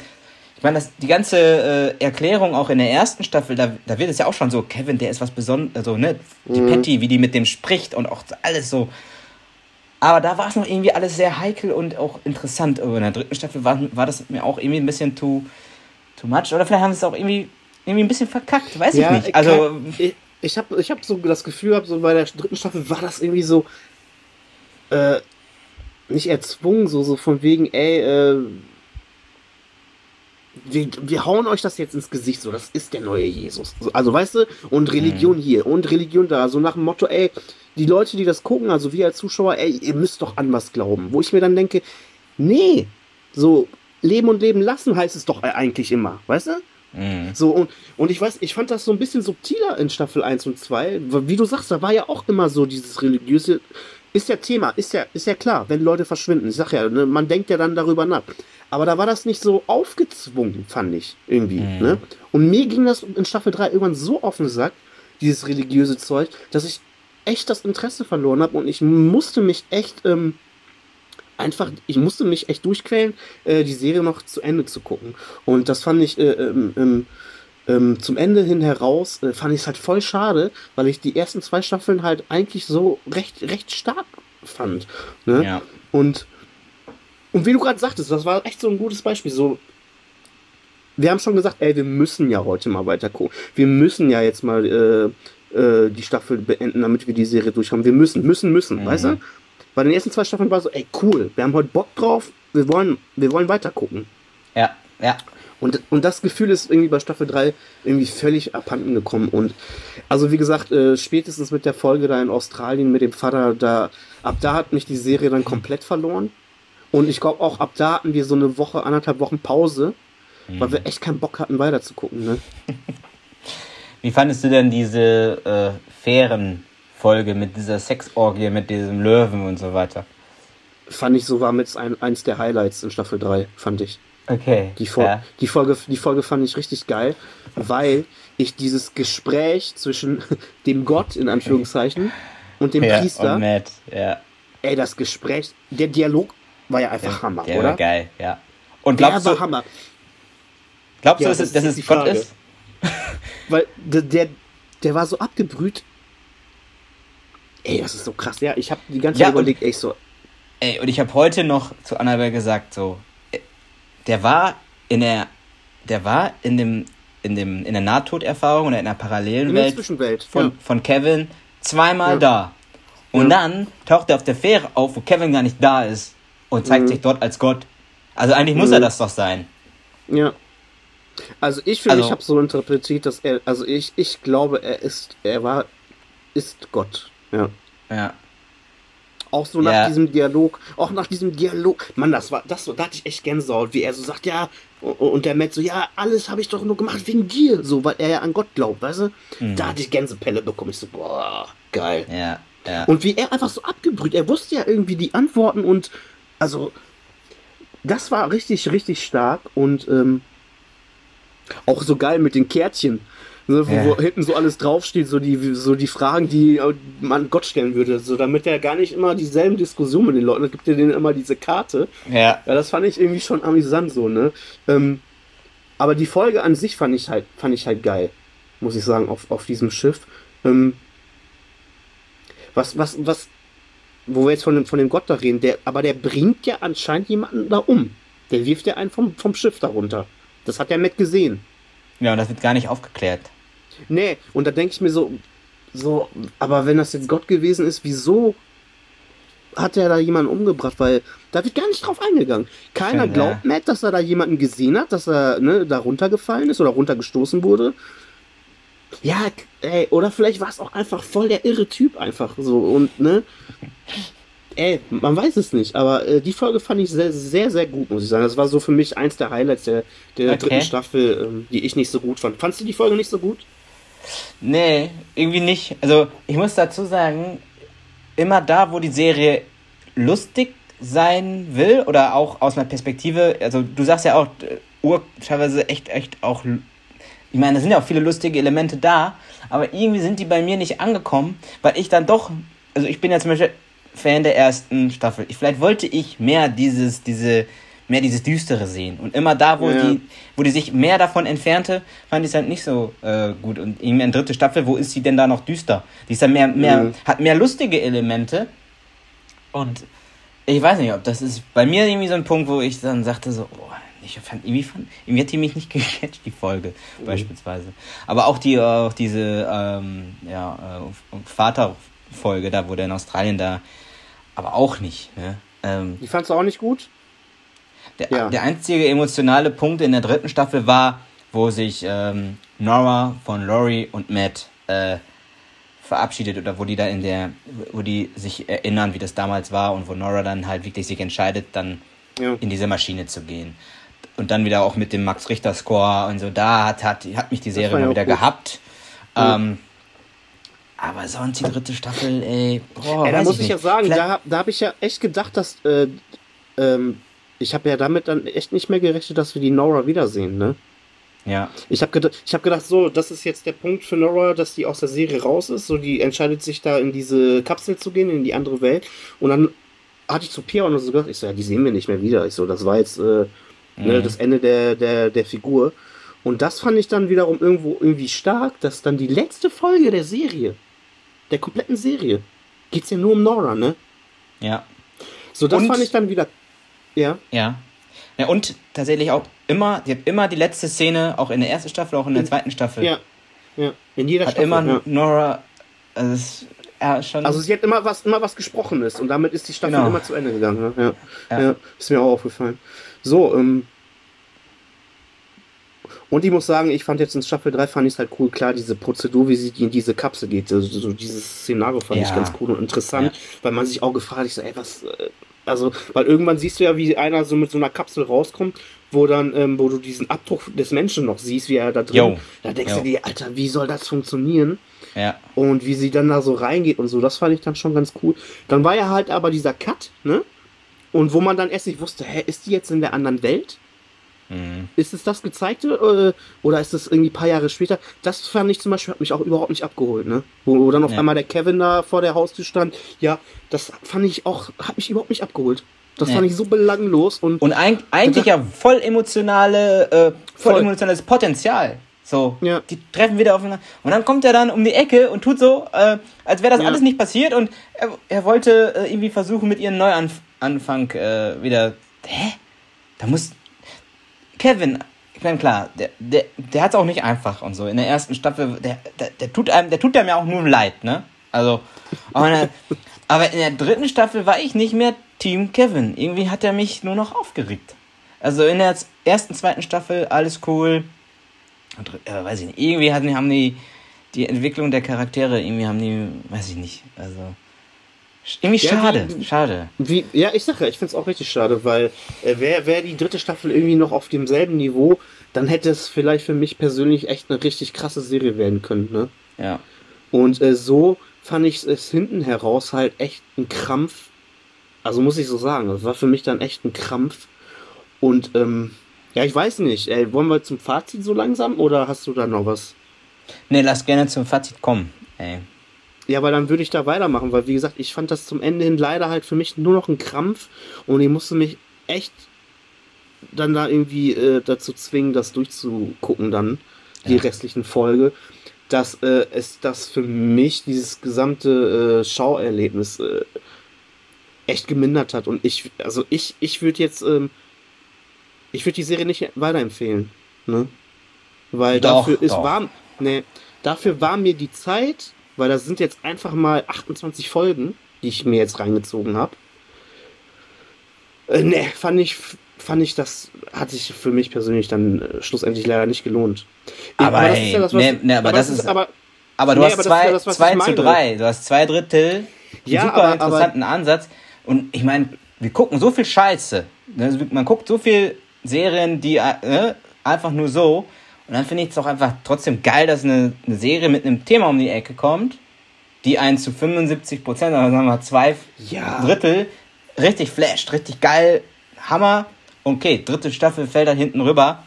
Speaker 1: ich meine, das, die ganze äh, Erklärung auch in der ersten Staffel, da, da wird es ja auch schon so, Kevin, der ist was Besonderes, also, ne, die Patty, wie die mit dem spricht und auch alles so, aber da war es noch irgendwie alles sehr heikel und auch interessant. Aber in der dritten Staffel war, war das mir auch irgendwie ein bisschen too, too much. Oder vielleicht haben sie es auch irgendwie, irgendwie ein bisschen verkackt, weiß ich nicht. Also,
Speaker 2: ich, ich habe ich hab so das Gefühl gehabt, so bei der dritten Staffel war das irgendwie so äh, nicht erzwungen, so, so von wegen, ey, äh, wir, wir hauen euch das jetzt ins Gesicht, so, das ist der neue Jesus. So, also, weißt du, und Religion hier und Religion da, so nach dem Motto, ey, die Leute, die das gucken, also wir als Zuschauer, ey, ihr müsst doch an was glauben. Wo ich mir dann denke, nee, so, leben und leben lassen heißt es doch eigentlich immer, weißt du?
Speaker 1: mh.
Speaker 2: So, und, und ich weiß, ich fand das so ein bisschen subtiler in Staffel 1 und 2. weil, Wie du sagst, da war ja auch immer so dieses religiöse. Ist ja Thema, ist ja, ist ja klar, wenn Leute verschwinden. Ich sag ja, ne, man denkt ja dann darüber nach. Aber da war das nicht so aufgezwungen, fand ich irgendwie.
Speaker 1: Mhm.
Speaker 2: Ne? Und mir ging das in Staffel 3 irgendwann so auf den Sack, dieses religiöse Zeug, dass ich echt das Interesse verloren habe und ich musste mich echt ähm, einfach, ich musste mich echt durchquälen, äh, die Serie noch zu Ende zu gucken. Und das fand ich äh, ähm, ähm, ähm, zum Ende hin heraus, äh, fand ich es halt voll schade, weil ich die ersten zwei Staffeln halt eigentlich so recht, recht stark fand. Ne?
Speaker 1: ja.
Speaker 2: Und, und wie du gerade sagtest, das war echt so ein gutes Beispiel. So, wir haben schon gesagt, ey, wir müssen ja heute mal weiter gucken. Wir müssen ja jetzt mal äh, äh, die Staffel beenden, damit wir die Serie durchhaben. Wir müssen, müssen, müssen,
Speaker 1: Mhm.
Speaker 2: weißt du? Bei den ersten zwei Staffeln war so, ey, cool, wir haben heute Bock drauf, wir wollen, wir wollen weiter gucken.
Speaker 1: Ja, ja.
Speaker 2: Und, und das Gefühl ist irgendwie bei Staffel 3 irgendwie völlig abhanden gekommen. Und also wie gesagt, äh, spätestens mit der Folge da in Australien mit dem Vater, da ab da hat mich die Serie dann komplett verloren. Und ich glaube auch ab da hatten wir so eine Woche, anderthalb Wochen Pause, weil wir echt keinen Bock hatten, weiter zu gucken. Ne?
Speaker 1: Wie fandest du denn diese äh, fairen Folge mit dieser Sexorgie, mit diesem Löwen und so weiter?
Speaker 2: Fand ich so war mit ein, eins der Highlights in Staffel 3, fand ich.
Speaker 1: Okay.
Speaker 2: Die, Fol
Speaker 1: ja.
Speaker 2: die, Folge, die Folge fand ich richtig geil, weil ich dieses Gespräch zwischen dem Gott, in Anführungszeichen, und dem
Speaker 1: ja,
Speaker 2: Priester,
Speaker 1: Und Matt, ja.
Speaker 2: ey, das Gespräch, der Dialog war ja einfach Hammer,
Speaker 1: Der
Speaker 2: oder?
Speaker 1: war geil, ja. Und
Speaker 2: Der
Speaker 1: glaubst
Speaker 2: war
Speaker 1: du,
Speaker 2: Hammer,
Speaker 1: glaubst du,
Speaker 2: Ja,
Speaker 1: dass,
Speaker 2: das
Speaker 1: es, dass
Speaker 2: ist
Speaker 1: es
Speaker 2: die
Speaker 1: Gott ist?
Speaker 2: weil der, der, der war so abgebrüht. Ey, das ist so krass. Ja, ich habe die ganze Zeit
Speaker 1: Ja,
Speaker 2: überlegt, ey, so,
Speaker 1: Ey, und ich habe heute noch zu Annabelle gesagt, so, äh, der war in der, der war in dem, in dem, in der Nahtoderfahrung oder in der parallelen
Speaker 2: in der
Speaker 1: Welt
Speaker 2: Zwischenwelt.
Speaker 1: von,
Speaker 2: ja.
Speaker 1: von Kevin zweimal
Speaker 2: Ja.
Speaker 1: da. Und dann taucht er auf der Fähre auf, wo Kevin gar nicht da ist und zeigt
Speaker 2: Mhm.
Speaker 1: sich dort als Gott. Also eigentlich muss
Speaker 2: Mhm.
Speaker 1: er das doch sein.
Speaker 2: Ja. Also ich finde,
Speaker 1: Also-
Speaker 2: ich habe so interpretiert, dass er, also ich, ich glaube, er ist, er war, ist Gott. Ja.
Speaker 1: Ja.
Speaker 2: Auch so nach
Speaker 1: Ja.
Speaker 2: diesem Dialog, auch nach diesem Dialog. Mann, das war, das so, da hatte ich echt Gänsehaut, wie er so sagt, ja, und, der Matt so, ja, alles habe ich doch nur gemacht wegen dir, so, weil er ja an Gott glaubt, weißt du?
Speaker 1: Mhm.
Speaker 2: Da hatte ich Gänsepelle bekommen, ich so, boah, geil.
Speaker 1: Ja. Ja.
Speaker 2: Und wie er einfach so abgebrüht, er wusste ja irgendwie die Antworten und, also, das war richtig, richtig stark und, ähm, auch so geil mit den Kärtchen. Wo,
Speaker 1: Ja.
Speaker 2: wo hinten so alles draufsteht, so die, so die Fragen, die äh, man Gott stellen würde, so damit er gar nicht immer dieselben Diskussionen mit den Leuten, hat, gibt er denen immer diese Karte.
Speaker 1: ja.
Speaker 2: Ja, das fand ich irgendwie schon amüsant so, ne? Ähm, aber die Folge an sich fand ich halt, fand ich halt geil, muss ich sagen, auf, auf diesem Schiff. Ähm, was, was, was, wo wir jetzt von dem, von dem Gott da reden, der, aber der bringt ja anscheinend jemanden da um. Der wirft ja einen vom, vom Schiff darunter. Das hat der Matt gesehen.
Speaker 1: Ja, und das wird gar nicht aufgeklärt.
Speaker 2: Nee, und da denke ich mir so, so, aber wenn das jetzt Gott gewesen ist, wieso hat er da jemanden umgebracht? Weil da wird gar nicht drauf eingegangen. Keiner
Speaker 1: Stimmt,
Speaker 2: glaubt Matt, dass er da jemanden gesehen hat, dass er ne, da runtergefallen ist oder runtergestoßen wurde. Ja, ey, oder vielleicht war es auch einfach voll der irre Typ einfach so und ne. Ey, man weiß es nicht, aber äh, die Folge fand ich sehr, sehr, sehr gut, muss ich sagen. Das war so für mich eins der Highlights der, der
Speaker 1: Okay.
Speaker 2: dritten Staffel, ähm, die ich nicht so gut fand. Fandst du die Folge nicht so gut?
Speaker 1: Nee, irgendwie nicht. Also, ich muss dazu sagen, immer da, wo die Serie lustig sein will oder auch aus einer Perspektive, also du sagst ja auch, äh, Ur teilweise echt, echt auch, ich meine, da sind ja auch viele lustige Elemente da, aber irgendwie sind die bei mir nicht angekommen, weil ich dann doch, also ich bin ja zum Beispiel Fan der ersten Staffel. Ich, vielleicht wollte ich mehr dieses, diese, mehr dieses Düstere sehen. Und immer da, wo
Speaker 2: Ja.
Speaker 1: die, wo die sich mehr davon entfernte, fand ich es halt nicht so äh, gut. Und irgendwie in dritte Staffel, wo ist sie denn da noch düster? Die ist dann mehr, mehr,
Speaker 2: Mhm.
Speaker 1: hat mehr lustige Elemente. Und ich weiß nicht, ob das ist bei mir irgendwie so ein Punkt, wo ich dann sagte so, oh, ich fand, irgendwie, fand, irgendwie hat die mich nicht gecatcht, die Folge beispielsweise. Aber auch die, auch diese ähm, ja, äh, Vaterfolge da, wo der in Australien da, aber auch nicht. Ne? Ähm,
Speaker 2: Die fandst du auch nicht gut?
Speaker 1: der,
Speaker 2: Ja.
Speaker 1: der einzige emotionale Punkt in der dritten Staffel war, wo sich ähm, Nora von Laurie und Matt äh, verabschiedet oder wo die da in der, wo die sich erinnern, wie das damals war und wo Nora dann halt wirklich sich entscheidet, dann
Speaker 2: Ja.
Speaker 1: in diese Maschine zu gehen. Und dann wieder auch mit dem Max Richter Score und so, da hat, hat, hat mich die Serie mal wieder
Speaker 2: gut.
Speaker 1: gehabt.
Speaker 2: Ja.
Speaker 1: Ähm, aber sonst die dritte Staffel, ey, boah,
Speaker 2: Ey, da muss ich, ja
Speaker 1: nicht.
Speaker 2: sagen,
Speaker 1: Vielleicht-
Speaker 2: da, da habe ich ja echt gedacht, dass äh, ähm, ich habe ja damit dann echt nicht mehr gerechnet, dass wir die Nora wiedersehen, ne?
Speaker 1: ja,
Speaker 2: Ich habe gedacht, ich hab gedacht, so, das ist jetzt der Punkt für Nora, dass die aus der Serie raus ist. So, die entscheidet sich da in diese Kapsel zu gehen, in die andere Welt. Und dann hatte ich zu Pia und so gesagt, ich so, ja, die sehen wir nicht mehr wieder. Ich so, das war jetzt äh, ne,
Speaker 1: Mhm.
Speaker 2: das Ende der, der, der Figur. Und das fand ich dann wiederum irgendwo irgendwie stark, dass dann die letzte Folge der Serie, der kompletten Serie, geht's ja nur um Nora, ne?
Speaker 1: ja.
Speaker 2: So, das
Speaker 1: Und-
Speaker 2: fand ich dann wieder. Ja.
Speaker 1: Ja. Ja, und tatsächlich auch immer, die hat immer die letzte Szene, auch in der ersten Staffel, auch in der zweiten Staffel,
Speaker 2: Ja. Ja. In jeder
Speaker 1: hat
Speaker 2: Staffel.
Speaker 1: immer
Speaker 2: ja.
Speaker 1: Nora, also es, ja, schon,
Speaker 2: Also sie hat immer was, immer was Gesprochenes und damit ist die Staffel
Speaker 1: Genau.
Speaker 2: immer zu Ende gegangen. Ne? Ja.
Speaker 1: Ja.
Speaker 2: Ja. ist mir auch aufgefallen. So, ähm. Und ich muss sagen, ich fand jetzt in Staffel 3 fand ich es halt cool, klar, diese Prozedur, wie sie in diese Kapsel geht, also so dieses Szenario fand ich
Speaker 1: Ja.
Speaker 2: ganz cool und interessant, weil man sich auch gefragt hat, ich so, ey, was, äh, also, weil irgendwann siehst du ja, wie einer so mit so einer Kapsel rauskommt, wo dann, ähm, wo du diesen Abdruck des Menschen noch siehst, wie er da drin,
Speaker 1: Jo.
Speaker 2: da denkst
Speaker 1: Jo.
Speaker 2: du dir, Alter, wie soll das funktionieren?
Speaker 1: ja,
Speaker 2: Und wie sie dann da so reingeht und so, das fand ich dann schon ganz cool. Dann war ja halt aber dieser Cut, ne? Und wo man dann erst nicht wusste, hä, ist die jetzt in der anderen Welt?
Speaker 1: Mhm.
Speaker 2: Ist es das gezeigte äh, oder ist es irgendwie ein paar Jahre später? Das fand ich zum Beispiel, hat mich auch überhaupt nicht abgeholt, ne? Wo, wo dann auf
Speaker 1: Ja.
Speaker 2: einmal der Kevin da vor der Haustür stand. Ja, das fand ich auch, hat mich überhaupt nicht abgeholt. Das
Speaker 1: Nee.
Speaker 2: fand ich so belanglos und,
Speaker 1: und eig eigentlich ja voll emotionale, äh, voll
Speaker 2: Voll.
Speaker 1: emotionales Potenzial. So, ja. die treffen wieder aufeinander. Und dann kommt er dann um die Ecke und tut so, äh, als wäre das ja. alles nicht passiert. Und er, er wollte äh, irgendwie versuchen, mit ihren Neuanfang äh, wieder. Hä? Da muss. Kevin, ich meine, klar, der, der, der hat es auch nicht einfach und so. In der ersten Staffel, der, der, der tut einem, der tut einem ja auch nur leid, ne? Also, aber in, der, aber in der dritten Staffel war ich nicht mehr Team Kevin. Irgendwie hat er mich nur noch aufgeregt. Also in der ersten, zweiten Staffel alles cool äh, weiß ich nicht, irgendwie haben die die Entwicklung der Charaktere, irgendwie haben die, weiß ich nicht, also irgendwie ja, schade,
Speaker 2: wie,
Speaker 1: schade.
Speaker 2: Wie, ja, ich sage ja, ich finde es auch richtig schade, weil äh, wäre wär die dritte Staffel irgendwie noch auf demselben Niveau, dann hätte es vielleicht für mich persönlich echt eine richtig krasse Serie werden können, ne?
Speaker 1: Ja.
Speaker 2: Und äh, so fand ich es hinten heraus halt echt ein Krampf. Also muss ich so sagen, das war für mich dann echt ein Krampf. Und ähm, ja, ich weiß nicht. Ey, wollen wir zum Fazit so langsam oder hast du da noch was?
Speaker 1: Nee, lass gerne zum Fazit kommen. Ey.
Speaker 2: Ja, aber dann würde ich da weitermachen, weil wie gesagt, ich fand das zum Ende hin leider halt für mich nur noch ein Krampf und ich musste mich echt dann da irgendwie äh, dazu zwingen, das durchzugucken dann, die ja. restlichen Folge, dass äh, es das für mich dieses gesamte äh, Schauerlebnis äh, echt gemindert hat und ich, also ich, ich würde jetzt ähm, ich würde die Serie nicht weiterempfehlen. Ne? Weil doch, dafür ist warm. Ne, dafür war mir die Zeit, weil das sind jetzt einfach mal 28 Folgen, die ich mir jetzt reingezogen habe. Äh, ne, fand ich, fand ich, das hat sich für mich persönlich dann äh, schlussendlich leider nicht gelohnt.
Speaker 1: Aber, aber hey, ja das, was, nee, nee, aber, aber das, ist, aber, aber du nee, hast zwei, das, zwei zu drei, du hast zwei Drittel, ja, super aber, interessanten Ansatz. Und ich meine, wir gucken so viel Scheiße. Ne, man guckt so viel Serien, die äh, einfach nur so. Und dann finde ich es auch einfach trotzdem geil, dass eine, eine Serie mit einem Thema um die Ecke kommt, die einen zu 75 Prozent, also sagen wir zwei ja. Drittel, richtig flasht, richtig geil, Hammer. Okay, dritte Staffel fällt da hinten rüber.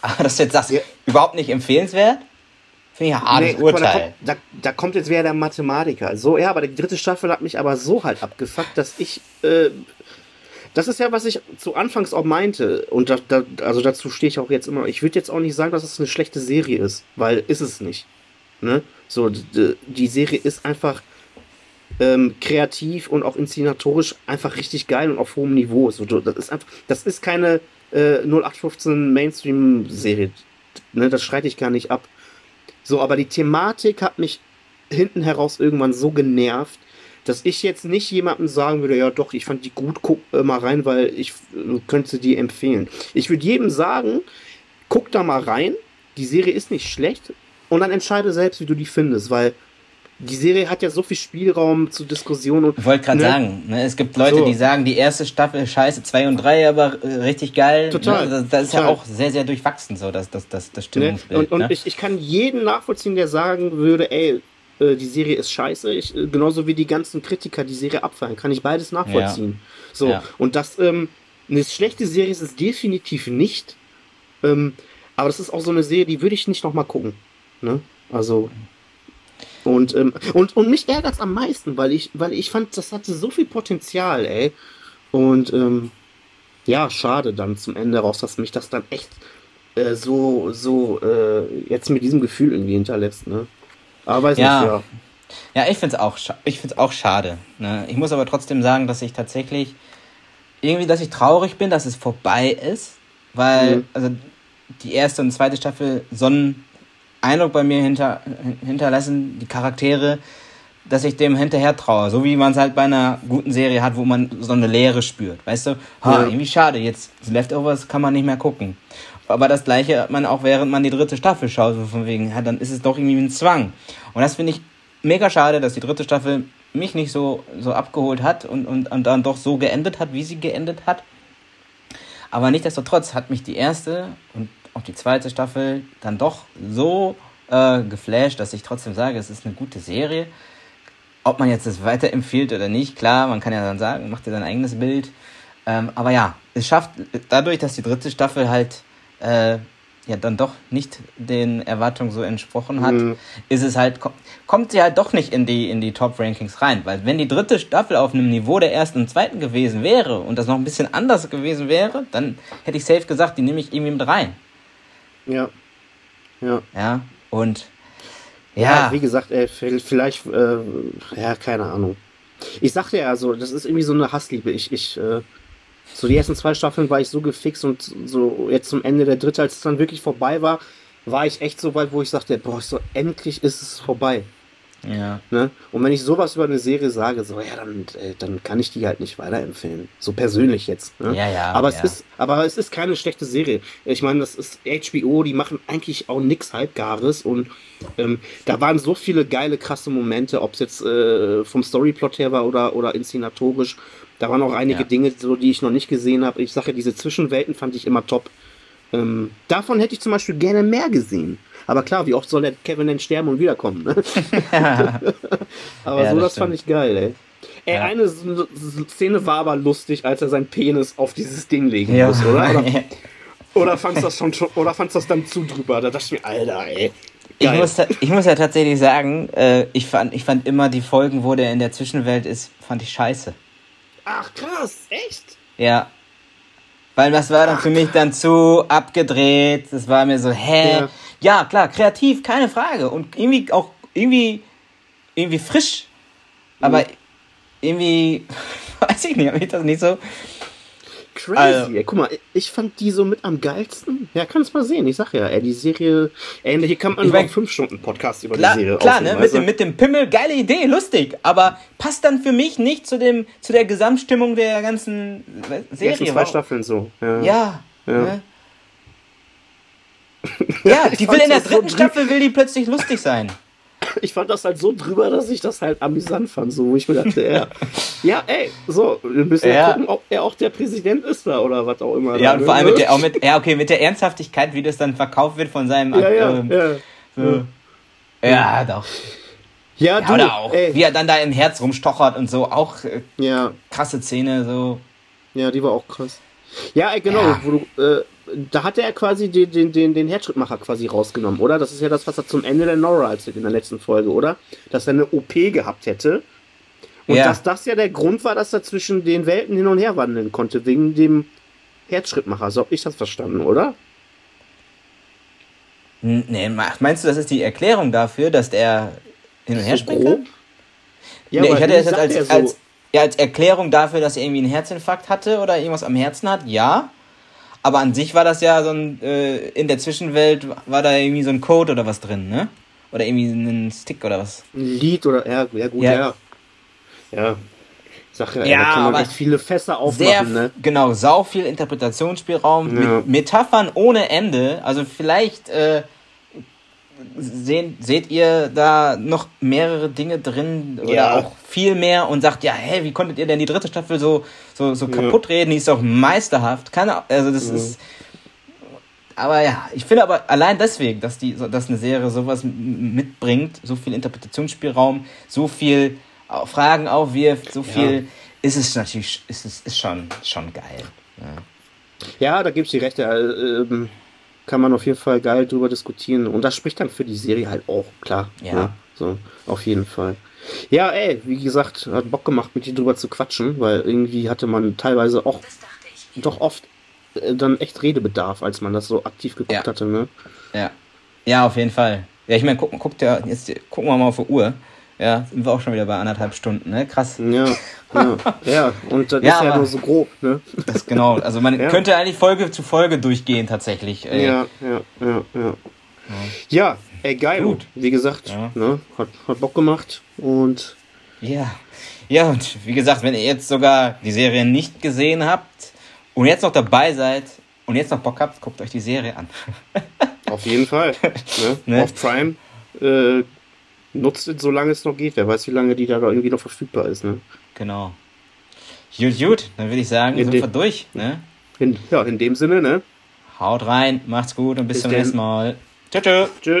Speaker 1: Aber dass du jetzt sagst, ja. überhaupt nicht empfehlenswert, finde ich ein hartes nee, Urteil.
Speaker 2: Da kommt, da, da kommt, jetzt wieder der Mathematiker. So, ja, aber die dritte Staffel hat mich aber so halt abgefuckt, dass ich äh, das ist ja, was ich zu Anfangs auch meinte. Und da, da, also dazu stehe ich auch jetzt immer. Ich würde jetzt auch nicht sagen, dass es eine schlechte Serie ist, weil ist es nicht. Ne? So, die Serie ist einfach ähm, kreativ und auch inszenatorisch einfach richtig geil und auf hohem Niveau. So, das ist einfach, das ist keine äh, 0815 Mainstream-Serie. Ne? Das schreite ich gar nicht ab. So, aber die Thematik hat mich hinten heraus irgendwann so genervt, dass ich jetzt nicht jemandem sagen würde, ja doch, ich fand die gut, guck äh, mal rein, weil ich äh, könnte die empfehlen. Ich würde jedem sagen, guck da mal rein, die Serie ist nicht schlecht und dann entscheide selbst, wie du die findest, weil die Serie hat ja so viel Spielraum zur Diskussion und.
Speaker 1: Ich wollte gerade ne? sagen, ne, es gibt Leute, so. die sagen, die erste Staffel scheiße, 2 und 3, aber äh, richtig geil. Total. Ne? Das, das ist ja auch sehr, sehr durchwachsen, so, das, das, das, das ne? Stimmungsbild.
Speaker 2: Ne? Und, und ich, ich kann jeden nachvollziehen, der sagen würde, ey, äh, die Serie ist scheiße, ich, äh, genauso wie die ganzen Kritiker die Serie abfallen, kann ich beides nachvollziehen. Ja. So, ja. und das, ähm, eine schlechte Serie ist es definitiv nicht, ähm, aber das ist auch so eine Serie, die würde ich nicht nochmal gucken. Ne? Also, und, ähm, und, und mich ärgert es am meisten, weil ich, weil ich fand, das hatte so viel Potenzial, ey. Und ähm, ja, schade dann zum Ende raus, dass mich das dann echt äh, so, so äh, jetzt mit diesem Gefühl irgendwie hinterlässt, ne?
Speaker 1: Aber weiß ja. nicht, ja. Ja, ich finde es auch, ich find's auch schade. Ne? Ich muss aber trotzdem sagen, dass ich tatsächlich irgendwie, dass ich traurig bin, dass es vorbei ist, weil mhm. also die erste und zweite Staffel so einen Eindruck bei mir hinter, hinterlassen, die Charaktere, dass ich dem hinterher traue. So wie man es halt bei einer guten Serie hat, wo man so eine Leere spürt. Weißt du, ha, ja. irgendwie schade, jetzt Leftovers kann man nicht mehr gucken. Aber das gleiche hat man auch, während man die dritte Staffel schaut, so von wegen, ja, dann ist es doch irgendwie ein Zwang. Und das finde ich mega schade, dass die dritte Staffel mich nicht so, so abgeholt hat und, und, und dann doch so geendet hat, wie sie geendet hat. Aber nichtsdestotrotz hat mich die erste und auch die zweite Staffel dann doch so äh, geflasht, dass ich trotzdem sage, es ist eine gute Serie. Ob man jetzt das weiterempfiehlt oder nicht, klar, man kann ja dann sagen, macht dir sein eigenes Bild. Ähm, aber ja, es schafft dadurch, dass die dritte Staffel halt äh, ja dann doch nicht den Erwartungen so entsprochen hat, mhm. ist es halt, kommt sie halt doch nicht in die, in die Top-Rankings rein. Weil wenn die dritte Staffel auf einem Niveau der ersten und zweiten gewesen wäre und das noch ein bisschen anders gewesen wäre, dann hätte ich safe gesagt, die nehme ich irgendwie mit rein.
Speaker 2: Ja. Ja.
Speaker 1: Ja, und
Speaker 2: Ja,
Speaker 1: ja,
Speaker 2: wie gesagt, ey, v- vielleicht, äh, ja, keine Ahnung. Ich sagte ja, so, das ist irgendwie so eine Hassliebe. Ich, ich, äh, so die ersten zwei Staffeln war ich so gefixt und so jetzt zum Ende der dritte, als es dann wirklich vorbei war, war ich echt so weit, wo ich sagte, boah, so endlich ist es vorbei.
Speaker 1: ja,
Speaker 2: Ne? Und wenn ich sowas über eine Serie sage, so, ja, dann, äh, dann kann ich die halt nicht weiterempfehlen. So persönlich jetzt. Ne?
Speaker 1: Ja, ja,
Speaker 2: Aber es
Speaker 1: ja.
Speaker 2: ist, aber es ist keine schlechte Serie. Ich meine, das ist HBO, die machen eigentlich auch nix Halbgares und ähm, da waren so viele geile, krasse Momente, ob es jetzt äh, vom Storyplot her war oder, oder inszenatorisch. Da waren auch einige
Speaker 1: Ja.
Speaker 2: Dinge, so, die ich noch nicht gesehen habe. Ich sage, diese Zwischenwelten fand ich immer top. Ähm, davon hätte ich zum Beispiel gerne mehr gesehen. Aber klar, wie oft soll der Kevin denn sterben und wiederkommen? Ne? aber
Speaker 1: Ja,
Speaker 2: so,
Speaker 1: das
Speaker 2: das, fand ich geil, ey. Ey,
Speaker 1: Ja.
Speaker 2: eine Szene war aber lustig, als er seinen Penis auf dieses Ding legen
Speaker 1: ja.
Speaker 2: muss, oder? Oder, oder fandst du das schon, schon oder fandst du das dann zu drüber? Da dachte ich mir, Alter, ey.
Speaker 1: Ich muss, ich muss ja tatsächlich sagen, äh, ich, fand, ich fand immer die Folgen, wo der in der Zwischenwelt ist, fand ich scheiße.
Speaker 2: Ach krass, echt?
Speaker 1: Ja. Weil das war dann für mich dann zu abgedreht. Das war mir so, hä?
Speaker 2: Ja.
Speaker 1: Ja, klar, kreativ, keine Frage. Und irgendwie auch, irgendwie, irgendwie frisch. Aber
Speaker 2: Mhm.
Speaker 1: irgendwie, weiß ich nicht, hab ich das nicht so.
Speaker 2: Crazy,
Speaker 1: Also-
Speaker 2: ey. Guck mal, ich fand die so mit am geilsten. Ja, kannst mal sehen. Ich sag ja, ey, die Serie. Ey, hier kann man
Speaker 1: Ich mein-
Speaker 2: einen 5-Stunden-Podcast über
Speaker 1: Klar,
Speaker 2: die Serie
Speaker 1: klar ne? Mit dem, mit dem Pimmel, geile Idee, lustig. Aber passt dann für mich nicht zu, dem, zu der Gesamtstimmung der ganzen
Speaker 2: Die ersten
Speaker 1: Serie.
Speaker 2: zwei
Speaker 1: Warum-
Speaker 2: Staffeln so. Ja.
Speaker 1: Ja.
Speaker 2: Ja.
Speaker 1: Ne? Ja, die will in der
Speaker 2: so
Speaker 1: dritten
Speaker 2: drü-
Speaker 1: Staffel will die plötzlich lustig sein.
Speaker 2: Ich fand das halt so drüber, dass ich das halt amüsant fand, so wo ich mir dachte, ja, ja, ey, so, wir müssen ja.
Speaker 1: Ja.
Speaker 2: gucken, ob er auch der Präsident ist da oder was auch immer.
Speaker 1: Ja, und
Speaker 2: ne?
Speaker 1: vor allem mit der, auch mit, ja, okay, mit der Ernsthaftigkeit, wie das dann verkauft wird von seinem.
Speaker 2: Ja, ja,
Speaker 1: ähm,
Speaker 2: ja.
Speaker 1: so. ja doch.
Speaker 2: Ja,
Speaker 1: Ja,
Speaker 2: du,
Speaker 1: oder auch,
Speaker 2: ey,
Speaker 1: wie er dann da im Herz rumstochert und so, auch äh,
Speaker 2: ja,
Speaker 1: krasse Szene, so.
Speaker 2: ja, die war auch krass. Ja, genau,
Speaker 1: Ja.
Speaker 2: wo du, äh, da hat er quasi den, den, den, den Herzschrittmacher quasi rausgenommen, oder? Das ist ja das, was er zum Ende der Nora erzählt in der letzten Folge, oder? Dass er eine OP gehabt hätte. Und
Speaker 1: Ja.
Speaker 2: dass das ja der Grund war, dass er zwischen den Welten hin und her wandeln konnte, wegen dem Herzschrittmacher. So hab ich das verstanden, oder?
Speaker 1: Nee, meinst du, das ist die Erklärung dafür, dass der hin und her
Speaker 2: So
Speaker 1: kann?
Speaker 2: Ja,
Speaker 1: nee,
Speaker 2: aber
Speaker 1: ich hatte das jetzt als,
Speaker 2: so?
Speaker 1: als, ja, als Erklärung dafür, dass er irgendwie einen Herzinfarkt hatte oder irgendwas am Herzen hat, ja. Aber an sich war das ja so ein, äh, in der Zwischenwelt war da irgendwie so ein Code oder was drin, ne? Oder irgendwie ein Stick oder was.
Speaker 2: ein Lied oder ja, ja gut,
Speaker 1: Ja.
Speaker 2: ja. Ja. Sag ja,
Speaker 1: Ja,
Speaker 2: da kann man echt viele Fässer
Speaker 1: Sehr,
Speaker 2: aufmachen, ne?
Speaker 1: genau, sau viel Interpretationsspielraum,
Speaker 2: Ja.
Speaker 1: mit Metaphern ohne Ende. Also vielleicht äh, sehen, seht ihr da noch mehrere Dinge drin oder
Speaker 2: Ja.
Speaker 1: auch viel mehr und sagt, ja, hä, wie konntet ihr denn die dritte Staffel so, so, so
Speaker 2: Ja.
Speaker 1: kaputt reden? Die ist doch meisterhaft. Keine, also das ist. Aber ja, ich finde aber allein deswegen, dass die, dass eine Serie sowas mitbringt, so viel Interpretationsspielraum, so viel Fragen aufwirft, so viel, ist es natürlich, ist es ist schon, schon geil.
Speaker 2: Ja, da gibt's die Rechte. Äh, ähm, kann man auf jeden Fall geil drüber diskutieren. Und das spricht dann für die Serie halt auch, klar.
Speaker 1: Ja.
Speaker 2: Ne? So, auf jeden Fall. Ja, ey, wie gesagt, hat Bock gemacht, mit dir drüber zu quatschen, weil irgendwie hatte man teilweise auch doch oft äh, dann echt Redebedarf, als man das so aktiv geguckt
Speaker 1: Ja.
Speaker 2: hatte, ne?
Speaker 1: Ja. Ja, auf jeden Fall. Ja, ich meine, guck, guck ja, jetzt gucken wir mal auf die Uhr. Ja, sind wir auch schon wieder bei anderthalb Stunden, ne? Krass.
Speaker 2: Ja, ja, ja. Und das
Speaker 1: Ja,
Speaker 2: ist ja nur so grob, ne?
Speaker 1: Das ist genau. Also man
Speaker 2: Ja.
Speaker 1: könnte eigentlich Folge zu Folge durchgehen tatsächlich. Ey.
Speaker 2: Ja, ja, ja, ja. Ja, ey, geil.
Speaker 1: Gut.
Speaker 2: Wie gesagt, ne, hat, hat Bock gemacht und
Speaker 1: Ja. Ja, und wie gesagt, wenn ihr jetzt sogar die Serie nicht gesehen habt und jetzt noch dabei seid und jetzt noch Bock habt, guckt euch die Serie an.
Speaker 2: auf jeden Fall. Ne?
Speaker 1: Ne?
Speaker 2: Auf Prime äh, nutzt es, solange es noch geht. Wer weiß, wie lange die da irgendwie noch verfügbar ist. Ne?
Speaker 1: Genau. Gut, gut. Dann würde ich sagen,
Speaker 2: In
Speaker 1: sind wir durch. Ne?
Speaker 2: In, ja, in dem Sinne, ne?
Speaker 1: Haut rein, macht's gut und bis,
Speaker 2: Bis
Speaker 1: zum nächsten Mal. Tschö, tschö.
Speaker 2: Tschö.